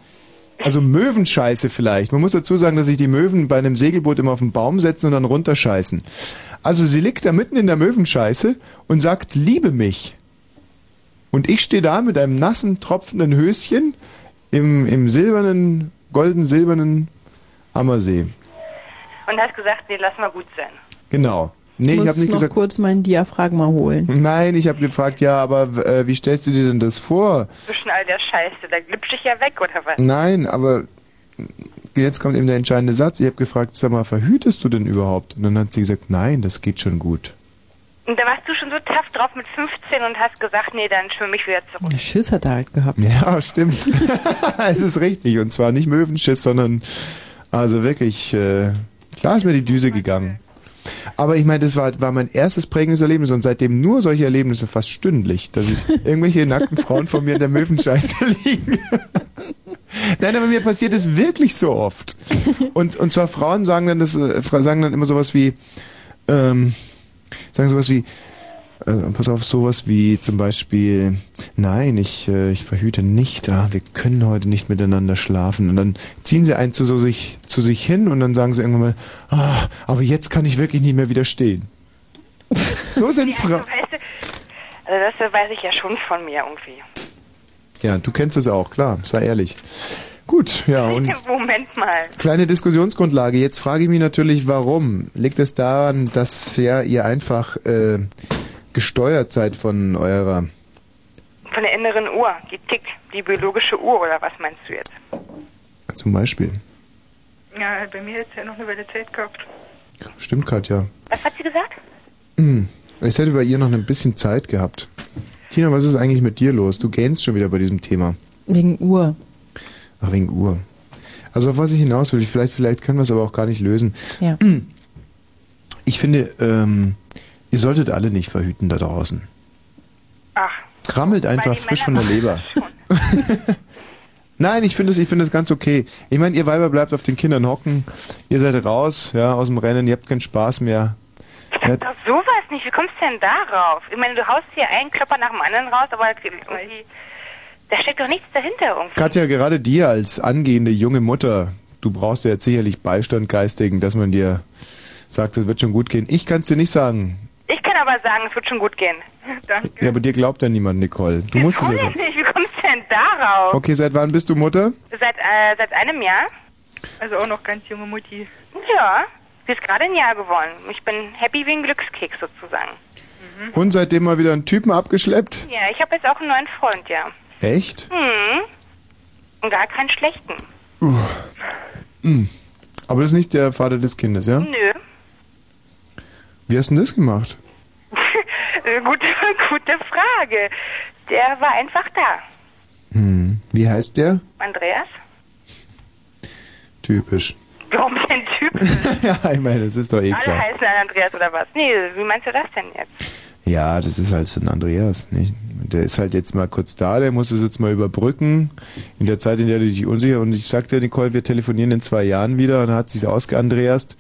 [SPEAKER 1] Also Möwenscheiße vielleicht. Man muss dazu sagen, dass sich die Möwen bei einem Segelboot immer auf den Baum setzen und dann runterscheißen. Also sie liegt da mitten in der Möwenscheiße und sagt, liebe mich. Und ich stehe da mit einem nassen, tropfenden Höschen im, im silbernen, golden-silbernen Ammersee.
[SPEAKER 16] Und hast gesagt, nee, lass mal gut sein.
[SPEAKER 1] Genau. Nee, ich habe nicht
[SPEAKER 2] noch
[SPEAKER 1] gesagt.
[SPEAKER 2] kurz meinen Diaphragma holen.
[SPEAKER 1] Nein, ich habe gefragt, ja, aber äh, wie stellst du dir denn das vor?
[SPEAKER 16] Zwischen all der Scheiße, da glitscht dich ja weg, oder was?
[SPEAKER 1] Nein, aber jetzt kommt eben der entscheidende Satz. Ich habe gefragt, sag mal, verhütest du denn überhaupt? Und dann hat sie gesagt, nein, das geht schon gut.
[SPEAKER 16] Und da warst du schon so tough drauf mit 15 und hast gesagt, nee, dann schwimme ich wieder zurück.
[SPEAKER 2] Schiss hat er halt gehabt.
[SPEAKER 1] Ja, stimmt. es ist richtig. Und zwar nicht Möwenschiss, sondern also wirklich, äh, klar ist mir die Düse gegangen. Aber ich meine, das war, war mein erstes prägendes Erlebnis und seitdem nur solche Erlebnisse fast stündlich, dass ich irgendwelche nackten Frauen vor mir in der Möwenscheiße liegen. Nein, aber mir passiert es wirklich so oft. Und, und zwar Frauen sagen dann das, äh, sagen dann immer sowas wie, ähm, sagen sowas wie, äh, pass auf, sowas wie zum Beispiel, nein, ich, äh, ich verhüte nicht, ah, wir können heute nicht miteinander schlafen. Und dann ziehen sie einen zu, so sich, zu sich hin und dann sagen sie irgendwann mal, ah, aber jetzt kann ich wirklich nicht mehr widerstehen. So sind Frauen.
[SPEAKER 16] also, also das weiß ich ja schon von mir irgendwie.
[SPEAKER 1] Ja, du kennst es auch, klar, sei ehrlich. Gut, ja, und
[SPEAKER 16] Moment mal.
[SPEAKER 1] kleine Diskussionsgrundlage. Jetzt frage ich mich natürlich, warum? Liegt es daran, dass ja ihr einfach äh, gesteuert seid von eurer
[SPEAKER 16] Von der inneren Uhr, die tickt, die biologische Uhr oder was meinst du jetzt?
[SPEAKER 1] zum Beispiel?
[SPEAKER 5] Ja, bei mir hätte es ja noch eine Weile Zeit gehabt.
[SPEAKER 1] Stimmt, Katja.
[SPEAKER 16] Was hat sie gesagt?
[SPEAKER 1] Hm. Es hätte bei ihr noch ein bisschen Zeit gehabt. Tina, was ist eigentlich mit dir los? Du gähnst schon wieder bei diesem Thema.
[SPEAKER 2] Wegen Uhr.
[SPEAKER 1] Ach, wegen Uhr. Also auf was ich hinaus will, vielleicht, vielleicht können wir es aber auch gar nicht lösen.
[SPEAKER 2] Ja.
[SPEAKER 1] Ich finde, ähm, ihr solltet alle nicht verhüten da draußen.
[SPEAKER 16] Ach.
[SPEAKER 1] Krammelt einfach frisch von
[SPEAKER 16] Männer
[SPEAKER 1] der Leber. Nein, ich finde es, ich finde es ganz okay. Ich meine, ihr Weiber bleibt auf den Kindern hocken. Ihr seid raus, ja, aus dem Rennen. Ihr habt keinen Spaß mehr. Ja,
[SPEAKER 16] Doch sowas nicht, wie kommst du denn darauf? Ich meine, du haust hier einen Klopper nach dem anderen raus, aber irgendwie, da steckt doch nichts dahinter irgendwie.
[SPEAKER 1] Katja, gerade dir als angehende junge Mutter, du brauchst ja jetzt sicherlich Beistand geistigen, dass man dir sagt, es wird schon gut gehen. Ich kann es dir nicht sagen.
[SPEAKER 16] Aber sagen, es wird schon gut gehen. Danke.
[SPEAKER 1] Ja, aber dir glaubt ja niemand, Nicole. Du musst es ja
[SPEAKER 16] ich nicht, wie kommst du denn darauf?
[SPEAKER 1] Okay, seit wann bist du Mutter?
[SPEAKER 16] Seit, äh, seit einem Jahr?
[SPEAKER 5] Also auch noch ganz junge Mutti.
[SPEAKER 16] Ja, sie ist gerade ein Jahr geworden. Ich bin happy wie ein Glückskeks sozusagen.
[SPEAKER 1] Und seitdem mal wieder einen Typen abgeschleppt?
[SPEAKER 16] Ja, ich habe jetzt auch einen neuen Freund, ja.
[SPEAKER 1] Echt?
[SPEAKER 16] Hm. Und gar keinen schlechten.
[SPEAKER 1] Uh. Hm. Aber das ist nicht der Vater des Kindes, ja?
[SPEAKER 16] Nö.
[SPEAKER 1] Wie hast du denn das gemacht?
[SPEAKER 16] Äh, gute, gute Frage. Der war einfach da.
[SPEAKER 1] Hm. Wie heißt der?
[SPEAKER 16] Andreas?
[SPEAKER 1] Typisch.
[SPEAKER 16] Warum denn Typ?
[SPEAKER 1] ja, ich meine, das ist doch eh
[SPEAKER 16] Alle
[SPEAKER 1] klar.
[SPEAKER 16] heißen dann Andreas oder was? Nee, wie meinst du das denn jetzt?
[SPEAKER 1] Ja, das ist halt so ein Andreas, nicht? Der ist halt jetzt mal kurz da, der muss es jetzt mal überbrücken. In der Zeit, in der du dich unsicher und ich sagte Nicole, wir telefonieren in zwei Jahren wieder und hat sich's ausgeandreast.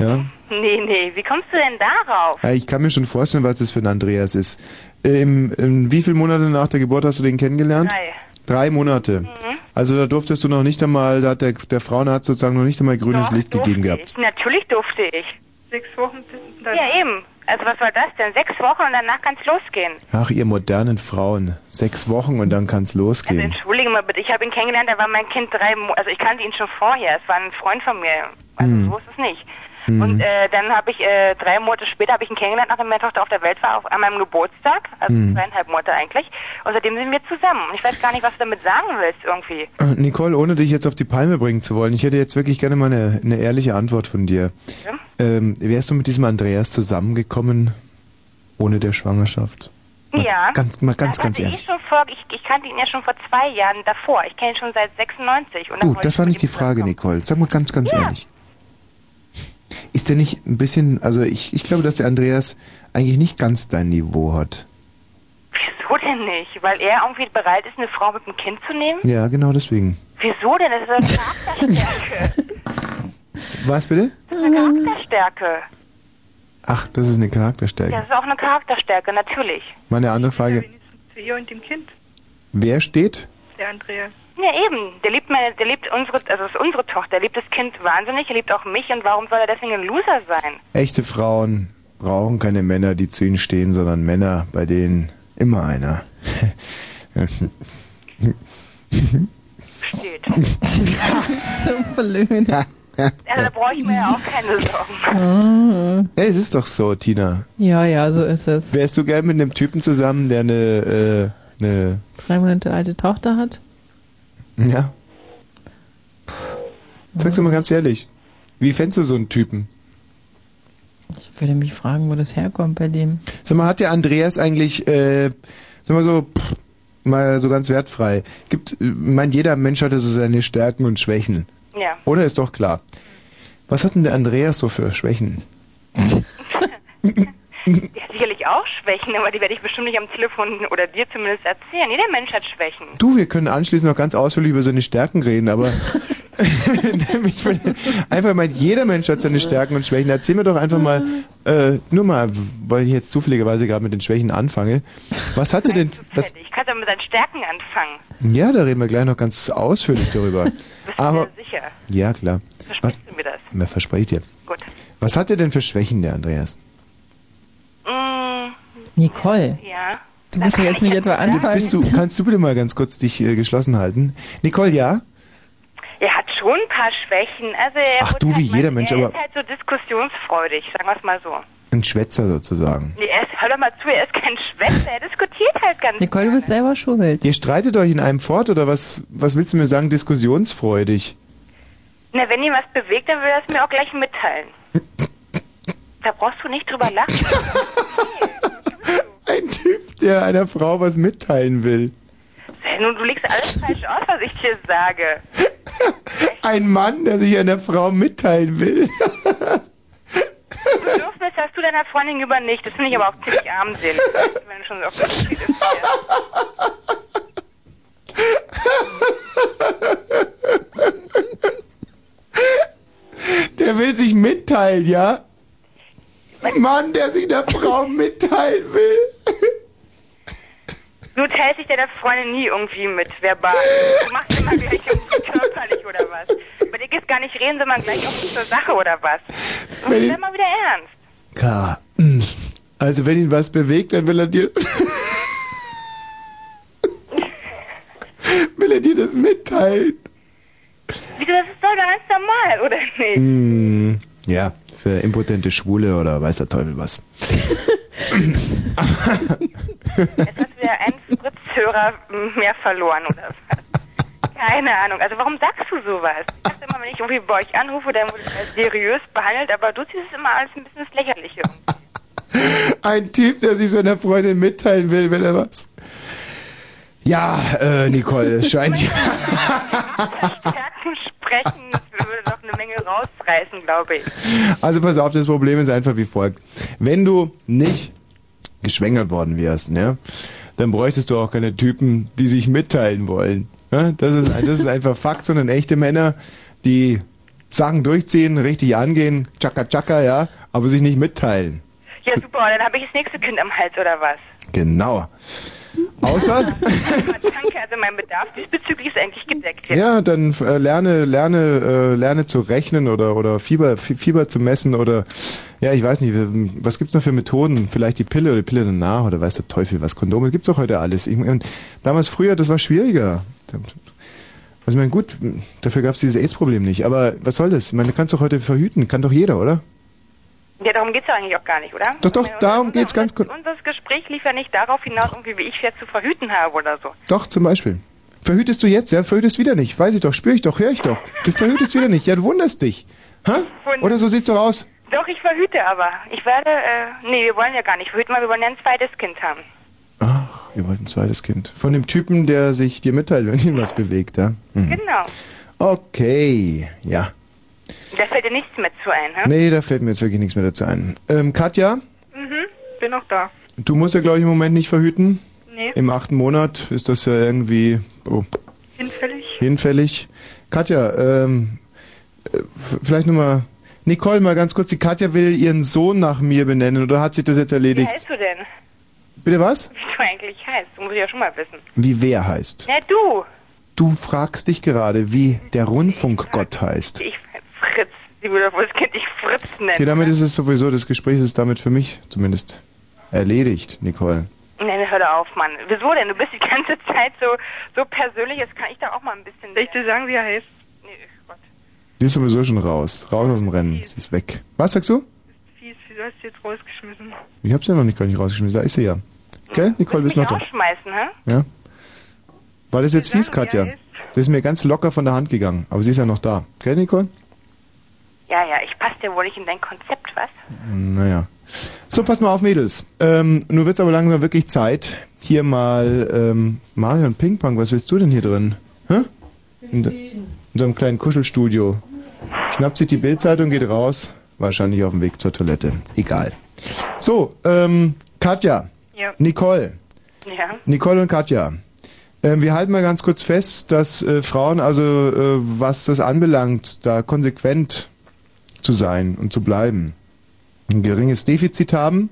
[SPEAKER 1] Ja.
[SPEAKER 16] Nee, nee, wie kommst du denn darauf?
[SPEAKER 1] ja. Ich kann mir schon vorstellen, was das für ein Andreas ist. Ähm, ähm, wie viele Monate nach der Geburt hast du den kennengelernt?
[SPEAKER 16] Drei.
[SPEAKER 1] Drei Monate. Also da durftest du noch nicht einmal, da hat der, der Frauenarzt sozusagen noch nicht einmal grünes
[SPEAKER 16] Doch,
[SPEAKER 1] Licht gegeben
[SPEAKER 16] durfte
[SPEAKER 1] gehabt.
[SPEAKER 16] Ich. Natürlich durfte ich.
[SPEAKER 5] Sechs Wochen dann.
[SPEAKER 16] Ja, eben. Also was war das denn? Sechs Wochen und danach kann's losgehen.
[SPEAKER 1] Ach, ihr modernen Frauen. Sechs Wochen und dann kann's
[SPEAKER 16] Also
[SPEAKER 1] losgehen.
[SPEAKER 16] entschuldige mal bitte, ich habe ihn kennengelernt, da war mein Kind drei Mo also ich kannte ihn schon vorher, es war ein Freund von mir. Also
[SPEAKER 1] Hm.
[SPEAKER 16] so ist es nicht.
[SPEAKER 1] Mhm.
[SPEAKER 16] Und äh, dann habe ich äh, drei Monate später habe ich ihn kennengelernt, nachdem meine Tochter auf der Welt war, auf, an meinem Geburtstag, also
[SPEAKER 1] Mhm.
[SPEAKER 16] dreieinhalb Monate eigentlich. Und seitdem sind wir zusammen. Und ich weiß gar nicht, was du damit sagen willst irgendwie.
[SPEAKER 1] Äh, Nicole, ohne dich jetzt auf die Palme bringen zu wollen, ich hätte jetzt wirklich gerne mal eine, eine ehrliche Antwort von dir.
[SPEAKER 16] Ja?
[SPEAKER 1] Ähm, wärst du mit diesem Andreas zusammengekommen ohne der Schwangerschaft?
[SPEAKER 16] Ja.
[SPEAKER 1] Ganz, mal ganz,
[SPEAKER 16] das
[SPEAKER 1] ganz ehrlich.
[SPEAKER 16] Ich, vor, ich, ich kannte ihn ja schon vor zwei Jahren davor. Ich kenne ihn schon seit 96. Und dann
[SPEAKER 1] Gut, das war nicht die Frage, Nicole. Sag mal ganz, ganz ehrlich. Ist der nicht ein bisschen, also ich, ich glaube, dass der Andreas eigentlich nicht ganz dein Niveau hat.
[SPEAKER 16] Wieso denn nicht? Weil er irgendwie bereit ist, eine Frau mit einem Kind zu nehmen?
[SPEAKER 1] Ja, genau deswegen.
[SPEAKER 16] Wieso denn? Das ist eine Charakterstärke.
[SPEAKER 1] Was bitte?
[SPEAKER 16] Das ist eine Charakterstärke.
[SPEAKER 1] Ach, das ist eine Charakterstärke.
[SPEAKER 16] Ja, das ist auch eine Charakterstärke, natürlich.
[SPEAKER 1] Meine andere Frage,
[SPEAKER 5] Zu ihr und dem Kind,
[SPEAKER 1] wer steht?
[SPEAKER 5] der Andreas.
[SPEAKER 16] Ja, eben. Der liebt meine, der liebt unsere, also das ist unsere Tochter. Der liebt das Kind wahnsinnig, er liebt auch mich und warum soll er deswegen ein Loser sein?
[SPEAKER 1] Echte Frauen brauchen keine Männer, die zu ihnen stehen, sondern Männer, bei denen immer einer.
[SPEAKER 16] Steht.
[SPEAKER 2] so blöd.
[SPEAKER 16] Also da brauche ich mir ja auch keine Sorgen.
[SPEAKER 2] Ah.
[SPEAKER 1] Hey, es ist doch so, Tina.
[SPEAKER 2] Ja, ja, so ist es.
[SPEAKER 1] Wärst du gern mit einem Typen zusammen, der eine, äh, eine,
[SPEAKER 2] Drei Monate alte Tochter hat.
[SPEAKER 1] Ja? Sag's doch mal ganz ehrlich. Wie fändest du so einen Typen?
[SPEAKER 2] Ich würde mich fragen, wo das herkommt bei dem.
[SPEAKER 1] Sag mal, hat der Andreas eigentlich, äh, sag mal so, pff, mal so ganz wertfrei. Gibt, äh, meint jeder Mensch hat ja so seine Stärken und Schwächen.
[SPEAKER 16] Ja.
[SPEAKER 1] Oder ist doch klar. Was hat denn der Andreas so für Schwächen?
[SPEAKER 16] Der hat sicherlich auch Schwächen, aber die werde ich bestimmt nicht am Telefon oder dir zumindest erzählen. Jeder Mensch hat Schwächen.
[SPEAKER 1] Du, wir können anschließend noch ganz ausführlich über seine Stärken reden, aber Nämlich, einfach mal, jeder Mensch hat seine Stärken und Schwächen. Erzähl mir doch einfach mal, äh, nur mal, weil ich jetzt zufälligerweise gerade mit den Schwächen anfange. Was hat er denn, was,
[SPEAKER 16] Ich kann doch mit seinen Stärken anfangen.
[SPEAKER 1] ja, da reden wir gleich noch ganz ausführlich darüber.
[SPEAKER 16] Bist du
[SPEAKER 1] Aber,
[SPEAKER 16] dir sicher?
[SPEAKER 1] ja, klar. Was,
[SPEAKER 16] Versprichst du mir das?
[SPEAKER 1] na, verspreche ich dir.
[SPEAKER 16] Gut.
[SPEAKER 1] Was hat er denn für Schwächen, der Andreas?
[SPEAKER 2] Nicole.
[SPEAKER 16] Ja.
[SPEAKER 2] Du musst doch jetzt nicht etwa anfangen.
[SPEAKER 1] Bist du, kannst du bitte mal ganz kurz dich äh, geschlossen halten? Nicole, ja?
[SPEAKER 16] Er hat schon ein paar Schwächen. Also er,
[SPEAKER 1] Ach du,
[SPEAKER 16] halt
[SPEAKER 1] wie jeder Mensch,
[SPEAKER 16] er
[SPEAKER 1] aber
[SPEAKER 16] ist halt so diskussionsfreudig, sagen wir es mal so.
[SPEAKER 1] ein Schwätzer sozusagen.
[SPEAKER 16] Nee, er ist, hör doch mal zu, er ist kein Schwätzer, er diskutiert halt ganz
[SPEAKER 2] Nicole, du bist selber schuld.
[SPEAKER 1] Ihr streitet euch in einem fort oder was, was willst du mir sagen, diskussionsfreudig?
[SPEAKER 16] Na, wenn ihn was bewegt, dann will er es mir auch gleich mitteilen. da brauchst du nicht drüber lachen.
[SPEAKER 1] Ein Typ, der einer Frau was mitteilen will.
[SPEAKER 16] Nun, du legst alles falsch aus, was ich dir sage.
[SPEAKER 1] Ein Mann, der sich einer Frau mitteilen will.
[SPEAKER 16] Bedürfnis hast du deiner Freundin gegenüber nicht. Das finde ich aber auch ziemlich armselig. Wenn du schon so auf das.
[SPEAKER 1] Der will sich mitteilen, ja? Ein Mann, der sich einer Frau mitteilen will.
[SPEAKER 16] Du teilst dich deiner Freundin nie irgendwie mit, verbal. Du machst immer gleich irgendwie körperlich oder was. Bei dir geht's gar nicht reden, sondern gleich auch zur Sache oder was. Und
[SPEAKER 1] Wenn ich-
[SPEAKER 16] mal wieder ernst.
[SPEAKER 1] K. mm. Also wenn ihn was bewegt, dann will er dir... will er dir das mitteilen.
[SPEAKER 16] Wieso, das ist doch ganz normal, oder nicht?
[SPEAKER 1] Mm, ja, für impotente Schwule oder weiß der Teufel was.
[SPEAKER 16] Jetzt hast du ja einen Spritzhörer mehr verloren, oder was? Keine Ahnung. Also warum sagst du sowas? Ich dachte immer, wenn ich irgendwie bei euch anrufe, dann wurde es als seriös behandelt, aber du ziehst es immer alles ein bisschen ins Lächerliche.
[SPEAKER 1] Ein Typ, der sich seiner Freundin mitteilen will, will er was. Ja, äh, Nicole, es scheint ja.
[SPEAKER 16] Stärken sprechen, das würde rausreißen, glaube ich.
[SPEAKER 1] Also pass auf, das Problem ist einfach wie folgt. Wenn du nicht geschwängert worden wärst, ne, dann bräuchtest du auch keine Typen, die sich mitteilen wollen. Ja, das, ist, das ist einfach Fakt, sondern echte Männer, die Sachen durchziehen, richtig angehen, tschakka tschakka, ja, aber sich nicht mitteilen.
[SPEAKER 16] Ja, super, dann habe ich das nächste Kind am Hals, oder was?
[SPEAKER 1] Genau. Außer,
[SPEAKER 16] Danke, also mein Bedarf diesbezüglich ist eigentlich gedeckt.
[SPEAKER 1] ja, dann äh, lerne, lerne, äh, lerne zu rechnen oder oder Fieber, Fie- Fieber zu messen oder ja, ich weiß nicht, was gibt's noch für Methoden? Vielleicht die Pille oder die Pille danach oder weiß der Teufel was. Kondome gibt's doch heute alles. Ich, damals früher, das war schwieriger. Also ich meine, gut, dafür gab's dieses AIDS-Problem nicht. Aber was soll das? Ich meine, du kannst doch heute verhüten, kann doch jeder, oder?
[SPEAKER 16] Ja, darum geht's ja eigentlich auch gar nicht, oder?
[SPEAKER 1] Doch, doch, darum geht's ganz kurz.
[SPEAKER 16] Unser Gespräch lief ja nicht darauf hinaus, irgendwie, wie ich es jetzt zu verhüten habe oder so.
[SPEAKER 1] Doch, zum Beispiel. Verhütest du jetzt, ja? Verhütest wieder nicht. Weiß ich doch, spüre ich doch, höre ich doch. Du verhütest wieder nicht. Ja, du wunderst dich. Hä? Oder so sieht's doch aus.
[SPEAKER 16] Doch, ich verhüte aber. Ich werde, äh, nee, wir wollen ja gar nicht verhüten, weil wir wollen ja ein zweites Kind haben.
[SPEAKER 1] Ach, ihr wollt ein zweites Kind. Von dem Typen, der sich dir mitteilt, wenn ihn was bewegt, ja? Mhm.
[SPEAKER 16] Genau.
[SPEAKER 1] Okay, ja.
[SPEAKER 16] Da fällt dir nichts mehr zu ein, hä?
[SPEAKER 1] Nee, da fällt mir jetzt wirklich nichts mehr dazu ein. Ähm, Katja,
[SPEAKER 5] Mhm, bin noch da.
[SPEAKER 1] du musst ja, glaube ich, im Moment nicht verhüten.
[SPEAKER 5] Nee.
[SPEAKER 1] Im achten Monat ist das ja irgendwie oh,
[SPEAKER 5] Hinfällig?
[SPEAKER 1] hinfällig. Katja, ähm, äh, vielleicht nochmal. Nicole, mal ganz kurz. Die Katja will ihren Sohn nach mir benennen oder hat sich das jetzt
[SPEAKER 16] Wie
[SPEAKER 1] erledigt?
[SPEAKER 16] heißt du denn?
[SPEAKER 1] Bitte was?
[SPEAKER 16] Wie du eigentlich heißt. Du musst ja schon mal wissen.
[SPEAKER 1] Wie wer heißt?
[SPEAKER 16] Ja, du.
[SPEAKER 1] Du fragst dich gerade, wie der Rundfunkgott heißt.
[SPEAKER 16] Ich. Sie würde wohl das Kind dich Fritz nennen.
[SPEAKER 1] Okay, damit ist es sowieso, das Gespräch ist damit für mich zumindest erledigt, Nicole.
[SPEAKER 16] Nein, hör doch auf, Mann. Wieso denn? Du bist die ganze Zeit so, so persönlich. Jetzt kann ich da auch mal ein bisschen... Soll ich dir sagen, wie er heißt? Nee, Gott.
[SPEAKER 1] Sie ist sowieso schon raus. Raus aus dem Rennen. Sie ist weg. Was sagst du?
[SPEAKER 5] Fies, wieso hast du jetzt rausgeschmissen?
[SPEAKER 1] Ich hab's ja noch nicht gar nicht rausgeschmissen. Da ist sie ja. Okay, Nicole, bist
[SPEAKER 16] Mich
[SPEAKER 1] noch da.
[SPEAKER 16] rausschmeißen, hä?
[SPEAKER 1] Ja. War das jetzt fies, Katja? Das ist mir ganz locker von der Hand gegangen. Aber sie ist ja noch da. Okay, Nicole?
[SPEAKER 16] Ja, ja, ich passe dir wohl nicht in dein Konzept, was?
[SPEAKER 1] Naja. So, pass mal auf, Mädels. Ähm, nun wird's aber langsam wirklich Zeit. Hier mal ähm, Marion Pingpong. Was willst du denn hier drin? Hä? In, in deinem kleinen Kuschelstudio. Schnappt sich die Bildzeitung, geht raus. Wahrscheinlich auf dem Weg zur Toilette. Egal. So, ähm, Katja.
[SPEAKER 16] Ja.
[SPEAKER 1] Nicole.
[SPEAKER 16] Ja.
[SPEAKER 1] Nicole und Katja. Ähm, wir halten mal ganz kurz fest, dass äh, Frauen, also äh, was das anbelangt, da konsequent zu sein und zu bleiben, ein geringes Defizit haben.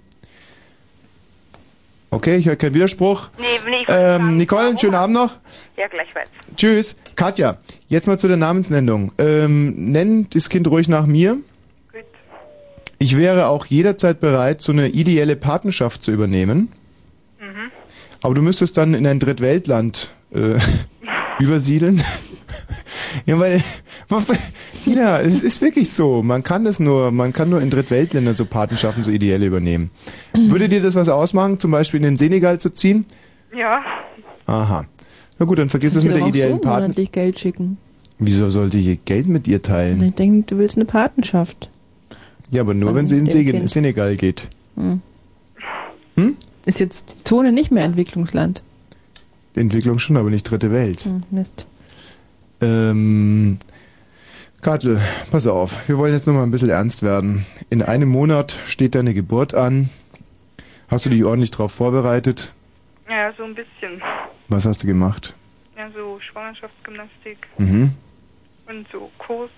[SPEAKER 1] Okay, ich höre keinen Widerspruch.
[SPEAKER 16] Nee, nee,
[SPEAKER 1] Ähm, Nicole, einen schönen Abend noch.
[SPEAKER 16] Ja, gleichfalls.
[SPEAKER 1] Tschüss. Katja, jetzt mal zu der Namensnennung. Ähm, nenn das Kind ruhig nach mir. Ich wäre auch jederzeit bereit, so eine ideelle Patenschaft zu übernehmen.
[SPEAKER 5] Mhm.
[SPEAKER 1] Aber du müsstest dann in ein Drittweltland äh, übersiedeln. Ja, weil, Tina, es ist wirklich so. Man kann das nur, man kann nur in Drittweltländern so Patenschaften, so ideelle übernehmen. Würde dir das was ausmachen, zum Beispiel in den Senegal zu ziehen?
[SPEAKER 5] Ja.
[SPEAKER 1] Aha. Na gut, dann vergiss es
[SPEAKER 2] Kannst
[SPEAKER 1] mit
[SPEAKER 2] du
[SPEAKER 1] der ideellen
[SPEAKER 2] so
[SPEAKER 1] Paten.
[SPEAKER 2] monatlich Geld schicken.
[SPEAKER 1] Wieso sollte ich Geld mit ihr teilen?
[SPEAKER 2] ich denke, du willst eine Patenschaft.
[SPEAKER 1] Ja, aber nur, wenn sie in
[SPEAKER 2] Kind.
[SPEAKER 1] Senegal geht.
[SPEAKER 2] Hm.
[SPEAKER 1] Hm?
[SPEAKER 2] Ist jetzt die Zone nicht mehr Entwicklungsland.
[SPEAKER 1] Entwicklung schon, aber nicht dritte Welt.
[SPEAKER 2] Hm, Mist.
[SPEAKER 1] Ähm, Kartel, pass auf, wir wollen jetzt nochmal ein bisschen ernst werden. In einem Monat steht deine Geburt an. Hast du dich ordentlich drauf vorbereitet?
[SPEAKER 5] Ja, so ein bisschen.
[SPEAKER 1] Was hast du gemacht?
[SPEAKER 5] Ja, so Schwangerschaftsgymnastik
[SPEAKER 1] Mhm.
[SPEAKER 5] und so Kurs.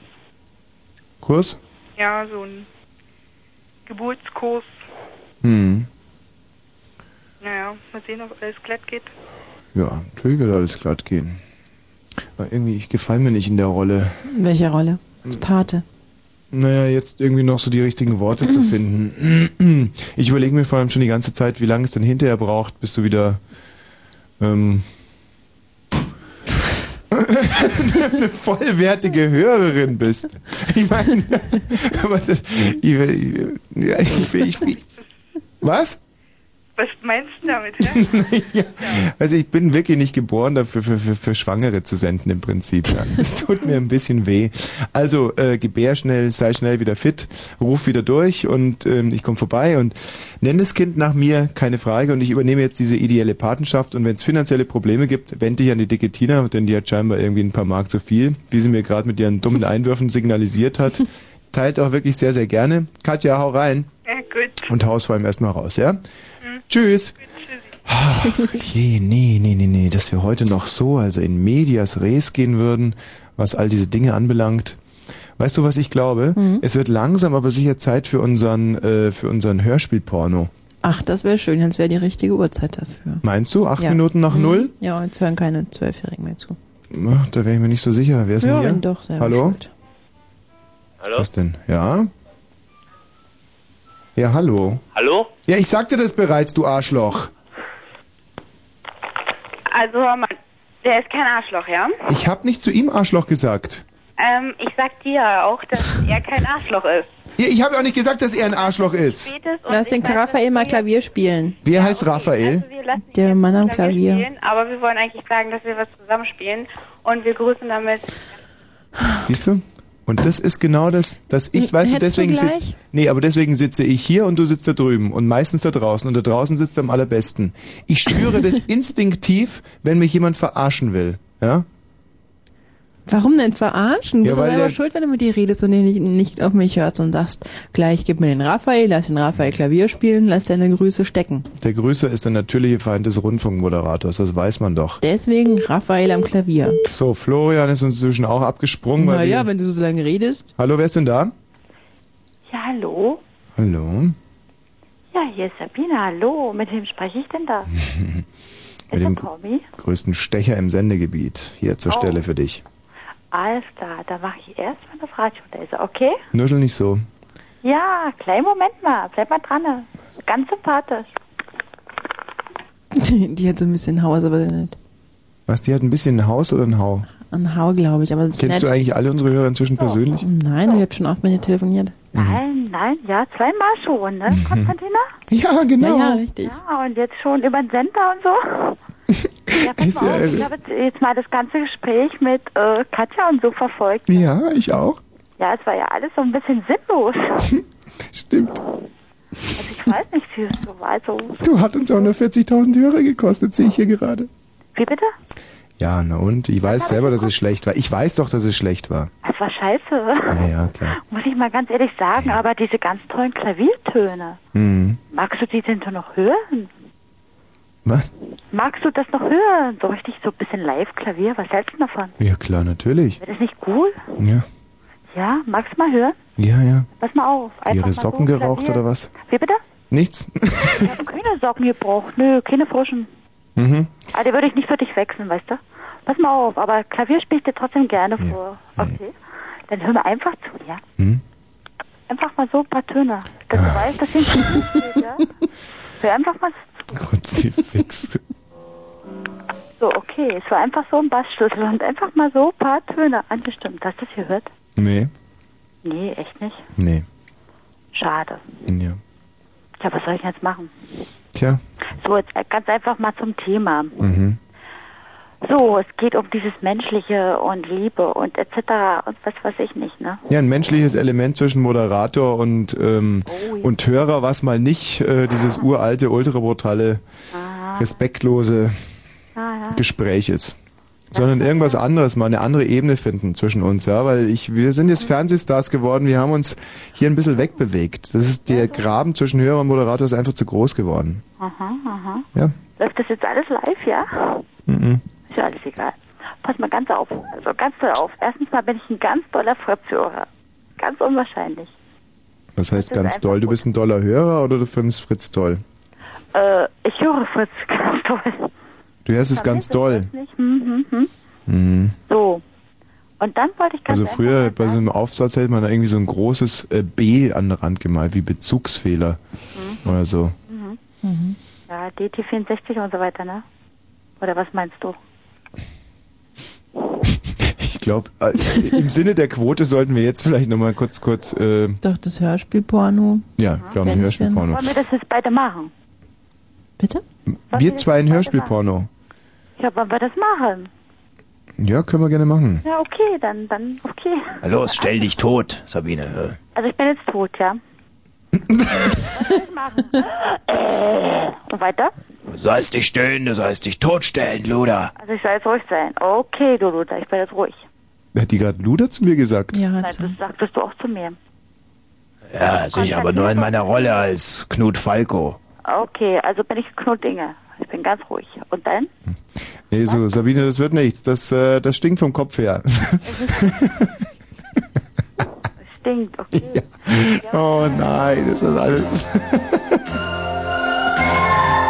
[SPEAKER 1] Kurs?
[SPEAKER 5] Ja, so ein Geburtskurs.
[SPEAKER 1] Hm.
[SPEAKER 5] Naja, mal sehen, ob alles glatt geht.
[SPEAKER 1] Ja, natürlich wird alles glatt gehen. Aber irgendwie, ich gefalle mir nicht in der Rolle.
[SPEAKER 2] Welche Rolle? Als Pate.
[SPEAKER 1] Naja, jetzt irgendwie noch so die richtigen Worte zu finden. Ich überlege mir vor allem schon die ganze Zeit, wie lange es denn hinterher braucht, bis du wieder ähm, eine vollwertige Hörerin bist. Ich meine, ich, ich, ich, was?
[SPEAKER 5] Was meinst du damit,
[SPEAKER 1] ja, also ich bin wirklich nicht geboren dafür, für, für, für Schwangere zu senden im Prinzip. Ja. Das tut mir ein bisschen weh. Also äh, gebär schnell, sei schnell wieder fit, ruf wieder durch und ähm, ich komme vorbei und nenn das Kind nach mir, keine Frage. Und ich übernehme jetzt diese ideelle Patenschaft und wenn es finanzielle Probleme gibt, wende dich an die dicke Tina, denn die hat scheinbar irgendwie ein paar Mark zu viel, wie sie mir gerade mit ihren dummen Einwürfen signalisiert hat. Teilt auch wirklich sehr, sehr gerne. Katja, hau rein.
[SPEAKER 5] Ja, gut.
[SPEAKER 1] Und haus vor allem erstmal raus, ja? Tschüss. Ach, je, nee, nee, nee, nee, dass wir heute noch so, also in Medias Res gehen würden, was all diese Dinge anbelangt. Weißt du, was ich glaube? Es wird langsam aber sicher Zeit für unseren, äh, für unseren Hörspielporno.
[SPEAKER 2] Ach, das wäre schön, jetzt wäre die richtige Uhrzeit dafür.
[SPEAKER 1] Meinst du? Acht
[SPEAKER 2] Ja.
[SPEAKER 1] Minuten nach
[SPEAKER 2] Mhm.
[SPEAKER 1] null?
[SPEAKER 2] Ja, jetzt hören keine Zwölfjährigen mehr zu.
[SPEAKER 1] Ach, Da wäre ich mir nicht so sicher. Wer ist
[SPEAKER 2] Ja,
[SPEAKER 1] denn hier?
[SPEAKER 2] wenn doch,
[SPEAKER 1] Hallo?
[SPEAKER 2] schuld.
[SPEAKER 1] Hallo? Was denn? Ja? Ja, hallo.
[SPEAKER 14] Hallo?
[SPEAKER 1] Ja, ich sagte das bereits, du Arschloch.
[SPEAKER 16] Also hör mal, der ist kein Arschloch, ja?
[SPEAKER 1] Ich hab nicht zu ihm Arschloch gesagt.
[SPEAKER 16] Ähm, ich sag dir auch, dass er kein Arschloch ist.
[SPEAKER 1] Ja, ich habe auch nicht gesagt, dass er ein Arschloch ist.
[SPEAKER 2] Lass den Raphael mal Klavier spielen.
[SPEAKER 1] Wer heißt Raphael?
[SPEAKER 16] Wir lassen
[SPEAKER 2] Der Mann am
[SPEAKER 16] Klavier
[SPEAKER 2] Klavier.
[SPEAKER 16] spielen, aber wir wollen eigentlich sagen, dass wir was zusammenspielen und wir grüßen damit.
[SPEAKER 1] Siehst du? Und das ist genau das, dass ich, weißt du,
[SPEAKER 2] du
[SPEAKER 1] deswegen sitze, nee, aber deswegen sitze ich hier und du sitzt da drüben und meistens da draußen und da draußen sitzt am allerbesten. Ich spüre das instinktiv, wenn mich jemand verarschen will, ja?
[SPEAKER 2] Warum denn verarschen? Du
[SPEAKER 1] Ja,
[SPEAKER 2] bist selber
[SPEAKER 1] der-
[SPEAKER 2] schuld, wenn du mit dir redest und nicht, nicht auf mich hörst und sagst, gleich gib mir den Raphael, lass den Raphael Klavier spielen, lass deine Grüße stecken.
[SPEAKER 1] Der Grüßer ist der natürliche Feind des Rundfunkmoderators, das weiß man doch.
[SPEAKER 2] Deswegen Raphael am Klavier.
[SPEAKER 1] So, Florian ist inzwischen auch abgesprungen.
[SPEAKER 2] Naja, wenn du so lange redest.
[SPEAKER 1] Hallo, wer ist denn da?
[SPEAKER 11] Ja, hallo?
[SPEAKER 1] Hallo.
[SPEAKER 11] Ja, hier ist Sabine, hallo. Mit wem spreche ich denn da?
[SPEAKER 1] Mit dem
[SPEAKER 11] Tommy?
[SPEAKER 1] größten Stecher im Sendegebiet. Hier zur
[SPEAKER 11] Oh.
[SPEAKER 1] Stelle für dich.
[SPEAKER 11] Alles klar, da mache ich erstmal das Radio leise, okay?
[SPEAKER 1] Nuschel nicht so.
[SPEAKER 11] Ja, kleinen Moment mal, bleib mal dran. Ganz sympathisch.
[SPEAKER 2] Die hat so ein bisschen Haus, aber nicht.
[SPEAKER 1] Was, die hat ein bisschen ein Haus oder ein Hau?
[SPEAKER 2] Ein Hau, glaube ich, aber
[SPEAKER 1] Kennst
[SPEAKER 2] nett.
[SPEAKER 1] du eigentlich alle unsere Hörer inzwischen persönlich?
[SPEAKER 2] Nein, ich habe schon oft mit dir telefoniert.
[SPEAKER 11] Nein, nein, ja, zweimal schon, ne, Konstantina?
[SPEAKER 1] Ja, genau.
[SPEAKER 2] Ja, ja, richtig.
[SPEAKER 11] Ja, und jetzt schon über den Sender und so. Ja, pass mal auf, ich habe jetzt, mal das ganze Gespräch mit äh, Katja und so verfolgt.
[SPEAKER 1] Ja, ich auch.
[SPEAKER 11] Ja, es war ja alles so ein bisschen sinnlos.
[SPEAKER 1] Stimmt.
[SPEAKER 11] Also ich weiß nicht, wie es so war. Also,
[SPEAKER 1] Du hat uns auch nur 40.000 Hörer gekostet, sehe ich hier gerade.
[SPEAKER 11] wie bitte?
[SPEAKER 1] Ja, na und? Ich weiß selber, dass es schlecht war. Ich weiß doch, dass es schlecht war.
[SPEAKER 11] Es war scheiße.
[SPEAKER 1] Ja, ja, klar.
[SPEAKER 11] Muss ich mal ganz ehrlich sagen, aber diese ganz tollen Klaviertöne,
[SPEAKER 1] Mhm.
[SPEAKER 11] magst du die denn so noch hören?
[SPEAKER 1] Was?
[SPEAKER 11] Magst du das noch hören? So richtig so ein bisschen Live-Klavier, was hältst du davon?
[SPEAKER 1] Ja, klar, natürlich.
[SPEAKER 11] Wäre das nicht cool?
[SPEAKER 1] Ja,
[SPEAKER 11] Ja, magst du mal hören?
[SPEAKER 1] ja, ja.
[SPEAKER 11] Pass mal auf. Einfach
[SPEAKER 1] Ihre Socken
[SPEAKER 11] so
[SPEAKER 1] geraucht
[SPEAKER 11] Klavier.
[SPEAKER 1] oder was?
[SPEAKER 11] Wie bitte?
[SPEAKER 1] Nichts?
[SPEAKER 11] Ich habe keine Socken gebraucht. Nö, keine frischen.
[SPEAKER 1] mhm.
[SPEAKER 11] Aber die würde ich nicht für dich wechseln, weißt du? Pass mal auf, aber Klavier spiele ich dir trotzdem gerne vor. Okay. Dann hör mir einfach zu, ja?
[SPEAKER 1] Hm?
[SPEAKER 11] einfach mal so ein paar Töne. Dass du weißt, dass hinten steht, ja? Hör einfach mal
[SPEAKER 1] Kruzifix.
[SPEAKER 11] so, okay. Es war einfach so ein Bassschlüssel und einfach mal so ein paar Töne angestimmt. Hast du das gehört?
[SPEAKER 1] Nee,
[SPEAKER 11] Nee, echt nicht.
[SPEAKER 1] nee.
[SPEAKER 11] Schade.
[SPEAKER 1] Ja.
[SPEAKER 11] Ja, was soll ich jetzt machen?
[SPEAKER 1] Tja.
[SPEAKER 11] So, jetzt ganz einfach mal zum Thema.
[SPEAKER 1] Mhm.
[SPEAKER 11] So, es geht um dieses Menschliche und Liebe und etc. und was weiß ich nicht, ne?
[SPEAKER 1] Ja, ein menschliches Element zwischen Moderator und, ähm, und Hörer, was mal nicht äh, dieses uralte, ultrabrutale, respektlose Gespräch ist. Sondern irgendwas anderes, mal eine andere Ebene finden zwischen uns, ja, weil ich, wir sind jetzt Fernsehstars geworden, wir haben uns hier ein bisschen wegbewegt. Das ist, der Graben zwischen Hörer und Moderator ist einfach zu groß geworden.
[SPEAKER 11] Aha, aha.
[SPEAKER 1] Ja.
[SPEAKER 11] Läuft das jetzt alles live, ja?
[SPEAKER 1] Mhm.
[SPEAKER 11] Ist ja alles egal. Pass mal ganz auf. Also ganz doll auf. Erstens mal bin ich ein ganz doller Fritz-Hörer. Ganz unwahrscheinlich.
[SPEAKER 1] Was heißt ganz doll? Du bist ein doller Hörer oder du findest Fritz toll?
[SPEAKER 11] Äh, ich höre Fritz ganz toll.
[SPEAKER 1] Du hörst es ganz doll.
[SPEAKER 11] Nicht? Hm, hm, hm.
[SPEAKER 1] Mhm.
[SPEAKER 11] So. Und dann wollte ich ganz
[SPEAKER 1] Also früher bei so einem Aufsatz hätte man da irgendwie so ein großes äh, B an den Rand gemalt, wie Bezugsfehler oder so.
[SPEAKER 11] Mhm. Ja, DT64 und so weiter, ne? Oder was meinst du?
[SPEAKER 1] Ich glaube, äh, im Sinne der Quote sollten wir jetzt vielleicht nochmal kurz, kurz, äh,
[SPEAKER 2] Doch, das Hörspielporno.
[SPEAKER 1] ja, ich glaube, ein. Hörspielporno.
[SPEAKER 11] Wollen wir das jetzt beide machen?
[SPEAKER 2] Bitte?
[SPEAKER 1] Wir zwei ein Hörspielporno.
[SPEAKER 11] Ja, wollen wir das machen?
[SPEAKER 1] Ja, können wir gerne machen.
[SPEAKER 11] Ja, okay, dann, dann, okay.
[SPEAKER 1] Na los, stell dich tot, Sabine.
[SPEAKER 11] Also ich bin jetzt tot, ja? Was soll ich machen? Äh, und weiter?
[SPEAKER 1] Du sollst dich stöhnen, du sollst dich totstellen, Luder.
[SPEAKER 11] Also ich soll jetzt ruhig sein. Okay, du Luther, ich bin jetzt ruhig.
[SPEAKER 1] Hat die gerade Luder zu mir gesagt?
[SPEAKER 2] Ja,
[SPEAKER 11] Nein, das sagtest du auch zu mir.
[SPEAKER 1] Ja, sicher, aber nur in meiner Rolle als Knut Falco.
[SPEAKER 11] Okay, also bin ich Knut Inge. Ich bin ganz ruhig. Und dann?
[SPEAKER 1] Nee, so, Sabine, das wird nichts. Das, äh, das stinkt vom Kopf her.
[SPEAKER 11] stinkt, okay. Ja.
[SPEAKER 1] Oh nein, ist das alles.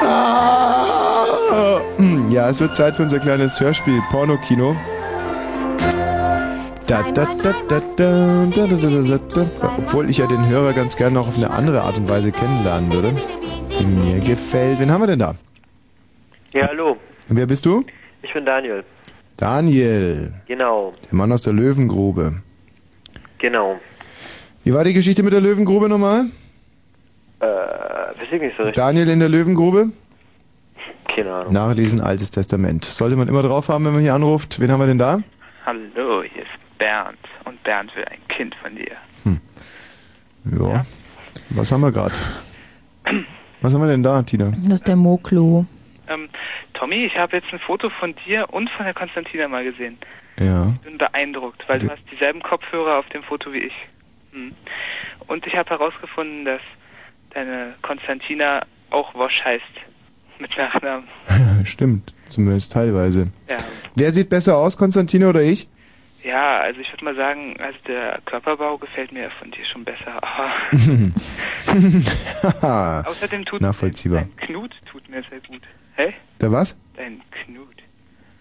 [SPEAKER 1] Ah. ja, es wird Zeit für unser kleines Hörspiel, Porno-Kino. Obwohl ich ja den Hörer ganz gerne noch auf eine andere Art und Weise kennenlernen würde. Mir gefällt. Wen haben wir denn da?
[SPEAKER 18] Ja, hallo.
[SPEAKER 1] Und Wer bist du?
[SPEAKER 18] Ich bin Daniel.
[SPEAKER 1] Daniel.
[SPEAKER 18] Genau.
[SPEAKER 1] Der Mann aus der Löwengrube.
[SPEAKER 18] Genau.
[SPEAKER 1] Wie war die Geschichte mit der Löwengrube nochmal?
[SPEAKER 18] Äh, weiß ich nicht so richtig.
[SPEAKER 1] Daniel in der Löwengrube?
[SPEAKER 18] Keine Ahnung.
[SPEAKER 1] Nachlesen, Altes Testament. Sollte man immer drauf haben, wenn man hier anruft. Wen haben wir denn da?
[SPEAKER 6] Hallo, hier ist Bernd. Und Bernd will ein Kind von dir.
[SPEAKER 1] Ja. Was haben wir gerade? Was haben wir denn da, Tina?
[SPEAKER 2] Das ist der Moklo.
[SPEAKER 6] Ähm, Tommy, ich habe jetzt ein Foto von dir und von der Konstantina mal gesehen.
[SPEAKER 1] Ja.
[SPEAKER 6] Ich bin beeindruckt, weil du hast dieselben Kopfhörer auf dem Foto wie ich. Hm. Und ich habe herausgefunden, dass deine Konstantina auch Wosch heißt. Mit Nachnamen.
[SPEAKER 1] Stimmt, zumindest teilweise.
[SPEAKER 6] Ja.
[SPEAKER 1] Wer sieht besser aus, Konstantine oder ich?
[SPEAKER 6] Ja, also ich würde mal sagen, also der Körperbau gefällt mir von dir schon besser. Außerdem tut
[SPEAKER 1] Nachvollziehbar.
[SPEAKER 6] dein Knut tut mir sehr gut. Hä?
[SPEAKER 1] Der was?
[SPEAKER 6] Dein.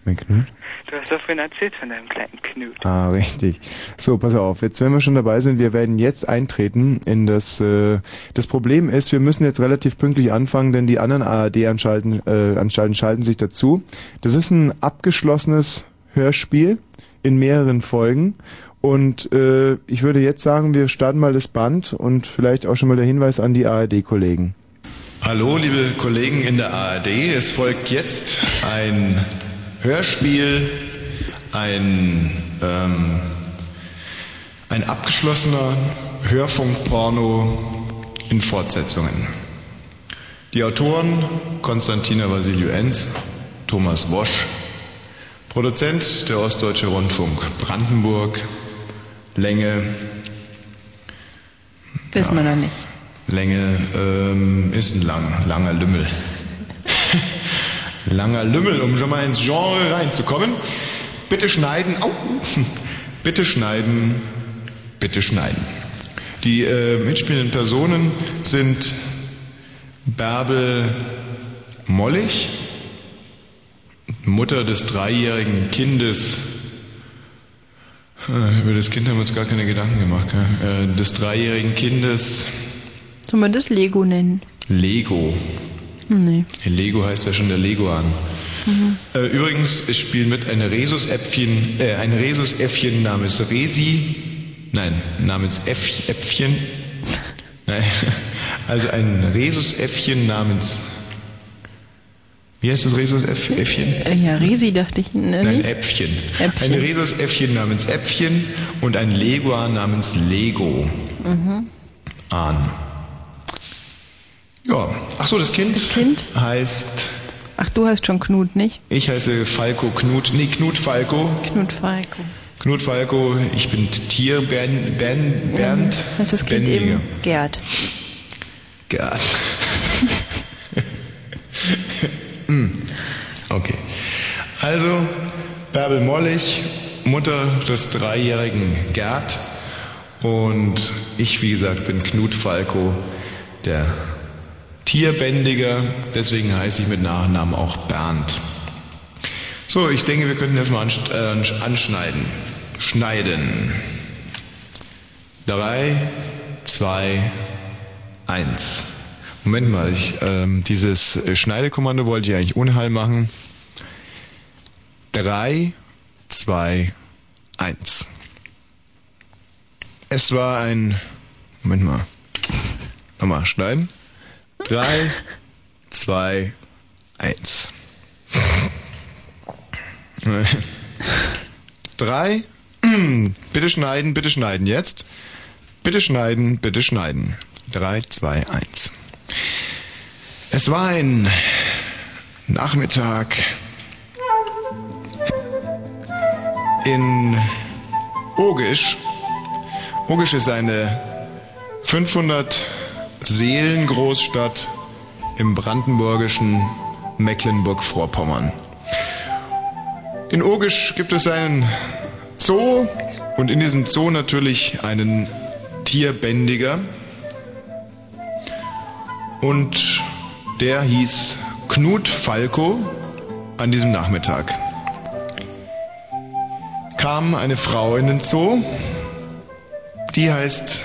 [SPEAKER 1] Mein Knut?
[SPEAKER 6] Du hast doch vorhin erzählt von deinem kleinen Knut.
[SPEAKER 1] Ah, richtig. So, pass auf, jetzt wenn wir schon dabei sind, wir werden jetzt eintreten in das, äh, das Problem ist, wir müssen jetzt relativ pünktlich anfangen, denn die anderen ARD-Anstalten äh, Anstalten schalten sich dazu. Das ist ein abgeschlossenes Hörspiel in mehreren Folgen und äh, ich würde jetzt sagen, wir starten mal das Band und vielleicht auch schon mal der Hinweis an die ARD-Kollegen.
[SPEAKER 19] Hallo, liebe Kollegen in der ARD. Es folgt jetzt ein Hörspiel, ein, ähm, ein abgeschlossener Hörfunkporno in Fortsetzungen. Die Autoren Konstantina Vassiliou Enz, Thomas Wosch, Produzent der Ostdeutsche Rundfunk Brandenburg, Länge,
[SPEAKER 2] Wissen wir noch nicht.
[SPEAKER 19] Länge ähm, ist ein lang, langer Lümmel. langer Lümmel, um schon mal ins Genre reinzukommen. Bitte schneiden. Au! Bitte schneiden. Bitte schneiden. Die äh, mitspielenden Personen sind Bärbel Mollig, Mutter des dreijährigen Kindes
[SPEAKER 1] Äh, Über das Kind haben wir uns gar keine Gedanken gemacht. Äh, Des dreijährigen Kindes
[SPEAKER 2] Soll man das Lego nennen?
[SPEAKER 1] Lego.
[SPEAKER 2] Nee.
[SPEAKER 1] Lego heißt ja schon der Leguan.
[SPEAKER 2] Mhm.
[SPEAKER 1] Äh, übrigens, es spielt mit ein Rhesusäpfchen, äh, ein Rhesusäffchen namens Resi, nein, namens Äff, Äpfchen, nein, also ein Rhesusäffchen namens, wie heißt das Rhesusäffchen?
[SPEAKER 2] Äh, Ja, Resi dachte ich. Ne,
[SPEAKER 1] Nein? Äpfchen.
[SPEAKER 2] Äpfchen.
[SPEAKER 1] Ein Rhesusäffchen namens Äpfchen und ein Leguan namens Lego.
[SPEAKER 2] Mhm.
[SPEAKER 1] Ahn. Ja, ach so, das Kind,
[SPEAKER 2] Das Kind?
[SPEAKER 1] heißt,
[SPEAKER 2] Ach, du heißt schon Knut, nicht?
[SPEAKER 1] ich heiße Falco Knut, nee, Knut Falco.
[SPEAKER 2] Knut Falco.
[SPEAKER 1] Knut Falco, ich bin Tier, Bernd, Bernd, Bernd
[SPEAKER 2] Heißt das Kind
[SPEAKER 1] Bändiger.
[SPEAKER 2] eben Gerd.
[SPEAKER 1] Gerd. Hm, okay. Also, Bärbel Mollig, Mutter des dreijährigen Gerd. Und ich, wie gesagt, bin Knut Falco, der Tierbändiger. Deswegen heiße ich mit Nachnamen auch Bernd. So, ich denke, wir könnten jetzt mal äh, anschneiden. Schneiden. Drei, zwei, eins. Moment mal, ich, ähm, dieses Schneidekommando wollte ich eigentlich Hall machen. Drei, zwei, eins. Es war ein. Moment mal. Nochmal schneiden. Drei, zwei, eins. Drei. Bitte schneiden, bitte schneiden jetzt. Bitte schneiden, bitte schneiden. Drei, zwei, eins. Es war ein Nachmittag in Ogisch. Ogisch ist eine 500 Seelen Großstadt im brandenburgischen Mecklenburg-Vorpommern. In Ogisch gibt es einen Zoo und in diesem Zoo natürlich einen Tierbändiger. Und der hieß Knut Falco an diesem Nachmittag. Kam eine Frau in den Zoo, die heißt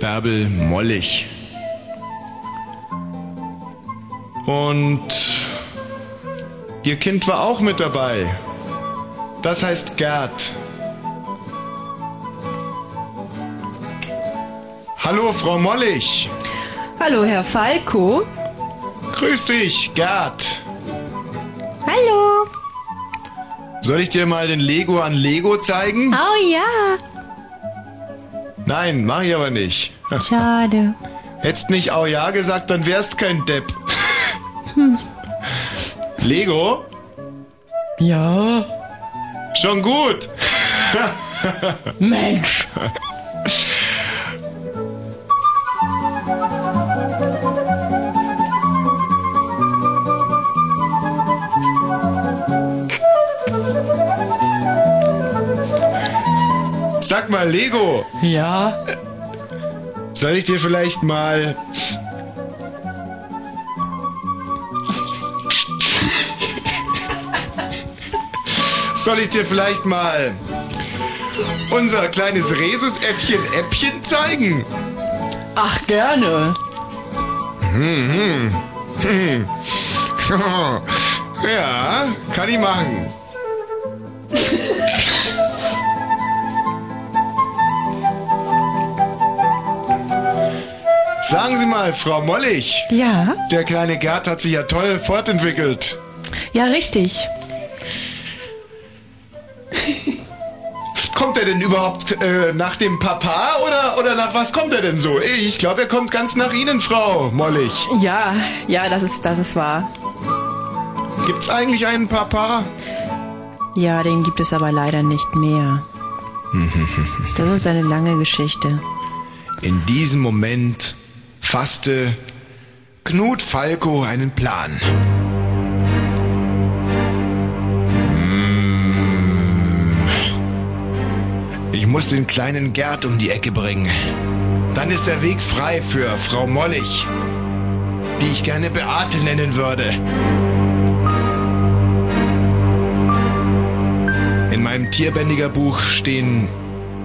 [SPEAKER 1] Bärbel Mollig. Und ihr Kind war auch mit dabei. Das heißt Gerd. Hallo, Frau Mollig.
[SPEAKER 2] Hallo, Herr Falco.
[SPEAKER 1] Grüß dich, Gerd.
[SPEAKER 2] Hallo.
[SPEAKER 1] Soll ich dir mal den Lego an Lego zeigen?
[SPEAKER 2] Oh ja.
[SPEAKER 1] Nein, mach ich aber nicht.
[SPEAKER 2] Schade.
[SPEAKER 1] Hättest nicht auch ja gesagt, dann wärst kein Depp.
[SPEAKER 2] Hm.
[SPEAKER 1] Lego?
[SPEAKER 2] Ja.
[SPEAKER 1] Schon gut.
[SPEAKER 2] Mensch.
[SPEAKER 1] Sag mal, Lego.
[SPEAKER 2] Ja.
[SPEAKER 1] Soll ich dir vielleicht mal. Soll ich dir vielleicht mal unser kleines Rhesusäffchen Äppchen zeigen?
[SPEAKER 2] Ach, gerne.
[SPEAKER 1] Hm, hm. Hm. Ja, kann ich machen. Sagen Sie mal, Frau Mollig.
[SPEAKER 2] Ja?
[SPEAKER 1] Der kleine Gerd hat sich ja toll fortentwickelt.
[SPEAKER 2] Ja, richtig.
[SPEAKER 1] Kommt er denn überhaupt äh, nach dem Papa oder, oder nach was kommt er denn so? Ich glaube, er kommt ganz nach Ihnen, Frau Mollig.
[SPEAKER 2] Ja, ja, das ist, das ist wahr.
[SPEAKER 1] Gibt's eigentlich einen Papa?
[SPEAKER 2] Ja, den gibt es aber leider nicht mehr. Das ist eine lange Geschichte.
[SPEAKER 1] In diesem Moment fasste Knut Falco einen Plan. Hm. Ich muss den kleinen Gerd um die Ecke bringen. Dann ist der Weg frei für Frau Mollig, die ich gerne Beate nennen würde. In meinem Tierbändigerbuch stehen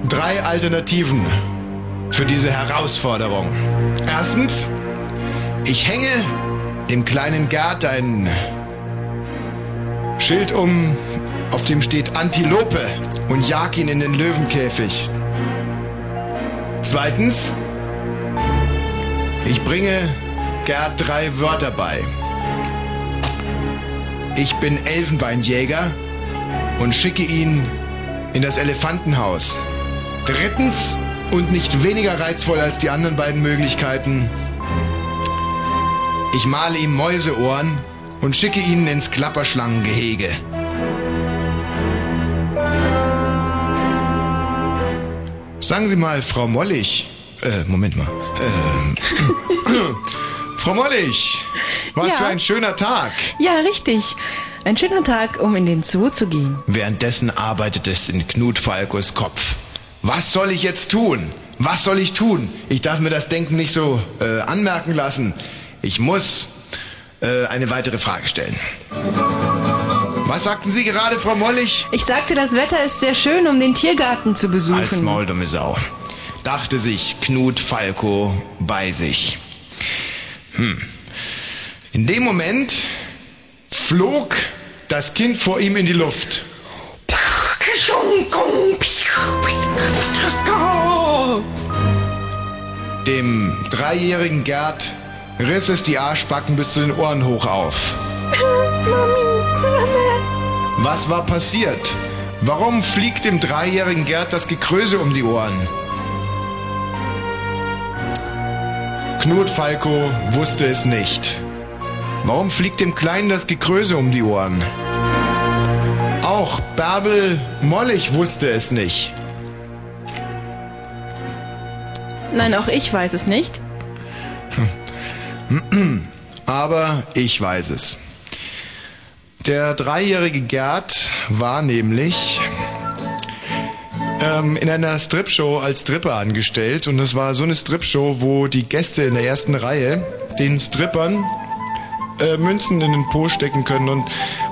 [SPEAKER 1] drei Alternativen für diese Herausforderung. Erstens, ich hänge dem kleinen Gerd ein Schild um, auf dem steht Antilope und jag ihn in den Löwenkäfig. Zweitens, ich bringe Gerd drei Wörter bei. Ich bin Elfenbeinjäger und schicke ihn in das Elefantenhaus. Drittens, und nicht weniger reizvoll als die anderen beiden Möglichkeiten, ich male ihm Mäuseohren und schicke ihn ins Klapperschlangengehege. Sagen Sie mal, Frau Mollig. Äh, Moment mal. Ähm, Frau Mollig, was
[SPEAKER 2] Ja.
[SPEAKER 1] für ein schöner Tag.
[SPEAKER 2] Ja, richtig. Ein schöner Tag, um in den Zoo zu gehen.
[SPEAKER 1] Währenddessen arbeitet es in Knut Falkos Kopf. Was soll ich jetzt tun? Was soll ich tun? Ich darf mir das Denken nicht so äh, anmerken lassen. Ich muss äh, eine weitere Frage stellen. Was sagten Sie gerade, Frau Mollig?
[SPEAKER 2] Ich sagte, das Wetter ist sehr schön, um den Tiergarten zu besuchen.
[SPEAKER 1] Als Maul, dumme Sau. Dachte sich Knut Falco bei sich. Hm. In dem Moment flog das Kind vor ihm in die Luft. Dem dreijährigen Gerd riss es die Arschbacken bis zu den Ohren hoch auf. Was war passiert? Warum fliegt dem dreijährigen Gerd das Gekröse um die Ohren? Knut Falco wusste es nicht. Warum fliegt dem Kleinen das Gekröse um die Ohren? Auch Bärbel Mollig wusste es nicht.
[SPEAKER 2] Nein, auch ich weiß es nicht.
[SPEAKER 1] Aber ich weiß es. Der dreijährige Gerd war nämlich ähm, in einer Stripshow als Stripper angestellt und das war so eine Stripshow, wo die Gäste in der ersten Reihe den Strippern äh, Münzen in den Po stecken können. Und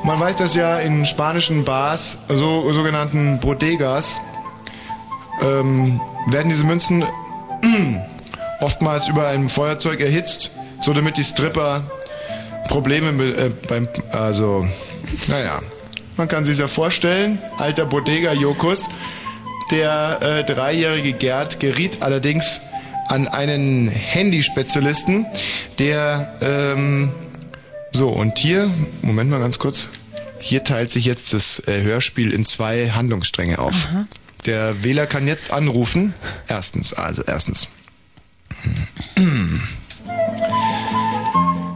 [SPEAKER 1] man weiß das ja in spanischen Bars, so sogenannten Bodegas, ähm, werden diese Münzen oftmals über einem Feuerzeug erhitzt, so damit die Stripper Probleme mit, äh, beim, also, naja, man kann sich ja vorstellen, alter Bodega-Jokus, der äh, dreijährige Gerd geriet allerdings an einen Handyspezialisten, der, ähm, so, und hier, Moment mal ganz kurz, hier teilt sich jetzt das äh, Hörspiel in zwei Handlungsstränge auf.
[SPEAKER 2] Aha.
[SPEAKER 1] Der Wähler kann jetzt anrufen. Erstens, also erstens.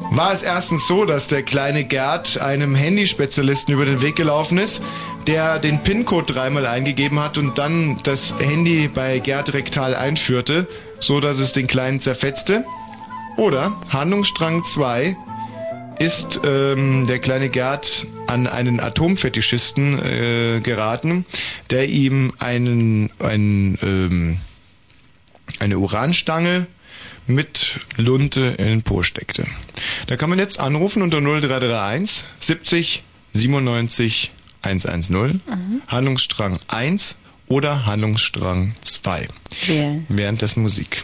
[SPEAKER 1] War es erstens so, dass der kleine Gerd einem Handyspezialisten über den Weg gelaufen ist, der den PIN-Code dreimal eingegeben hat und dann das Handy bei Gerd rektal einführte, so dass es den Kleinen zerfetzte? Oder Handlungsstrang 2 ist ähm, der kleine Gerd an einen Atomfetischisten äh, geraten, der ihm einen, einen ähm, eine Uranstange mit Lunte in den Po steckte. Da kann man jetzt anrufen unter 0331 70 97 110,
[SPEAKER 2] Mhm.
[SPEAKER 1] Handlungsstrang 1 oder Handlungsstrang 2.
[SPEAKER 2] Wählen.
[SPEAKER 1] Währenddessen Musik.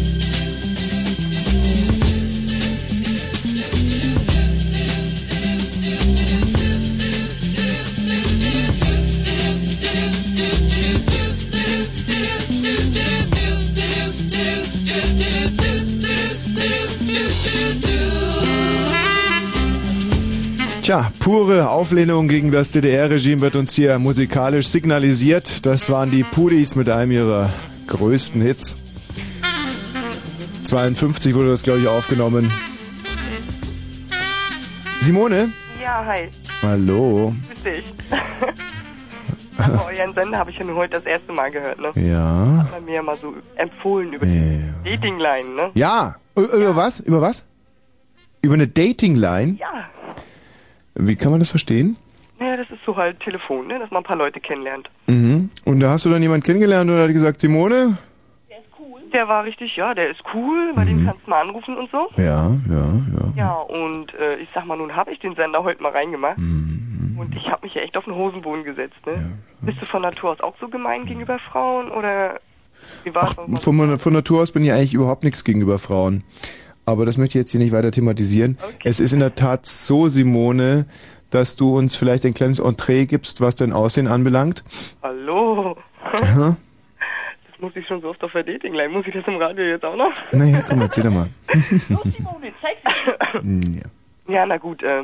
[SPEAKER 1] Tja, pure Auflehnung gegen das DDR-Regime wird uns hier musikalisch signalisiert. Das waren die Pudis mit einem ihrer größten Hits. 52 wurde das, glaube ich, aufgenommen. Simone?
[SPEAKER 20] Ja, hi.
[SPEAKER 1] Hallo.
[SPEAKER 20] Grüß dich. Aber euren Sender habe ich ja nur heute das erste Mal gehört, ne?
[SPEAKER 1] Ja.
[SPEAKER 20] Hat man mir ja mal so empfohlen über die Datingline, ne?
[SPEAKER 1] Ja. Über was? Über was? Über eine Dating-Line?
[SPEAKER 20] Ja.
[SPEAKER 1] Wie kann man das verstehen?
[SPEAKER 20] Naja, das ist so halt Telefon, ne? Dass man ein paar Leute kennenlernt.
[SPEAKER 1] Mhm. Und da hast du dann jemanden kennengelernt und hat gesagt, Simone?
[SPEAKER 20] Der war richtig, ja, der ist cool, bei dem kannst du mal anrufen und so.
[SPEAKER 1] Ja, ja, ja.
[SPEAKER 20] Ja, und äh, ich sag mal, nun habe ich den Sender heute mal reingemacht.
[SPEAKER 1] Mhm.
[SPEAKER 20] Und ich habe mich ja echt auf den Hosenboden gesetzt, ne? Bist du von Natur aus auch so gemein gegenüber Frauen oder wie war's?
[SPEAKER 1] Von, von Natur aus bin ich eigentlich überhaupt nichts gegenüber Frauen. Aber das möchte ich jetzt hier nicht weiter thematisieren. Es ist in der Tat so, Simone, dass du uns vielleicht ein kleines Entree gibst, was dein Aussehen anbelangt.
[SPEAKER 20] Hallo?
[SPEAKER 1] Aha.
[SPEAKER 20] Das muss ich schon so oft auf der Datingline. Muss ich das im Radio jetzt auch noch?
[SPEAKER 1] Naja, komm, erzähl doch mal. ja.
[SPEAKER 20] Ja, na gut, äh,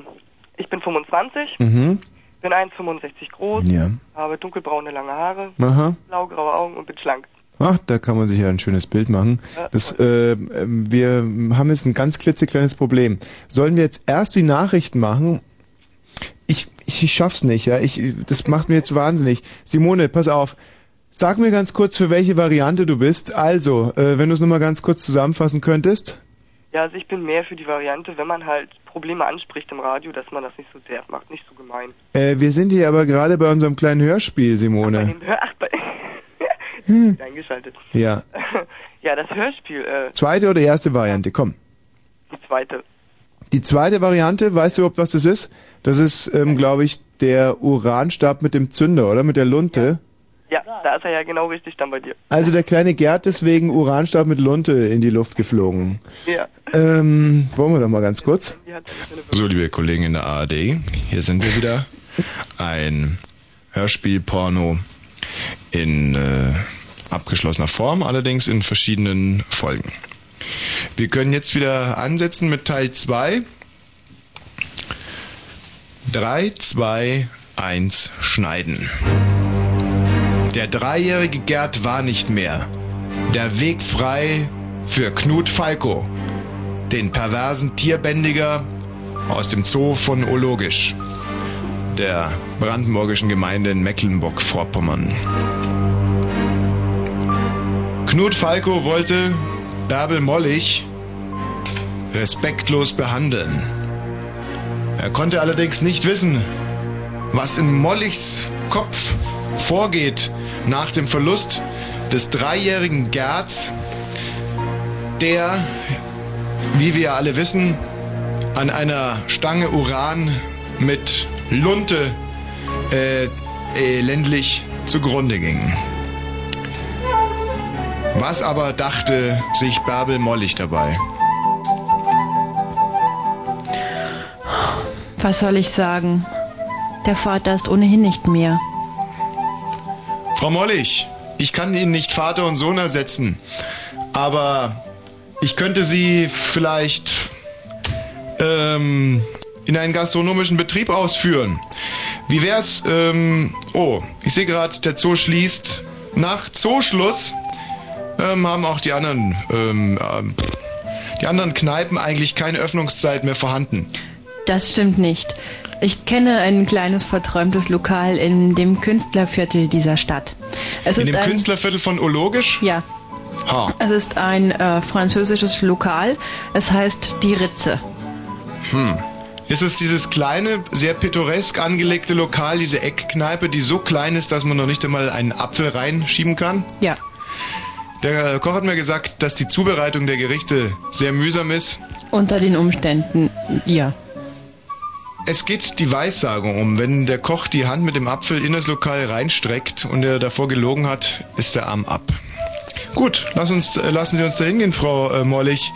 [SPEAKER 20] ich bin 25,
[SPEAKER 1] Mhm.
[SPEAKER 20] bin 1,65 groß,
[SPEAKER 1] Ja.
[SPEAKER 20] habe dunkelbraune lange Haare,
[SPEAKER 1] Aha.
[SPEAKER 20] blaugraue Augen und bin schlank.
[SPEAKER 1] Ach, da kann man sich ja ein schönes Bild machen. Das, äh, wir haben jetzt ein ganz klitzekleines Problem. Sollen wir jetzt erst die Nachrichten machen? Ich, ich, ich schaff's nicht, ja. Ich, das macht mir jetzt wahnsinnig. Simone, pass auf. Sag mir ganz kurz, für welche Variante du bist. Also, äh, wenn du es nochmal ganz kurz zusammenfassen könntest.
[SPEAKER 20] Ja, also ich bin mehr für die Variante, wenn man halt Probleme anspricht im Radio, dass man das nicht so derb macht, nicht so gemein.
[SPEAKER 1] Äh, wir sind hier aber gerade bei unserem kleinen Hörspiel, Simone.
[SPEAKER 20] Ach,
[SPEAKER 1] Hm.
[SPEAKER 20] eingeschaltet.
[SPEAKER 1] Ja.
[SPEAKER 20] Ja, das Hörspiel, äh,
[SPEAKER 1] Zweite oder erste Variante? Komm.
[SPEAKER 20] die zweite.
[SPEAKER 1] Die zweite Variante, weißt du überhaupt, was das ist? Das ist, ähm, glaube ich, der Uranstab mit dem Zünder, oder? Mit der Lunte.
[SPEAKER 20] Ja, da ist er ja genau richtig dann bei dir.
[SPEAKER 1] Also der kleine Gerd ist wegen Uranstab mit Lunte in die Luft geflogen.
[SPEAKER 20] Ja.
[SPEAKER 1] Ähm, wollen wir doch mal ganz kurz.
[SPEAKER 21] So, liebe Kollegen in der ARD, hier sind wir wieder. Ein Hörspiel-Porno in äh, abgeschlossener Form, allerdings in verschiedenen Folgen. Wir können jetzt wieder ansetzen mit Teil 2.
[SPEAKER 1] 3, 2, 1, schneiden. Der dreijährige Gerd war nicht mehr. Der Weg frei für Knut Falco, den perversen Tierbändiger aus dem Zoo von Ologisch, der brandenburgischen Gemeinde in Mecklenburg-Vorpommern. Knut Falco wollte Bärbel Mollig respektlos behandeln. Er konnte allerdings nicht wissen, was in Mollichs Kopf vorgeht nach dem Verlust des dreijährigen Gerds, der, wie wir alle wissen, an einer Stange Uran mit Lunte äh, elendlich zugrunde ging. Was aber dachte sich Bärbel Mollig dabei?
[SPEAKER 2] Was soll ich sagen? Der Vater ist ohnehin nicht mehr.
[SPEAKER 1] Frau Mollig, ich kann Ihnen nicht Vater und Sohn ersetzen, aber ich könnte Sie vielleicht ähm, in einen gastronomischen Betrieb ausführen. Wie wär's? Ähm, oh, ich sehe gerade, der Zoo schließt. Nach Zooschluss ähm, haben auch die anderen, ähm, ähm, die anderen Kneipen eigentlich keine Öffnungszeit mehr vorhanden.
[SPEAKER 2] Das stimmt nicht. Ich kenne ein kleines verträumtes Lokal in dem Künstlerviertel dieser Stadt. Es
[SPEAKER 1] in dem
[SPEAKER 2] ein,
[SPEAKER 1] Künstlerviertel von Ologisch?
[SPEAKER 2] Ja.
[SPEAKER 1] Ha.
[SPEAKER 2] Es ist ein äh, französisches Lokal. Es heißt Die Ritze.
[SPEAKER 1] Hm. Ist es dieses kleine, sehr pittoresk angelegte Lokal, diese Eckkneipe, die so klein ist, dass man noch nicht einmal einen Apfel reinschieben kann?
[SPEAKER 2] Ja.
[SPEAKER 1] Der Koch hat mir gesagt, dass die Zubereitung der Gerichte sehr mühsam ist.
[SPEAKER 2] Unter den Umständen, ja.
[SPEAKER 1] Es geht die Weissagung um. Wenn der Koch die Hand mit dem Apfel in das Lokal reinstreckt und er davor gelogen hat, ist der Arm ab. Gut, lass uns, äh, lassen Sie uns da hingehen, Frau äh, Mollig.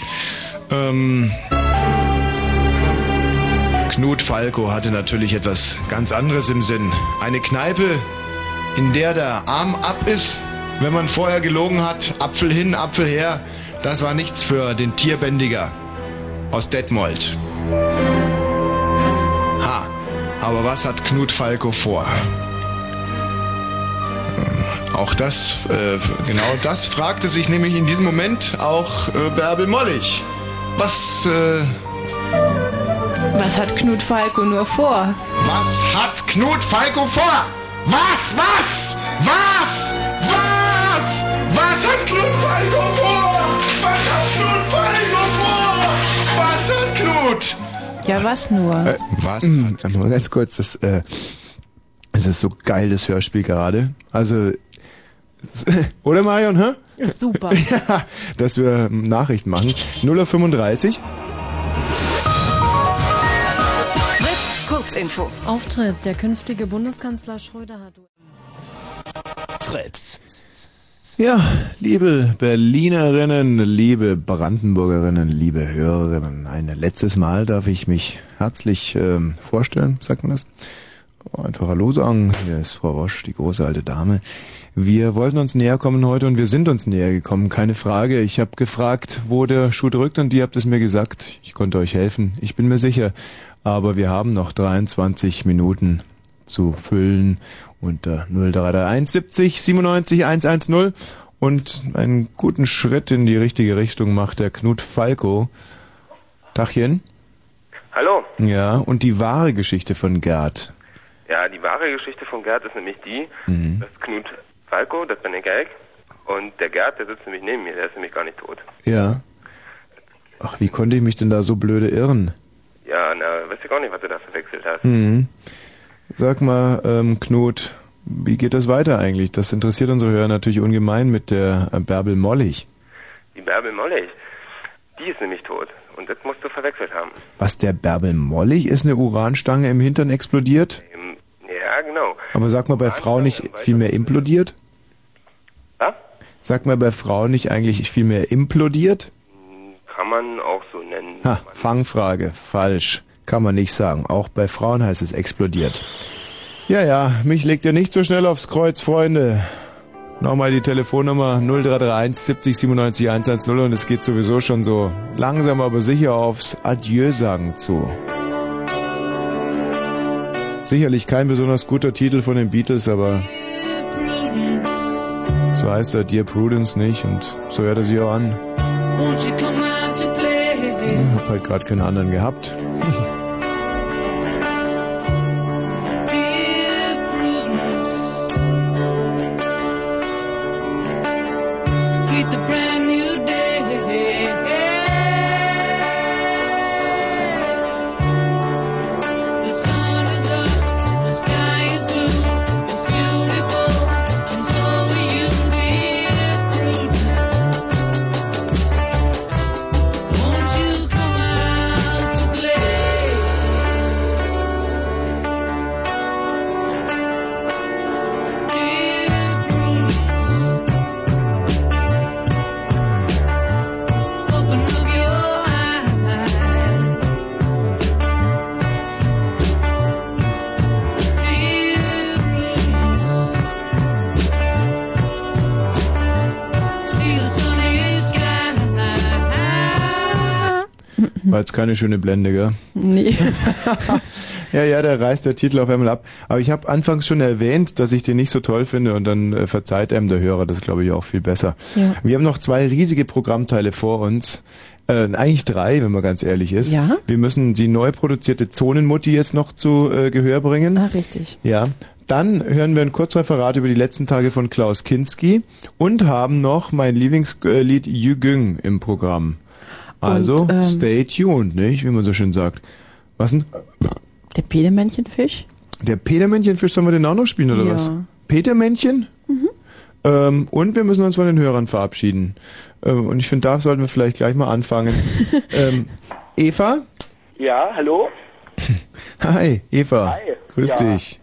[SPEAKER 1] Ähm, Knut Falco hatte natürlich etwas ganz anderes im Sinn. Eine Kneipe, in der der Arm ab ist, wenn man vorher gelogen hat, Apfel hin, Apfel her, das war nichts für den Tierbändiger aus Detmold. Ha, aber was hat Knut Falco vor? Ähm, Auch das, äh, genau das fragte sich nämlich in diesem Moment auch äh, Bärbel Mollig. Was, äh,
[SPEAKER 2] Was hat Knut Falco nur vor?
[SPEAKER 1] was hat Knut Falco vor? Was, was, was, was, hat Knut Falco vor? Was hat Knut Falco vor? Was hat Knut?
[SPEAKER 2] Ja, was nur?
[SPEAKER 22] Äh, was? Nur ganz kurz, das, äh, es ist so geil, das Hörspiel gerade. Also, oder Marion, hä?
[SPEAKER 2] Ist super.
[SPEAKER 22] ja, dass wir Nachrichten machen. 0.35
[SPEAKER 23] Fritz, Kurzinfo.
[SPEAKER 4] Auftritt. Der künftige Bundeskanzler Schröder hat.
[SPEAKER 22] Fritz. Ja, liebe Berlinerinnen, liebe Brandenburgerinnen, liebe Hörerinnen, ein letztes Mal darf ich mich herzlich ähm, vorstellen, sagt man das? Einfach Hallo sagen. Hier ist Frau Rosch, die große alte Dame. Wir wollten uns näher kommen heute und wir sind uns näher gekommen, keine Frage. Ich habe gefragt, wo der Schuh drückt und ihr habt es mir gesagt. Ich konnte euch helfen, ich bin mir sicher. Aber wir haben noch 23 Minuten zu füllen unter 0331 70 97 110 und einen guten Schritt in die richtige Richtung macht der Knut Falco. Tachchen?
[SPEAKER 18] Hallo.
[SPEAKER 22] Ja, und die wahre Geschichte von Gerd.
[SPEAKER 18] Ja, die wahre Geschichte von Gerd ist nämlich die,
[SPEAKER 22] Mhm.
[SPEAKER 18] dass Knut Falco, das bin ich Gelk, und der Gerd, der sitzt nämlich neben mir, der ist nämlich gar nicht tot.
[SPEAKER 22] Ja. Ach, wie konnte ich mich denn da so blöde irren?
[SPEAKER 18] Ja, na, weißt du gar nicht, was du da verwechselt hast.
[SPEAKER 22] Mhm. Sag mal, ähm, Knut, wie geht das weiter eigentlich? Das interessiert unsere Hörer natürlich ungemein mit der äh, Bärbel Mollig.
[SPEAKER 18] Die Bärbel Mollig, die ist nämlich tot. Und das musst du verwechselt haben.
[SPEAKER 22] Was, der Bärbel Mollig ist eine Uranstange im Hintern explodiert?
[SPEAKER 18] Ja, genau.
[SPEAKER 22] Aber sag mal, bei Frauen nicht viel mehr implodiert?
[SPEAKER 18] Was?
[SPEAKER 22] Sag mal, bei Frauen nicht eigentlich viel mehr implodiert?
[SPEAKER 18] Kann man auch so nennen.
[SPEAKER 22] Ha, Fangfrage. Falsch. Kann man nicht sagen. Auch bei Frauen heißt es explodiert. Ja, ja, mich legt ihr nicht so schnell aufs Kreuz, Freunde. Nochmal die Telefonnummer 0331 70 97 110 und es geht sowieso schon so langsam aber sicher aufs Adieu sagen zu.
[SPEAKER 1] Sicherlich kein besonders guter Titel von den Beatles, aber so heißt er Dear Prudence nicht und so hört er sich auch an. Ich hab halt gerade keinen anderen gehabt. Jetzt keine schöne Blende, gell?
[SPEAKER 2] Nee.
[SPEAKER 1] Ja, ja, da reißt der Titel auf einmal ab. Aber ich habe anfangs schon erwähnt, dass ich den nicht so toll finde und dann äh, verzeiht einem der Hörer das, glaube ich, auch viel besser.
[SPEAKER 2] Ja.
[SPEAKER 1] Wir haben noch zwei riesige Programmteile vor uns. Äh, eigentlich drei, wenn man ganz ehrlich ist.
[SPEAKER 2] Ja.
[SPEAKER 1] Wir müssen die neu produzierte Zonenmutti jetzt noch zu äh, Gehör bringen.
[SPEAKER 2] Ah, richtig.
[SPEAKER 1] Ja. Dann hören wir ein Kurzreferat über die letzten Tage von Klaus Kinski und haben noch mein Lieblingslied Jügüng im Programm. Also,
[SPEAKER 2] Und, ähm,
[SPEAKER 1] stay tuned, nicht? Wie man so schön sagt. Was denn?
[SPEAKER 2] Der Pedemännchenfisch?
[SPEAKER 1] Der Petermännchenfisch, sollen wir den auch noch spielen, oder
[SPEAKER 2] Ja.
[SPEAKER 1] was? Petermännchen? Ähm, und wir müssen uns von den Hörern verabschieden. Ähm, und ich finde, da sollten wir vielleicht gleich mal anfangen. ähm, Eva?
[SPEAKER 9] Ja, hallo?
[SPEAKER 1] Hi, Eva.
[SPEAKER 9] Hi.
[SPEAKER 1] Grüß
[SPEAKER 9] Ja.
[SPEAKER 1] dich.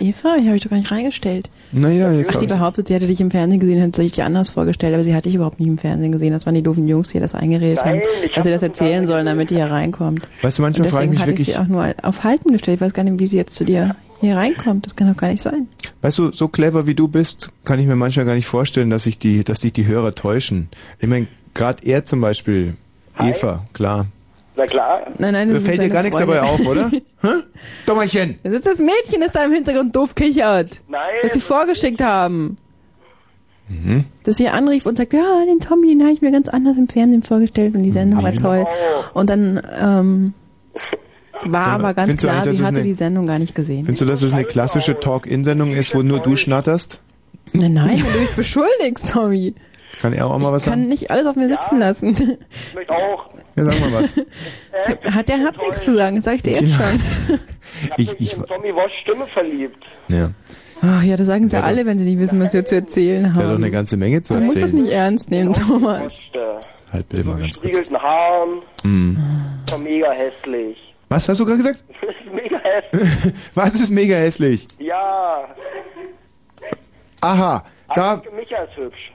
[SPEAKER 2] Eva? Die habe ich doch gar nicht reingestellt.
[SPEAKER 1] Naja, jetzt
[SPEAKER 2] Ach, die
[SPEAKER 1] ich-
[SPEAKER 2] behauptet, sie hätte dich im Fernsehen gesehen, hätte sich dir anders vorgestellt, aber sie hatte dich überhaupt nicht im Fernsehen gesehen. Das waren die doofen Jungs, die das eingeredet
[SPEAKER 9] Nein,
[SPEAKER 2] haben, dass sie
[SPEAKER 9] hab
[SPEAKER 2] das
[SPEAKER 9] das
[SPEAKER 2] erzählen sollen, damit die hier reinkommt.
[SPEAKER 1] Weißt du, manchmal frage ich
[SPEAKER 2] deswegen
[SPEAKER 1] mich
[SPEAKER 2] hatte ich
[SPEAKER 1] wirklich,
[SPEAKER 2] sie auch nur auf Halten gestellt. Ich weiß gar nicht, wie sie jetzt zu dir hier reinkommt. Das kann doch gar nicht sein.
[SPEAKER 1] weißt du, so clever wie du bist, kann ich mir manchmal gar nicht vorstellen, dass sich die, dass sich die Hörer täuschen. Ich meine, gerade er zum Beispiel, Eva, klar.
[SPEAKER 9] Na klar.
[SPEAKER 2] Nein, nein, das
[SPEAKER 1] Da
[SPEAKER 2] ist
[SPEAKER 1] fällt dir gar nichts dabei auf, oder? Dummerchen.
[SPEAKER 2] Da sitzt das Mädchen, das da im Hintergrund doof kichert.
[SPEAKER 9] Nein.
[SPEAKER 2] Das sie vorgeschickt haben.
[SPEAKER 1] Mhm.
[SPEAKER 2] Dass sie anrief und sagt, ja, den Tommy, den habe ich mir ganz anders im Fernsehen vorgestellt und die Sendung war toll. Und dann ähm, war aber ganz klar,
[SPEAKER 1] eigentlich,
[SPEAKER 2] sie hatte
[SPEAKER 1] eine-
[SPEAKER 2] die Sendung gar nicht gesehen.
[SPEAKER 1] Findest du, dass es eine klassische Talk-In-Sendung ist, wo nur du schnatterst?
[SPEAKER 2] Nein, nein, wenn du mich beschuldigst, Tommy.
[SPEAKER 1] Kann er auch mal was
[SPEAKER 2] Ich kann
[SPEAKER 1] sagen?
[SPEAKER 2] nicht alles auf mir sitzen lassen.
[SPEAKER 9] Ich möchte auch.
[SPEAKER 1] Ja, sag mal was.
[SPEAKER 2] Hat der hat nichts zu sagen, sag ich dir jetzt
[SPEAKER 1] Ja.
[SPEAKER 2] schon.
[SPEAKER 1] Ich, ich,
[SPEAKER 9] in Tommy Walsh Stimme verliebt.
[SPEAKER 1] ja.
[SPEAKER 2] Ach ja, das sagen sie
[SPEAKER 1] Ja,
[SPEAKER 2] alle, wenn sie nicht wissen, was wir zu erzählen
[SPEAKER 1] Der hat doch
[SPEAKER 2] haben.
[SPEAKER 1] eine ganze Menge zu
[SPEAKER 2] Du musst das
[SPEAKER 1] erzählen.
[SPEAKER 2] nicht ernst nehmen, Thomas.
[SPEAKER 1] Halt bitte mal ganz kurz.
[SPEAKER 9] Haaren.
[SPEAKER 1] Hm.
[SPEAKER 9] Mega hässlich.
[SPEAKER 1] Was hast du gerade gesagt?
[SPEAKER 9] Das ist mega hässlich.
[SPEAKER 1] Was ist mega hässlich?
[SPEAKER 9] Ja.
[SPEAKER 1] Aha, da,
[SPEAKER 9] Micha ist hübsch.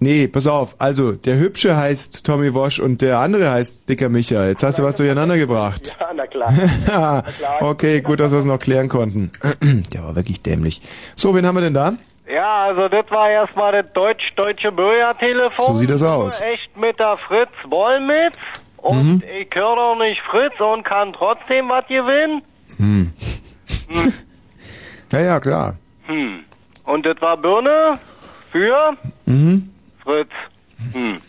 [SPEAKER 1] Nee, pass auf. Also, der Hübsche heißt Tommy Wosch und der andere heißt Dicker Micha. Jetzt hast du was durcheinander gebracht.
[SPEAKER 9] Ja, na klar.
[SPEAKER 1] Ja, okay, gut, dass wir es noch klären konnten. Der war wirklich dämlich. So, wen haben wir denn da?
[SPEAKER 9] Ja, also das war erstmal das deutsch-deutsche Bürgertelefon.
[SPEAKER 1] So sieht das aus.
[SPEAKER 9] Echt mit der Fritz Wollmitz. Und
[SPEAKER 1] Mhm.
[SPEAKER 9] ich höre doch nicht Fritz und kann trotzdem was gewinnen.
[SPEAKER 1] Hm. Ja, ja, klar.
[SPEAKER 9] Hm. Und das war Birne für
[SPEAKER 1] Mhm.
[SPEAKER 9] Fritz. Hm.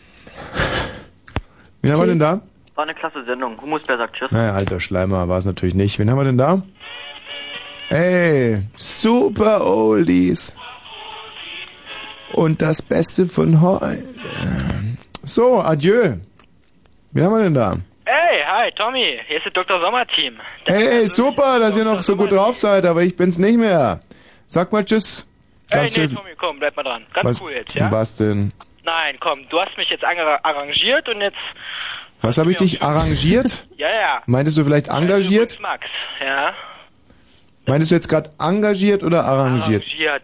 [SPEAKER 1] Wen haben wir denn da?
[SPEAKER 13] War eine klasse Sendung. Humusbär sagt Tschüss.
[SPEAKER 1] Naja, alter Schleimer war es natürlich nicht. Wen haben wir denn da? Ey, super Oldies. Und das Beste von heute. So, adieu. Wen haben wir denn da?
[SPEAKER 6] Hey, hi, Tommy. Hier ist das Dr. Sommer-Team.
[SPEAKER 1] Hey, super, dass ihr noch so gut drauf seid, aber ich bin's nicht mehr. Sag mal Tschüss.
[SPEAKER 6] Hey,
[SPEAKER 1] Ganz
[SPEAKER 6] nee,
[SPEAKER 1] schön-
[SPEAKER 6] Tommy, komm, bleib mal dran. Ganz
[SPEAKER 1] was,
[SPEAKER 6] cool jetzt, ja?
[SPEAKER 1] Was denn?
[SPEAKER 6] Nein, komm, du hast mich jetzt arra- arrangiert und jetzt...
[SPEAKER 1] Was habe ich dich arrangiert?
[SPEAKER 6] Ja, ja.
[SPEAKER 1] Meintest du vielleicht engagiert?
[SPEAKER 6] Max, ja?
[SPEAKER 1] Meintest du jetzt gerade engagiert oder arrangiert?
[SPEAKER 6] Arrangiert.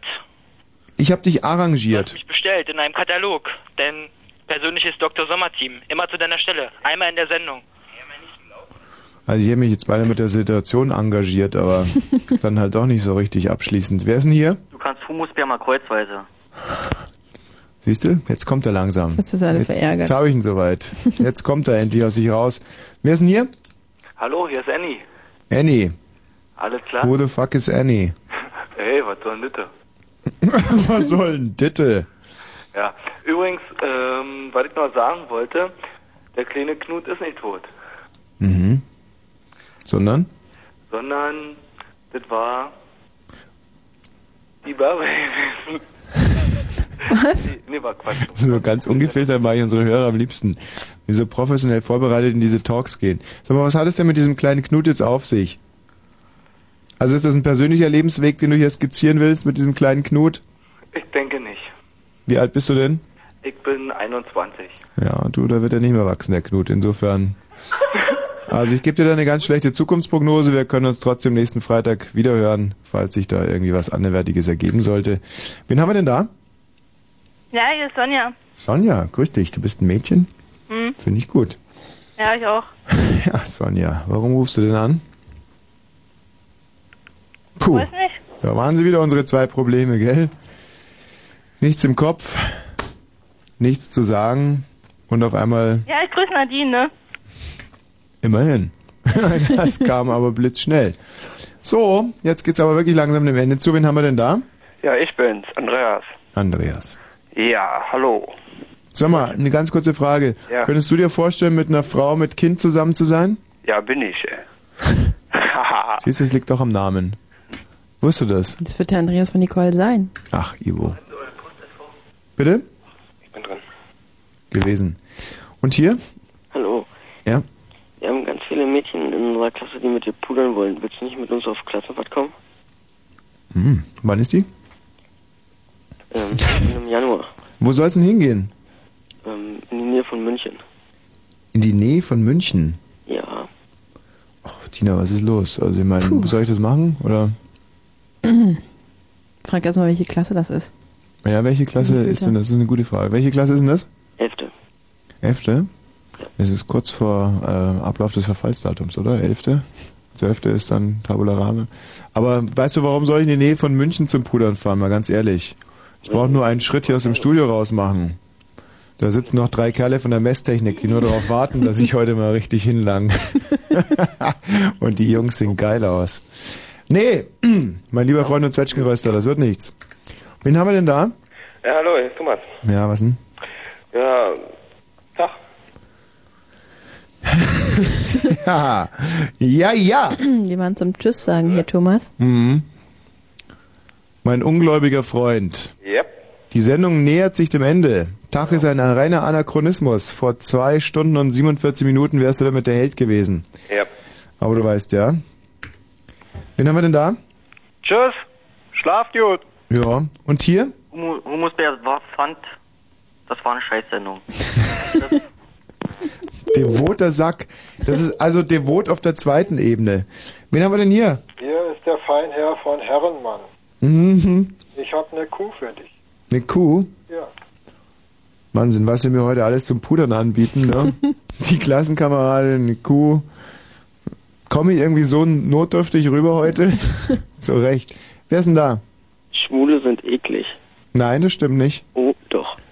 [SPEAKER 1] Ich habe dich arrangiert.
[SPEAKER 6] Mich bestellt in einem Katalog. Denn persönliches Dr. Sommer-Team. Immer zu deiner Stelle. Einmal in der Sendung.
[SPEAKER 1] Also ich hätte mich jetzt beide mit der Situation engagiert, aber dann halt doch nicht so richtig abschließend. Wer ist denn hier?
[SPEAKER 13] Du kannst Humusbär mal kreuzweise.
[SPEAKER 1] Siehst du? Jetzt kommt er langsam.
[SPEAKER 2] Hast du alle
[SPEAKER 1] jetzt,
[SPEAKER 2] verärgert.
[SPEAKER 1] Jetzt habe ich ihn soweit. Jetzt kommt er endlich aus sich raus. Wer ist denn hier?
[SPEAKER 9] Hallo, hier ist Annie.
[SPEAKER 1] Annie.
[SPEAKER 24] Alles klar?
[SPEAKER 1] Who the fuck is Annie?
[SPEAKER 24] Hey, was soll denn das?
[SPEAKER 1] Was soll denn Ditte?
[SPEAKER 24] Ja, übrigens, ähm, was ich noch sagen wollte, der kleine Knut ist nicht tot,
[SPEAKER 1] Mhm. Sondern?
[SPEAKER 24] sondern das war die Barbara.
[SPEAKER 2] Was?
[SPEAKER 24] Nee, nee, war Quatsch.
[SPEAKER 1] So ganz ungefiltert mache ich unsere Hörer am liebsten. Wie so professionell vorbereitet in diese Talks gehen. Sag mal, was hat es denn mit diesem kleinen Knut jetzt auf sich? Also ist das ein persönlicher Lebensweg, den du hier skizzieren willst mit diesem kleinen Knut?
[SPEAKER 24] Ich denke nicht.
[SPEAKER 1] Wie alt bist du denn?
[SPEAKER 24] Ich bin 21.
[SPEAKER 1] Ja, du, da wird er nicht mehr wachsen, der Knut. Insofern. Also ich gebe dir da eine ganz schlechte Zukunftsprognose. Wir können uns trotzdem nächsten Freitag wiederhören, falls sich da irgendwie was anderwertiges ergeben sollte. Wen haben wir denn da?
[SPEAKER 5] Ja, hier ist Sonja.
[SPEAKER 1] Sonja, grüß dich. Du bist ein Mädchen?
[SPEAKER 5] Hm.
[SPEAKER 1] Finde ich gut.
[SPEAKER 5] Ja, ich auch.
[SPEAKER 1] Ja, Sonja, warum rufst du denn an? Puh,
[SPEAKER 5] Weiß nicht.
[SPEAKER 1] da waren sie wieder unsere zwei Probleme, gell? Nichts im Kopf, nichts zu sagen und auf einmal
[SPEAKER 5] Ja, ich grüße Nadine, ne?
[SPEAKER 1] Immerhin. Das kam aber blitzschnell. So, jetzt geht's aber wirklich langsam dem Ende zu. Wen haben wir denn da?
[SPEAKER 18] Ja, ich bin's, Andreas.
[SPEAKER 1] Andreas.
[SPEAKER 18] Ja, hallo.
[SPEAKER 1] Sag mal, eine ganz kurze Frage.
[SPEAKER 18] Ja.
[SPEAKER 1] Könntest du dir vorstellen, mit einer Frau mit Kind zusammen zu sein?
[SPEAKER 18] Ja, bin ich, ey.
[SPEAKER 1] Siehst du, es liegt doch am Namen. Wusstest du das?
[SPEAKER 2] Das wird der Andreas von Nicole sein.
[SPEAKER 1] Ach, Ivo. Bitte?
[SPEAKER 18] Ich bin drin.
[SPEAKER 1] Gewesen. Und hier?
[SPEAKER 13] Hallo.
[SPEAKER 1] Ja.
[SPEAKER 13] Wir haben ganz viele Mädchen in unserer Klasse, die mit dir pudern wollen. Willst du nicht mit uns auf Klassenfahrt kommen?
[SPEAKER 1] Hm. Wann ist die?
[SPEAKER 13] Ähm, Im Januar.
[SPEAKER 1] Wo soll's denn hingehen?
[SPEAKER 13] Ähm, in die Nähe von München.
[SPEAKER 1] In die Nähe von München.
[SPEAKER 13] Ja.
[SPEAKER 1] Tina, was ist los? Also ich meine, soll ich das machen? Oder?
[SPEAKER 2] Frag erstmal, welche Klasse das ist.
[SPEAKER 1] Ja, welche Klasse ist denn das? Das ist eine gute Frage. Welche Klasse ist denn das?
[SPEAKER 13] Elfte.
[SPEAKER 1] Elfte? Es ist kurz vor äh, Ablauf des Verfallsdatums, oder? Elfte? Zwölfte ist dann Tabula Rasa. Aber weißt du, warum soll ich in die Nähe von München zum Pudern fahren? Mal ganz ehrlich. Ich brauche nur einen Schritt hier aus dem Studio raus machen. Da sitzen noch drei Kerle von der Messtechnik, die nur darauf warten, dass ich heute mal richtig hinlang. und die Jungs sehen geil aus. Nee, mein lieber Freund und Zwetschgenröster, das wird nichts. Wen haben wir denn da?
[SPEAKER 18] Ja, hallo, hier ist Thomas.
[SPEAKER 1] Ja, was denn?
[SPEAKER 18] Ja.
[SPEAKER 1] ja, ja, ja.
[SPEAKER 2] Jemand zum Tschüss sagen hier, Thomas.
[SPEAKER 1] Mhm. Mein ungläubiger Freund.
[SPEAKER 18] Yep.
[SPEAKER 1] Die Sendung nähert sich dem Ende. Tag ist ein reiner Anachronismus. Vor zwei Stunden und 47 Minuten wärst du damit der Held gewesen.
[SPEAKER 18] Yep.
[SPEAKER 1] Aber du weißt ja. Wen haben wir denn da?
[SPEAKER 14] Tschüss. Schlaft gut.
[SPEAKER 1] Ja. Und hier?
[SPEAKER 13] Humu- Humusbär war, fand, das war eine Scheißsendung.
[SPEAKER 1] Devoter Sack. Das ist also devot auf der zweiten Ebene. Wen haben wir denn hier?
[SPEAKER 25] Hier ist der Feinherr von Herrenmann.
[SPEAKER 1] Mhm.
[SPEAKER 25] Ich habe eine Kuh für dich.
[SPEAKER 1] Eine Kuh?
[SPEAKER 25] Ja.
[SPEAKER 1] Wahnsinn, was sie mir heute alles zum Pudern anbieten, ne? Die Klassenkameradin, eine Kuh. Komme ich irgendwie so notdürftig rüber heute? Zu Recht. Wer ist denn da?
[SPEAKER 13] Schwule sind eklig.
[SPEAKER 1] Nein, das stimmt nicht.
[SPEAKER 13] Oh.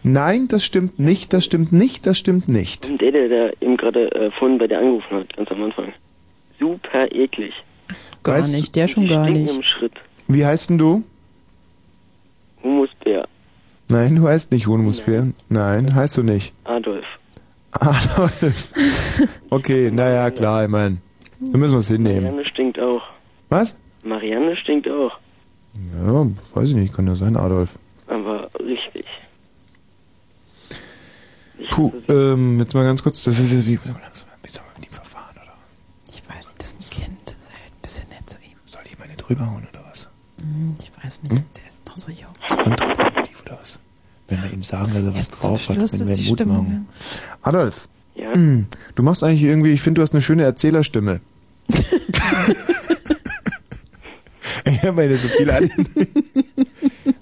[SPEAKER 1] Nein, das stimmt nicht, das stimmt nicht, das stimmt nicht.
[SPEAKER 13] Und der, der, der eben gerade äh, vorhin bei dir angerufen hat, ganz am Anfang. Super eklig.
[SPEAKER 2] Gar
[SPEAKER 1] Weißt
[SPEAKER 2] nicht, der schon gar nicht.
[SPEAKER 13] im Schritt.
[SPEAKER 1] Wie heißt denn du?
[SPEAKER 13] Humusbär.
[SPEAKER 1] Nein, du heißt nicht Hohenmusbär. Nein, heißt du nicht.
[SPEAKER 13] Adolf.
[SPEAKER 1] Adolf. Okay, naja, klar, ich meine, wir müssen was hinnehmen.
[SPEAKER 13] Marianne stinkt auch.
[SPEAKER 1] Was?
[SPEAKER 13] Marianne stinkt auch.
[SPEAKER 1] Ja, weiß ich nicht, kann ja sein, Adolf.
[SPEAKER 13] Aber richtig.
[SPEAKER 1] Puh, ähm, jetzt mal ganz kurz, das ist jetzt wie, wie soll man mit ihm verfahren, oder?
[SPEAKER 2] Ich weiß nicht, das ist ein Kind. Sei halt ein bisschen nett zu ihm.
[SPEAKER 1] Soll ich meine drüber hauen, oder was?
[SPEAKER 2] Hm, Ich weiß nicht, der ist noch so jung.
[SPEAKER 1] So kontraproduktiv, oder was? Wenn wir ihm sagen, dass er was
[SPEAKER 2] Jetzt
[SPEAKER 1] drauf hat, wenn
[SPEAKER 2] ist
[SPEAKER 1] wir Mut
[SPEAKER 2] Stimmung,
[SPEAKER 1] machen. Adolf.
[SPEAKER 13] Ja.
[SPEAKER 1] mm, Du machst eigentlich irgendwie, ich finde, du hast eine schöne Erzählerstimme. ich habe meine so viel an.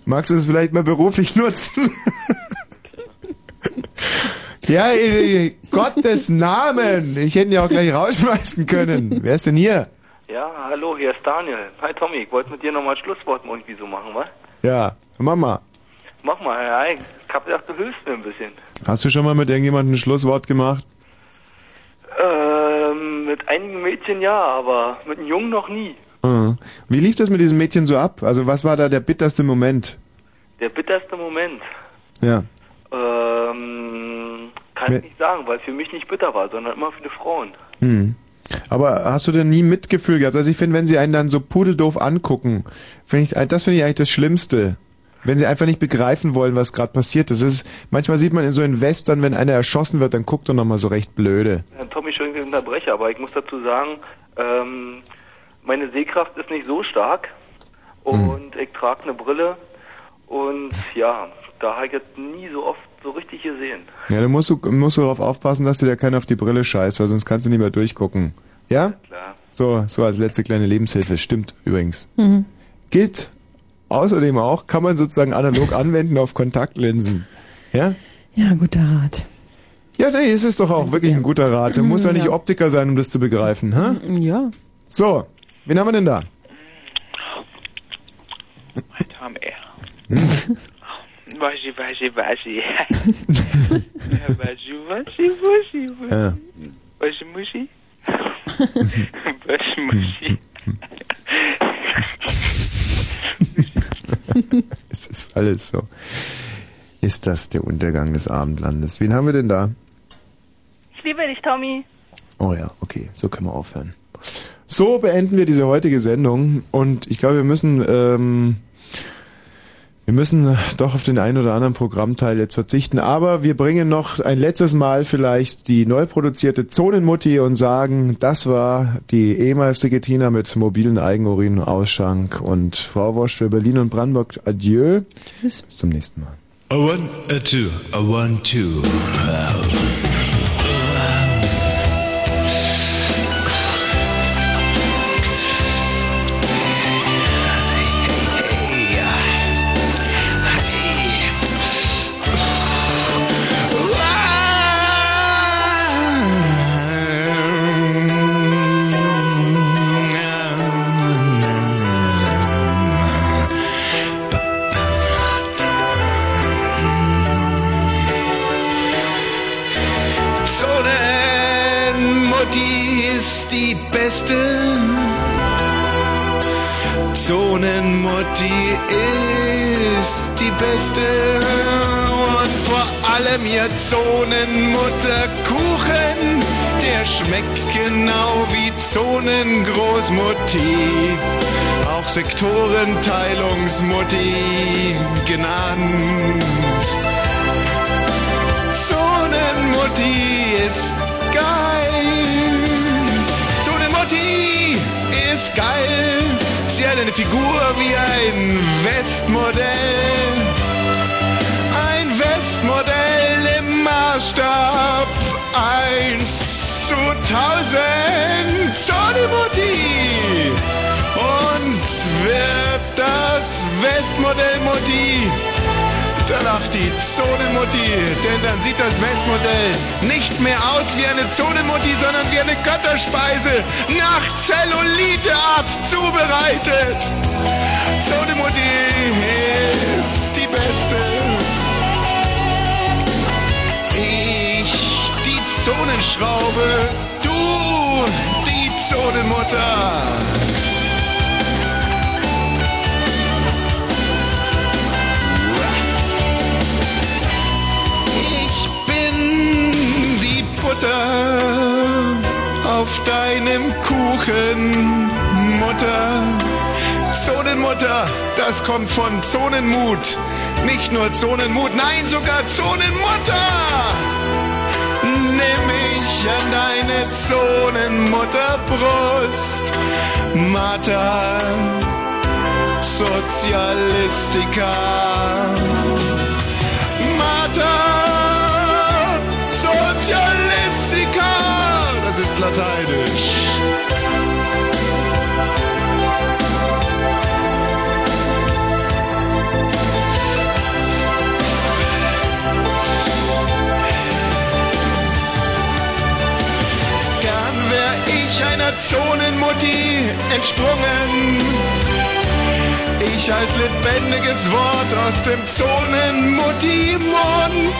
[SPEAKER 1] Magst du es vielleicht mal beruflich nutzen? ja, in Gottes Namen. Ich hätte ihn ja auch gleich rausschmeißen können. Wer ist denn hier?
[SPEAKER 24] Ja, hallo, hier ist Daniel. Hi Tommy, ich wollte mit dir nochmal Schlusswort irgendwie so machen, wa?
[SPEAKER 1] Ja, Mama.
[SPEAKER 24] Mach mal, ja, ich hab gedacht, du hilfst mir ein bisschen.
[SPEAKER 1] Hast du schon mal mit irgendjemandem ein Schlusswort gemacht?
[SPEAKER 24] Ähm, mit einigen Mädchen ja, aber mit einem Jungen noch nie.
[SPEAKER 2] Mhm. Wie lief das mit diesem Mädchen so ab? Also was war da der bitterste Moment?
[SPEAKER 24] Der bitterste Moment.
[SPEAKER 2] Ja.
[SPEAKER 24] Ähm, kann ich nicht sagen, weil es für mich nicht bitter war, sondern immer für die Frauen.
[SPEAKER 2] Hm. Aber hast du denn nie Mitgefühl gehabt? Also ich finde, wenn sie einen dann so pudeldoof angucken, finde ich, das finde ich eigentlich das Schlimmste. Wenn sie einfach nicht begreifen wollen, was gerade passiert ist. Ist. Manchmal sieht man in so in Western, wenn einer erschossen wird, dann guckt er nochmal so recht blöde.
[SPEAKER 24] Herr Tommy, schön ich unterbreche, aber ich muss dazu sagen, ähm, meine Sehkraft ist nicht so stark und ich trage eine Brille und ja, da habe ich jetzt nie so oft so richtig gesehen.
[SPEAKER 2] Ja, dann musst du, musst du darauf aufpassen, dass dir da keiner auf die Brille scheißt, weil sonst kannst du nicht mehr durchgucken. Ja?
[SPEAKER 24] Klar.
[SPEAKER 2] So, so als letzte kleine Lebenshilfe. Stimmt übrigens.
[SPEAKER 26] Mhm.
[SPEAKER 2] Gilt außerdem auch, kann man sozusagen analog anwenden auf Kontaktlinsen. Ja?
[SPEAKER 26] Ja, guter Rat.
[SPEAKER 2] Ja, nee, es ist doch auch wirklich ein guter Rat. Du musst ja nicht
[SPEAKER 26] Ja.
[SPEAKER 2] Optiker sein, um das zu begreifen, hä?
[SPEAKER 26] Ja.
[SPEAKER 2] So, wen haben wir denn da?
[SPEAKER 6] Tom R. Waschi, waschi, waschi. Waschi, waschi, waschi, waschi.
[SPEAKER 2] Ja.
[SPEAKER 6] Waschi, muschi. Waschi, muschi.
[SPEAKER 2] es ist alles so. Ist das der Untergang des Abendlandes? Wen haben wir denn da?
[SPEAKER 27] Ich liebe dich, Tommy.
[SPEAKER 2] Oh ja, okay, so können wir aufhören. So beenden wir diese heutige Sendung und ich glaube, wir müssen ähm, wir müssen doch auf den einen oder anderen Programmteil jetzt verzichten, aber wir bringen noch ein letztes Mal vielleicht die neu produzierte Zonenmutti und sagen, das war die ehemals Tina mit mobilen Eigenurin Ausschank und Frau Wosch für Berlin und Brandenburg. Adieu. Tschüss. Bis zum nächsten Mal.
[SPEAKER 1] A one, a two, a one, two. Zonenmutterkuchen, der schmeckt genau wie Zonengroßmutti. Auch Sektorenteilungsmutti genannt. Zonenmutti ist geil. Zonenmutti ist geil. Sie hat eine Figur wie ein Westmodell. Westmodell im Maßstab 1 zu 1000. Zonenmutti. Und wird das Westmodell Mutti da lacht die Zonenmutti, denn dann sieht das Westmodell nicht mehr aus wie eine Zonenmutti, sondern wie eine Götterspeise nach Zelluliteart zubereitet. Zonenmutti Zonenschraube, du die Zonenmutter. Ich bin die Butter auf deinem Kuchen, Mutter. Zonenmutter, das kommt von Zonenmut. Nicht nur Zonenmut, nein, sogar Zonenmutter. Nimm mich an deine Zonenmutterbrust, Mater Sozialistica. Mater Sozialistica. Das ist lateinisch. Zonenmutti entsprungen. Ich als lebendiges Wort aus dem Zonenmutti-Mund.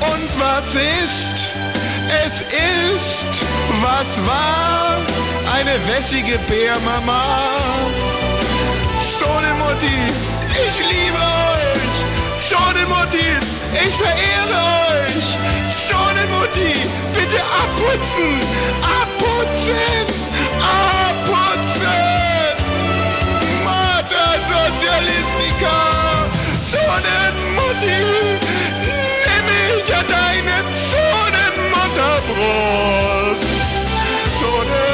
[SPEAKER 1] Und was ist?
[SPEAKER 19] Es ist, was war? Eine wässige Bärmama. Zonenmuttis, ich liebe euch! Shonen Muttis, ich verehre euch. Shonen Mutti, bitte abputzen, abputzen, abputzen. Mutter Mater Sozialistica, Shonen Mutti, nimm mich an deine Zonenmutterbrust. Zonen